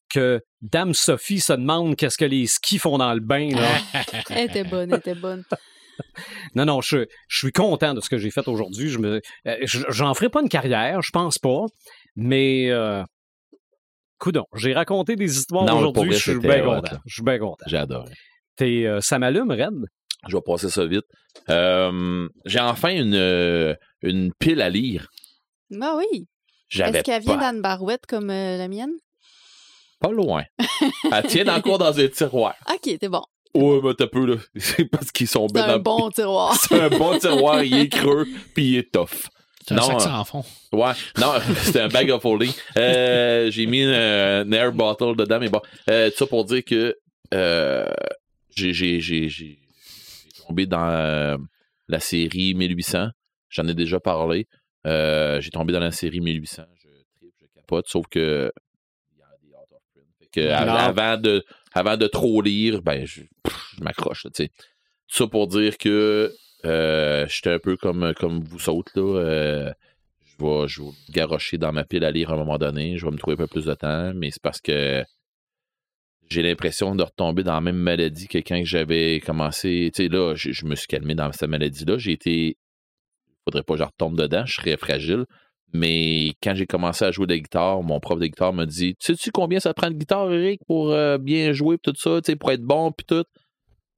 que Dame Sophie se demande qu'est-ce que les skis font dans le bain, là. Elle était bonne, elle était bonne. Non, non, je, je suis content de ce que j'ai fait aujourd'hui. Je me, euh, je- j'en ferai pas une carrière, je pense pas, mais euh, coudon, j'ai raconté des histoires aujourd'hui. vrai, Je suis bien content. Je suis bien content. J'ai adoré. T'es, euh, ça m'allume, Red? Je vais passer ça vite. Euh, j'ai enfin une, une pile à lire. Ah oui. J'avais Est-ce qu'elle vient d'Anne Barouette comme euh, la mienne? Pas loin. Elle tient encore dans un tiroir. Ok, c'est bon. Ouais, mais t'as peu, là. C'est parce qu'ils sont C'est bien un dans bon tiroir. C'est un bon tiroir, il est creux, puis il est tough. C'est un Non, sac sans fond. Ouais, non, c'était un bag of holding. Euh, j'ai mis un, un air bottle dedans, mais bon, euh, tout ça pour dire que euh, j'ai, j'ai, j'ai, j'ai j'ai tombé dans euh, la série 1800. J'en ai déjà parlé. Euh, j'ai tombé dans la série 1800. Je tripe, je capote, sauf que il y a des out of print. Fait que avant de, avant de trop lire, ben, je, m'accroche, tu sais. Tout ça pour dire que euh, j'étais un peu comme, comme vous autres, là. euh, je vais, je vais garrocher dans ma pile à lire à un moment donné. Je vais me trouver un peu plus de temps, mais c'est parce que j'ai l'impression de retomber dans la même maladie que quand j'avais commencé. Tu sais, là, je, je me suis calmé dans cette maladie-là. J'ai été. Faudrait pas que je retombe dedans, je serais fragile. Mais quand j'ai commencé à jouer de la guitare, mon prof de guitare m'a dit Sais-tu combien ça prend de guitare, Eric, pour euh, bien jouer, pis tout ça, pour être bon, puis tout?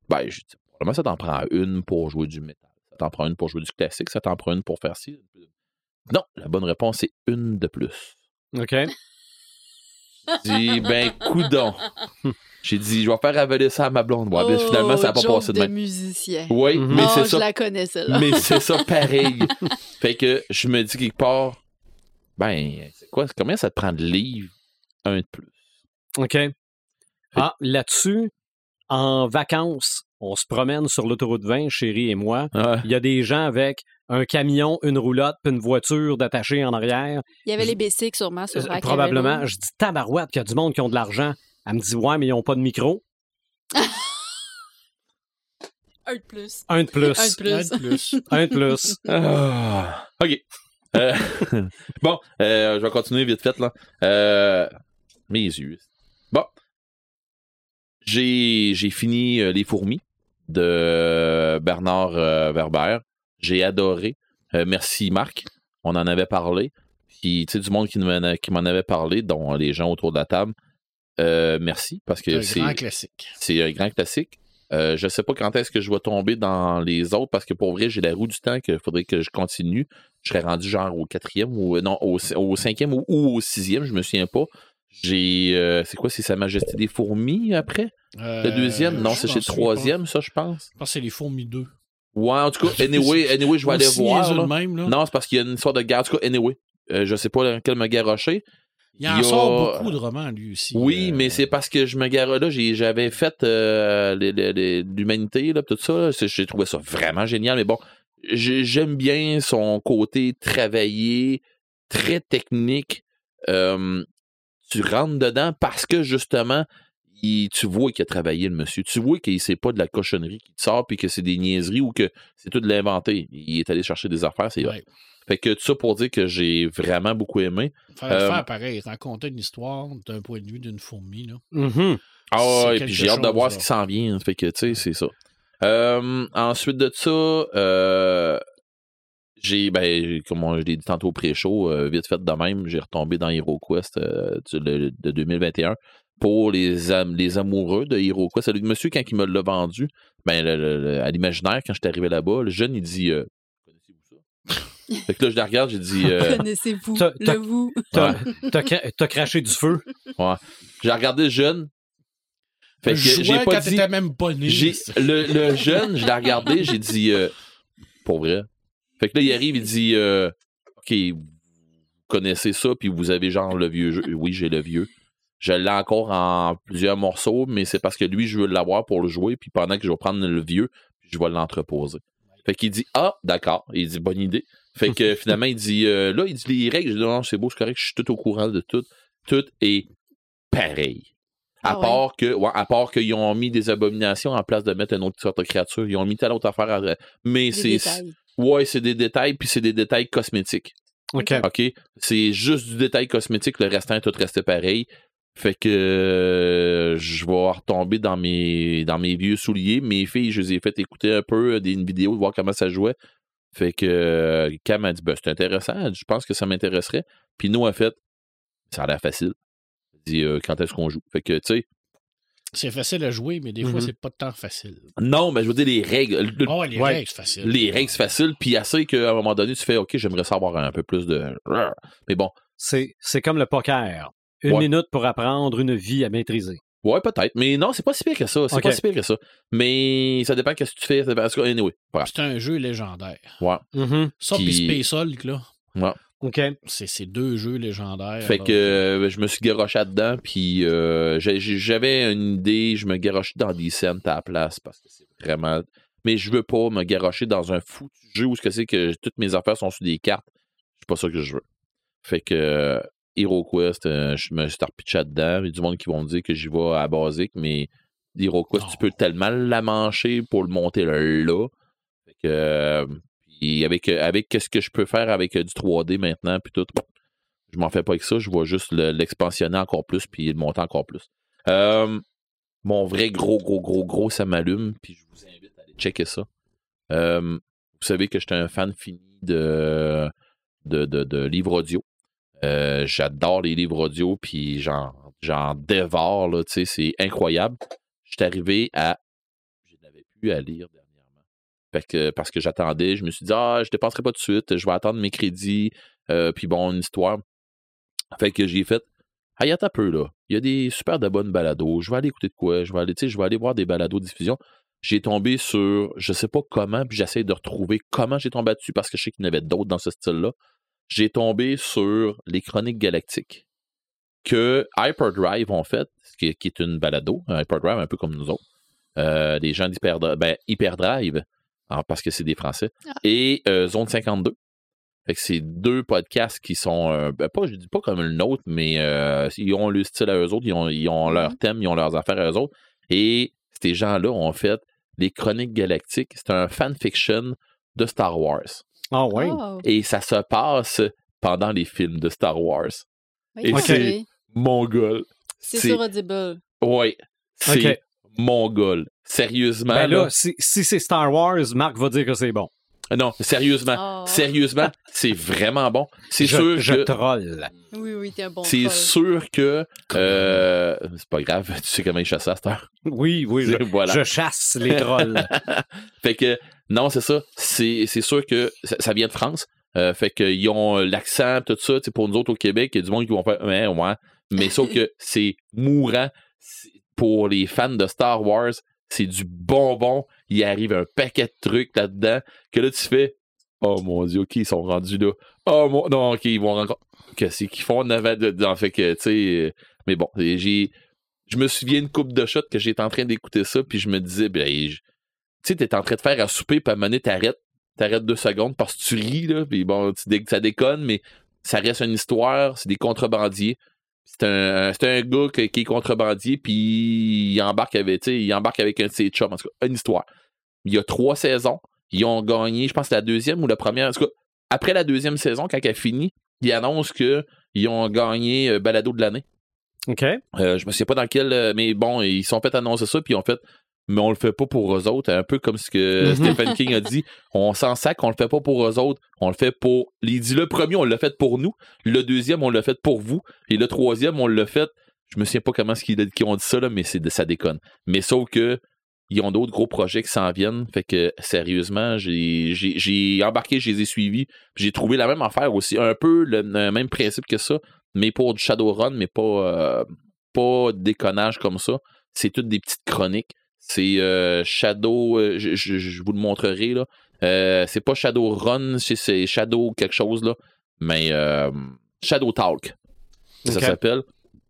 Ben, j'ai dit Probablement, ça t'en prend une pour jouer du métal. Ça t'en prend une pour jouer du classique, ça t'en prend une pour faire ci. Non, la bonne réponse, c'est une de plus. OK. J'ai dit, ben, coudon. J'ai dit, je vais faire avaler ça à ma blonde. Ouais, ben, Oh, finalement, ça n'a pas passé de de même. musicien. Oui, Mhm. mais oh, c'est je ça. la connais, celle-là. Mais c'est ça pareil. fait que je me dis quelque part, Ben, c'est quoi? Combien ça te prend de livres? Un de plus? OK. Ah, là-dessus, en vacances, on se promène sur l'autoroute 20, chérie et moi. Ouais. Il y a des gens avec un camion, une roulotte, puis une voiture d'attaché en arrière. Il y avait les basics sûrement sur Euh, Probablement. Je dis tabarouette qu'il y a du monde qui ont de l'argent. Elle me dit ouais, mais ils n'ont pas de micro. Un de plus. Un de plus. Un de plus. Un de plus. Un de plus. Ah, OK. Euh, bon, euh, je vais continuer vite fait, là. Euh, mes yeux. Bon. J'ai, j'ai fini euh, Les Fourmis de Bernard euh, Werber. J'ai adoré. Euh, merci, Marc. On en avait parlé. Puis, tu sais, du monde qui m'en, avait parlé, dont les gens autour de la table. Euh, merci, parce que C'est un grand classique. c'est un grand classique. Euh, je sais pas quand est-ce que je vais tomber dans les autres parce que pour vrai, j'ai la roue du temps qu'il faudrait que je continue. Je serais rendu genre au quatrième ou non, au, au cinquième ou, ou au sixième, je me souviens pas. J'ai euh, c'est quoi, c'est Sa Majesté des Fourmis après? Le deuxième? Non, Euh, c'est chez le troisième, ça, je pense. Je pense que c'est les fourmis 2. Ouais, en tout cas, anyway, anyway je vais aller voir. niaiseux là. de même, là. Non, c'est parce qu'il y a une histoire de guerre. En tout cas, anyway. Euh, je sais pas dans quel me garrocher. Il en il a- sort beaucoup de romans, lui aussi. Oui, Euh, mais c'est parce que je me garais là, j'avais fait euh, l'humanité, là, tout ça. J'ai trouvé ça vraiment génial, mais bon, j'ai- j'aime bien son côté travaillé, très technique. Euh, tu rentres dedans parce que justement, il- tu vois qu'il a travaillé le monsieur. Tu vois qu'il sait pas de la cochonnerie qui te sort puis que c'est des niaiseries ou que c'est tout de l'inventé. Il est allé chercher des affaires, c'est vrai. Ouais. Fait que tout ça pour dire que j'ai vraiment beaucoup aimé. Faire, Euh, faire pareil, raconter une histoire d'un point de vue d'une fourmi, là. Mhm. Ah quelque puis j'ai hâte de voir là. ce qui s'en vient. Fait que, tu sais, c'est ça. Euh, ensuite de ça, euh, j'ai, ben, comme on- je l'ai dit tantôt au pré-show, euh, vite fait de même, j'ai retombé dans HeroQuest euh, de 2021 pour les, am- les amoureux de HeroQuest. Le monsieur, quand il me l'a vendu, ben, le- le- le- à l'imaginaire, quand j'étais arrivé là-bas, le jeune, il dit euh, Connaissez-vous ça Fait que là, je la regarde, j'ai dit euh, Connaissez-vous le vous? T'as t'as cra- t'as craché du feu. J'ai regardé le jeune. Fait que Je j'ai pas quand dit. même le, le jeune, je l'ai regardé, j'ai dit, euh, pour vrai. Fait que là, il arrive, il dit, euh, OK, vous connaissez ça, puis vous avez genre le vieux jeu. Oui, j'ai le vieux. Je l'ai encore en plusieurs morceaux, mais c'est parce que lui, je veux l'avoir pour le jouer, puis pendant que je vais prendre le vieux, je vais l'entreposer. Fait qu'il dit, ah, d'accord. Il dit, bonne idée. Fait que finalement, il dit, euh, là, il dit les règles. Je dis, non, c'est beau, c'est correct, je suis tout au courant de tout. Tout est pareil. À Ah ouais. part que, ouais, à part qu'ils ont mis des abominations en place de mettre une autre sorte de créature. Ils ont mis telle autre affaire. à- Mais c'est. Ouais, c'est des détails, puis c'est des détails cosmétiques. OK. OK? C'est juste du détail cosmétique, le restant est tout resté pareil. Fait que euh, je vais retomber dans mes dans mes vieux souliers. Mes filles, je les ai fait écouter un peu des une vidéo, de voir comment ça jouait. Fait que euh, Cam a dit ben, c'est intéressant, je pense que ça m'intéresserait. Puis nous, en fait, ça a l'air facile. Dit euh, quand est-ce qu'on joue? Fait que tu sais, C'est facile à jouer, mais des fois, Mhm. c'est pas tant facile. non, mais je veux dire les règles. le- Oh, les Ouais. règles, c'est facile. les règles, c'est facile, puis assez qu'à un moment donné, tu fais OK, j'aimerais savoir un peu plus de. Mais bon, C'est c'est comme le poker. Une Ouais. minute pour apprendre, une vie à maîtriser. Ouais, peut-être. Mais non, c'est pas si pire que ça. C'est pas si pire que ça. Mais ça dépend de ce que tu fais. Ça cas, Anyway. C'est un jeu légendaire. Mhm. Ça, Qui- puis Space Hulk, là, OK. c'est c'est deux jeux légendaires. Fait là. que euh, je me suis garoché dedans, puis euh, j'avais une idée, je me garochais dans Descent à la place, parce que c'est vraiment... Mais je veux pas me garocher dans un foutu jeu où ce que c'est que toutes mes affaires sont sur des cartes. C'est pas ça que je veux. Fait que euh, HeroQuest, euh, je me suis repitché dedans. Il y a du monde qui vont me dire que j'y vais à basique, mais HeroQuest, tu peux tellement la mancher pour le monter là. Fait que... euh, puis avec, euh, avec ce que je peux faire avec du 3D maintenant, puis tout, je m'en fais pas avec ça. Je vais juste le- l'expansionner encore plus, puis le monter encore plus. Euh, mon vrai gros, gros, gros, gros, ça m'allume, puis je vous invite à aller checker ça. Euh, vous savez que j'étais un fan fini de, de, de, de livres audio. Euh, J'adore les livres audio, puis j'en dévore, tu sais, c'est incroyable. Je suis arrivé à... Je n'avais plus à lire dernièrement. Que, parce que j'attendais, je me suis dit, ah, je dépenserai pas tout de suite, je vais attendre mes crédits, euh, puis bon, une histoire. Fait que j'ai fait, attends un peu, là. Il y a des super de bonnes balados. Je vais aller écouter de quoi. Je vais aller, je vais aller voir des balados diffusion. J'ai tombé sur, je sais pas comment, puis j'essaie de retrouver comment j'ai tombé dessus parce que je sais qu'il y en avait d'autres dans ce style-là. J'ai tombé sur les Chroniques Galactiques que Hyperdrive ont fait, qui est, qui est une balado, un Hyperdrive un peu comme nous autres. Euh, des gens d'Hyperdrive, ben, Hyperdrive, parce que c'est des Français, Ah. et euh, Zone 52. Fait que c'est deux podcasts qui sont, euh, ben, pas, je dis pas comme le nôtre, mais euh, ils ont le style à eux autres, ils ont, ils ont leur Mhm. thème, ils ont leurs affaires à eux autres. Et ces gens-là ont fait les Chroniques Galactiques. C'est un fanfiction de Star Wars. Ah ouais. Oh, Et ça se passe pendant les films de Star Wars. oui, et ok. c'est- Mongol. C'est sur Audible. Ouais. C'est Ok. mongol. Sérieusement. Ben là- là, si, si c'est Star Wars, Marc va dire que c'est bon. Non, sérieusement. Oh. Sérieusement, c'est vraiment bon. C'est je, sûr je que. troll. Oui, oui, t'es un bon C'est sûr que. euh, c'est pas grave, tu sais comment ils chassent à cette heure? Oui, oui, je, Voilà. je chasse les trolls. fait que, non, c'est ça. C'est c'est sûr que ça, ça vient de France. Euh, fait qu'ils ont l'accent, tout ça. Pour nous autres au Québec, il y a du monde qui vont faire. Ouais, ouais. Mais sauf que c'est mourant. C'est- Pour les fans de Star Wars, c'est du bonbon. Il arrive un paquet de trucs là-dedans que là, tu fais. Oh mon dieu, ok, ils sont rendus là. Oh mon. Non, ok, ils vont encore. Qu'est-ce qu'ils font en avant dedans? Fait que, tu sais. euh, Mais bon, j'ai. Je me souviens une coupe de shot que j'étais en train d'écouter ça, puis je me disais, ben, je- tu sais, t'es en train de faire à souper, puis à donné, t'arrêtes. T'arrêtes deux secondes parce que tu ris, là, puis bon, ça déconne, mais ça reste une histoire, c'est des contrebandiers. C'est un, un gars qui, qui est contrebandier, puis il embarque avec, il embarque avec un de ses chums. En tout cas, une histoire. Il y a trois saisons. Ils ont gagné, je pense, la deuxième ou la première. En tout cas, après la deuxième saison, quand elle finit, ils annoncent qu'ils ont gagné euh, Balado de l'année. OK. Euh, je me souviens pas dans quel, euh, mais bon, ils sont fait annoncer ça, puis ils ont fait, mais on le fait pas pour eux autres. Un peu comme ce que Mhm. Stephen King a dit. On s'en sac, on le fait pas pour eux autres. On le fait pour. Il dit le premier, on l'a fait pour nous. Le deuxième, on l'a fait pour vous. Et le troisième, on l'a fait. Je me souviens pas comment ce qu'ils ont dit ça, là, mais c'est, ça déconne. Mais sauf que. Ils ont d'autres gros projets qui s'en viennent. Fait que, sérieusement, j'ai, embarqué, je les ai suivis. J'ai trouvé la même affaire aussi. Un peu le, le même principe que ça, mais pour du Shadowrun, mais pas, euh, pas de déconnage comme ça. C'est toutes des petites chroniques. C'est euh, Shadow, euh, je, je- je vous le montrerai là. Euh, c'est pas Shadowrun, c'est- c'est Shadow quelque chose là, mais euh, Shadow Talk, ça s'appelle.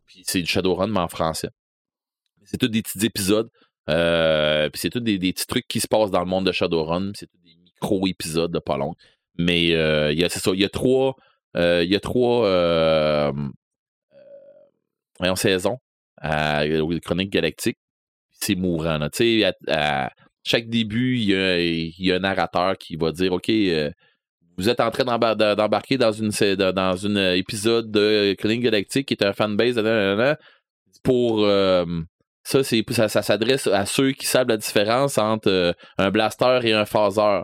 Puis c'est du Shadowrun mais en français. C'est tous des petits épisodes. Puis c'est tous des, des petits trucs qui se passent dans le monde de Shadowrun. C'est tous des micro-épisodes de pas long. Mais euh, il y a, c'est ça, il y a trois, il y a trois en saison à, aux Chroniques Galactiques. C'est mourant. là. Tu sais, à, à chaque début, il y, a, y un narrateur qui va dire OK, euh, vous êtes en train d'embar- d'embarquer dans une dans une épisode de Chroniques Galactiques qui est un fanbase pour euh, ça, c'est ça, ça s'adresse à ceux qui savent la différence entre euh, un blaster et un phaser.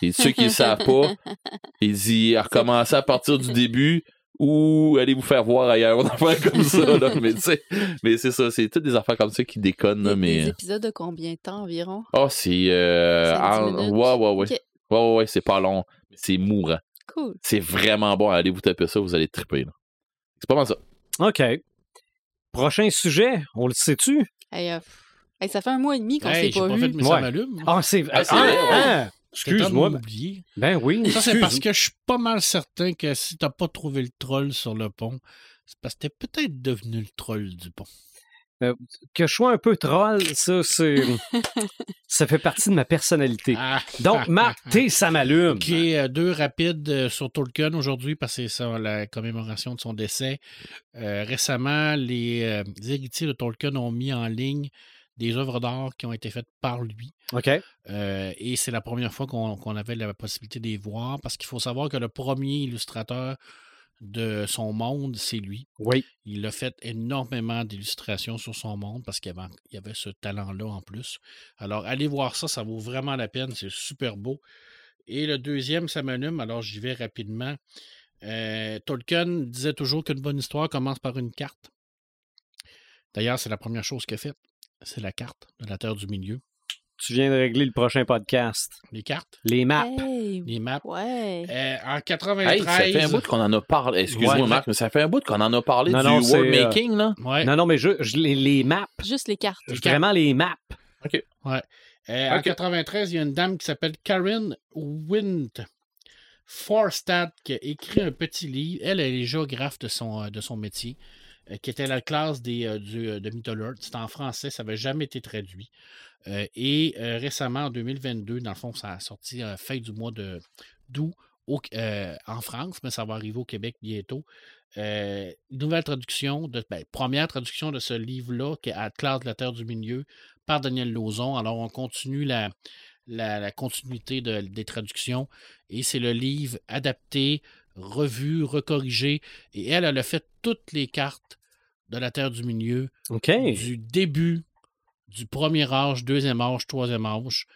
Et ceux qui ne savent pas, il dit à recommencer à partir du début ou allez vous faire voir ailleurs, une affaire comme ça. Là. Mais tu sais, mais c'est ça, c'est toutes des affaires comme ça qui déconnent. Là, Des, mais des épisodes de combien de temps environ? oh, c'est euh, C'est en- 10 minutes? ouais ouais ouais, ouais ouais ouais, c'est pas long, c'est mourant. Cool. C'est vraiment bon. Allez vous taper ça, vous allez triper. là. C'est pas mal ça. OK. Prochain sujet, on le sait-tu? Hey, euh, hey, ça fait un mois et demi qu'on Hey, s'est pas, pas vu. fait Ouais. m'allume. Ah, c'est Ah, ah, ah, Excuse-moi. Oublié. Ben oui. Ça, c'est parce que je suis pas mal certain que si t'as pas trouvé le troll sur le pont, c'est parce que t'es peut-être devenu le troll du pont. que je sois un peu troll, ça, c'est. ça fait partie de ma personnalité. Ah, Donc, ah, Marc, ah, t'es, ça m'allume. OK, euh, deux rapides euh, sur Tolkien aujourd'hui parce que c'est ça, la commémoration de son décès. Euh, récemment, les, euh, les héritiers de Tolkien ont mis en ligne des œuvres d'art qui ont été faites par lui. OK. Euh, et c'est la première fois qu'on avait la possibilité de les voir parce qu'il faut savoir que le premier illustrateur de son monde, c'est lui. Oui. Il a fait énormément d'illustrations sur son monde parce qu'il y avait, il avait ce talent-là en plus. Alors, allez voir ça, ça vaut vraiment la peine, c'est super beau. Et le deuxième, ça m'allume, alors j'y vais rapidement. Euh, Tolkien disait toujours qu'une bonne histoire commence par une carte. D'ailleurs, c'est la première chose qu'il a faite. C'est la carte de la Terre du Milieu. Tu viens de régler le prochain podcast. Les cartes, Les maps. Hey, les maps. ouais. Euh, en Hey, 93. ça fait un bout qu'on en a parlé. Excuse-moi, Ouais. Marc, mais ça fait un bout qu'on en a parlé Non, du non, c'est, world euh, making, là. Ouais. Non, non, mais je, je- les, les maps. Juste les cartes. Les Vraiment les maps. Euh, En Ok. 93, il y a une dame qui s'appelle Karen Wint Forstad qui a écrit un petit livre. Elle, elle est géographe de son, euh, de son métier, euh, qui était la classe des, euh, du, euh, de Middle Earth. C'était en français, ça n'avait jamais été traduit. Euh, et euh, récemment, en 2022, dans le fond, ça a sorti à fin du mois d'août euh, en France, mais ça va arriver au Québec bientôt. Euh, nouvelle traduction, de, ben, première traduction de ce livre-là, qui est Atlas de la Terre du Milieu, par Daniel Lauzon. Alors, on continue la, la, continuité de- des traductions. Et c'est le livre adapté, revu, recorrigé. Et elle, elle a fait toutes les cartes de la Terre du Milieu, du début du premier âge, deuxième âge, troisième âge.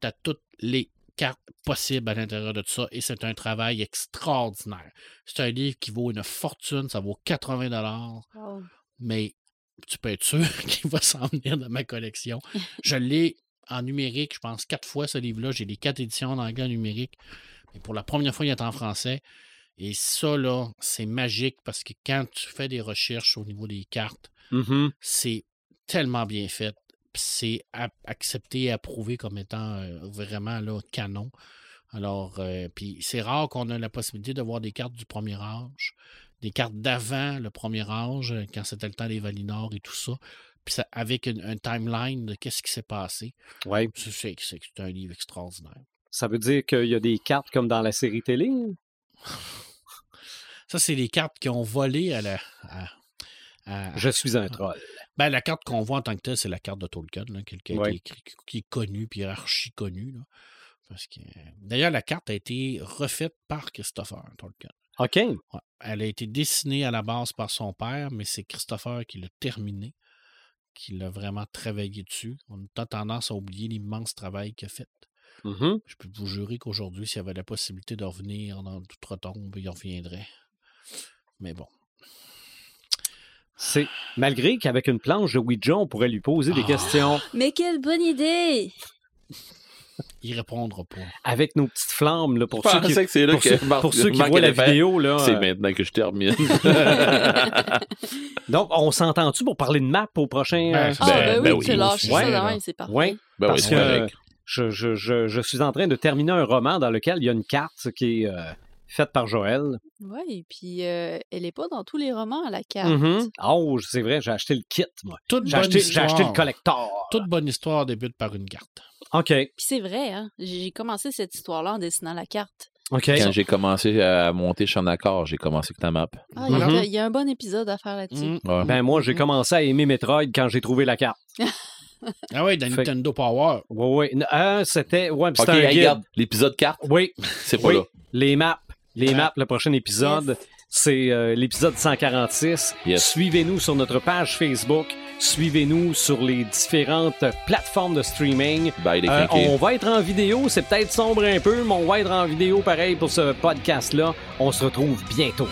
Tu as toutes les cartes possibles à l'intérieur de tout ça et c'est un travail extraordinaire. C'est un livre qui vaut une fortune, ça vaut 80 dollars, Wow. mais tu peux être sûr qu'il va s'en venir dans ma collection. Je l'ai en numérique, je pense quatre fois ce livre-là. J'ai les quatre éditions en anglais en numérique. Mais pour la première fois, il est en français. Et ça, là, c'est magique parce que quand tu fais des recherches au niveau des cartes, Mhm. c'est tellement bien fait. C'est accepté et approuvé comme étant euh, vraiment là, canon. Alors, euh, puis c'est rare qu'on ait la possibilité de voir des cartes du premier âge, des cartes d'avant le premier âge, quand c'était le temps des Valinor et tout ça. Puis ça, avec une- un timeline de qu'est-ce qui s'est passé. C'est- c'est un livre extraordinaire. Ça veut dire qu'il y a des cartes comme dans la série télé? Ça, c'est les cartes qui ont volé à la. à- à- Je suis un troll. Ben, la carte qu'on voit en tant que telle, c'est la carte de Tolkien, là, qui, qui a Ouais. été écrit- qui- qui est connue, puis archi connue. là. Parce que, d'ailleurs, la carte a été refaite par Christopher Tolkien. OK. Ouais. Elle a été dessinée à la base par son père, mais c'est Christopher qui l'a terminée, qui l'a vraiment travaillé dessus. On a tendance à oublier l'immense travail qu'il a fait. Mhm. Je peux vous jurer qu'aujourd'hui, s'il y avait la possibilité de revenir dans toute retombe, il reviendrait. Mais bon. C'est malgré qu'avec une planche de Ouija, on pourrait lui poser des Ah. questions Mais quelle bonne idée! Il répondra pas. avec nos petites flammes là, pour Je ceux qui, que c'est là pour que ceux- Marc- pour ceux qui voient la faire, vidéo là. C'est euh, maintenant que je termine. Donc on s'entend-tu pour parler de map au prochain Ben, euh, Ah, Ben, ben, ben oui, oui. tu lâches Ouais, ça même, c'est parfait. Ouais. Ben oui, Parce c'est que je, je, je suis en train de terminer un roman dans lequel il y a une carte qui est euh, faite par Joël. Ouais, et puis euh, elle est pas dans tous les romans, la carte. Mhm. Oh, c'est vrai, j'ai acheté le kit, moi. Toute J'ai bonne acheté, j'ai acheté le histoire- collector. Toute bonne histoire débute par une carte. OK. Puis c'est vrai, hein? J'ai commencé cette histoire-là en dessinant la carte. OK. Quand j'ai commencé à monter Champ d'accord, j'ai commencé avec ta map. Ah, il y a- Mhm. il y, a un bon épisode à faire là-dessus. Mm. Ouais. Ben moi, j'ai commencé à aimer Metroid quand j'ai trouvé la carte. Ah oui, dans Fait- Nintendo Power. Oui, oui. Euh, c'était... Ouais, puis Ok, c'était un hey, l'épisode 4, Oui, c'est pas oui. là. Les maps. Les Ouais. maps, le prochain épisode, Yes. c'est euh, l'épisode 146. Yes. Suivez-nous sur notre page Facebook. Suivez-nous sur les différentes plateformes de streaming. Bye les Euh, on va être en vidéo, c'est peut-être sombre un peu, mais on va être en vidéo pareil pour ce podcast-là. On se retrouve bientôt.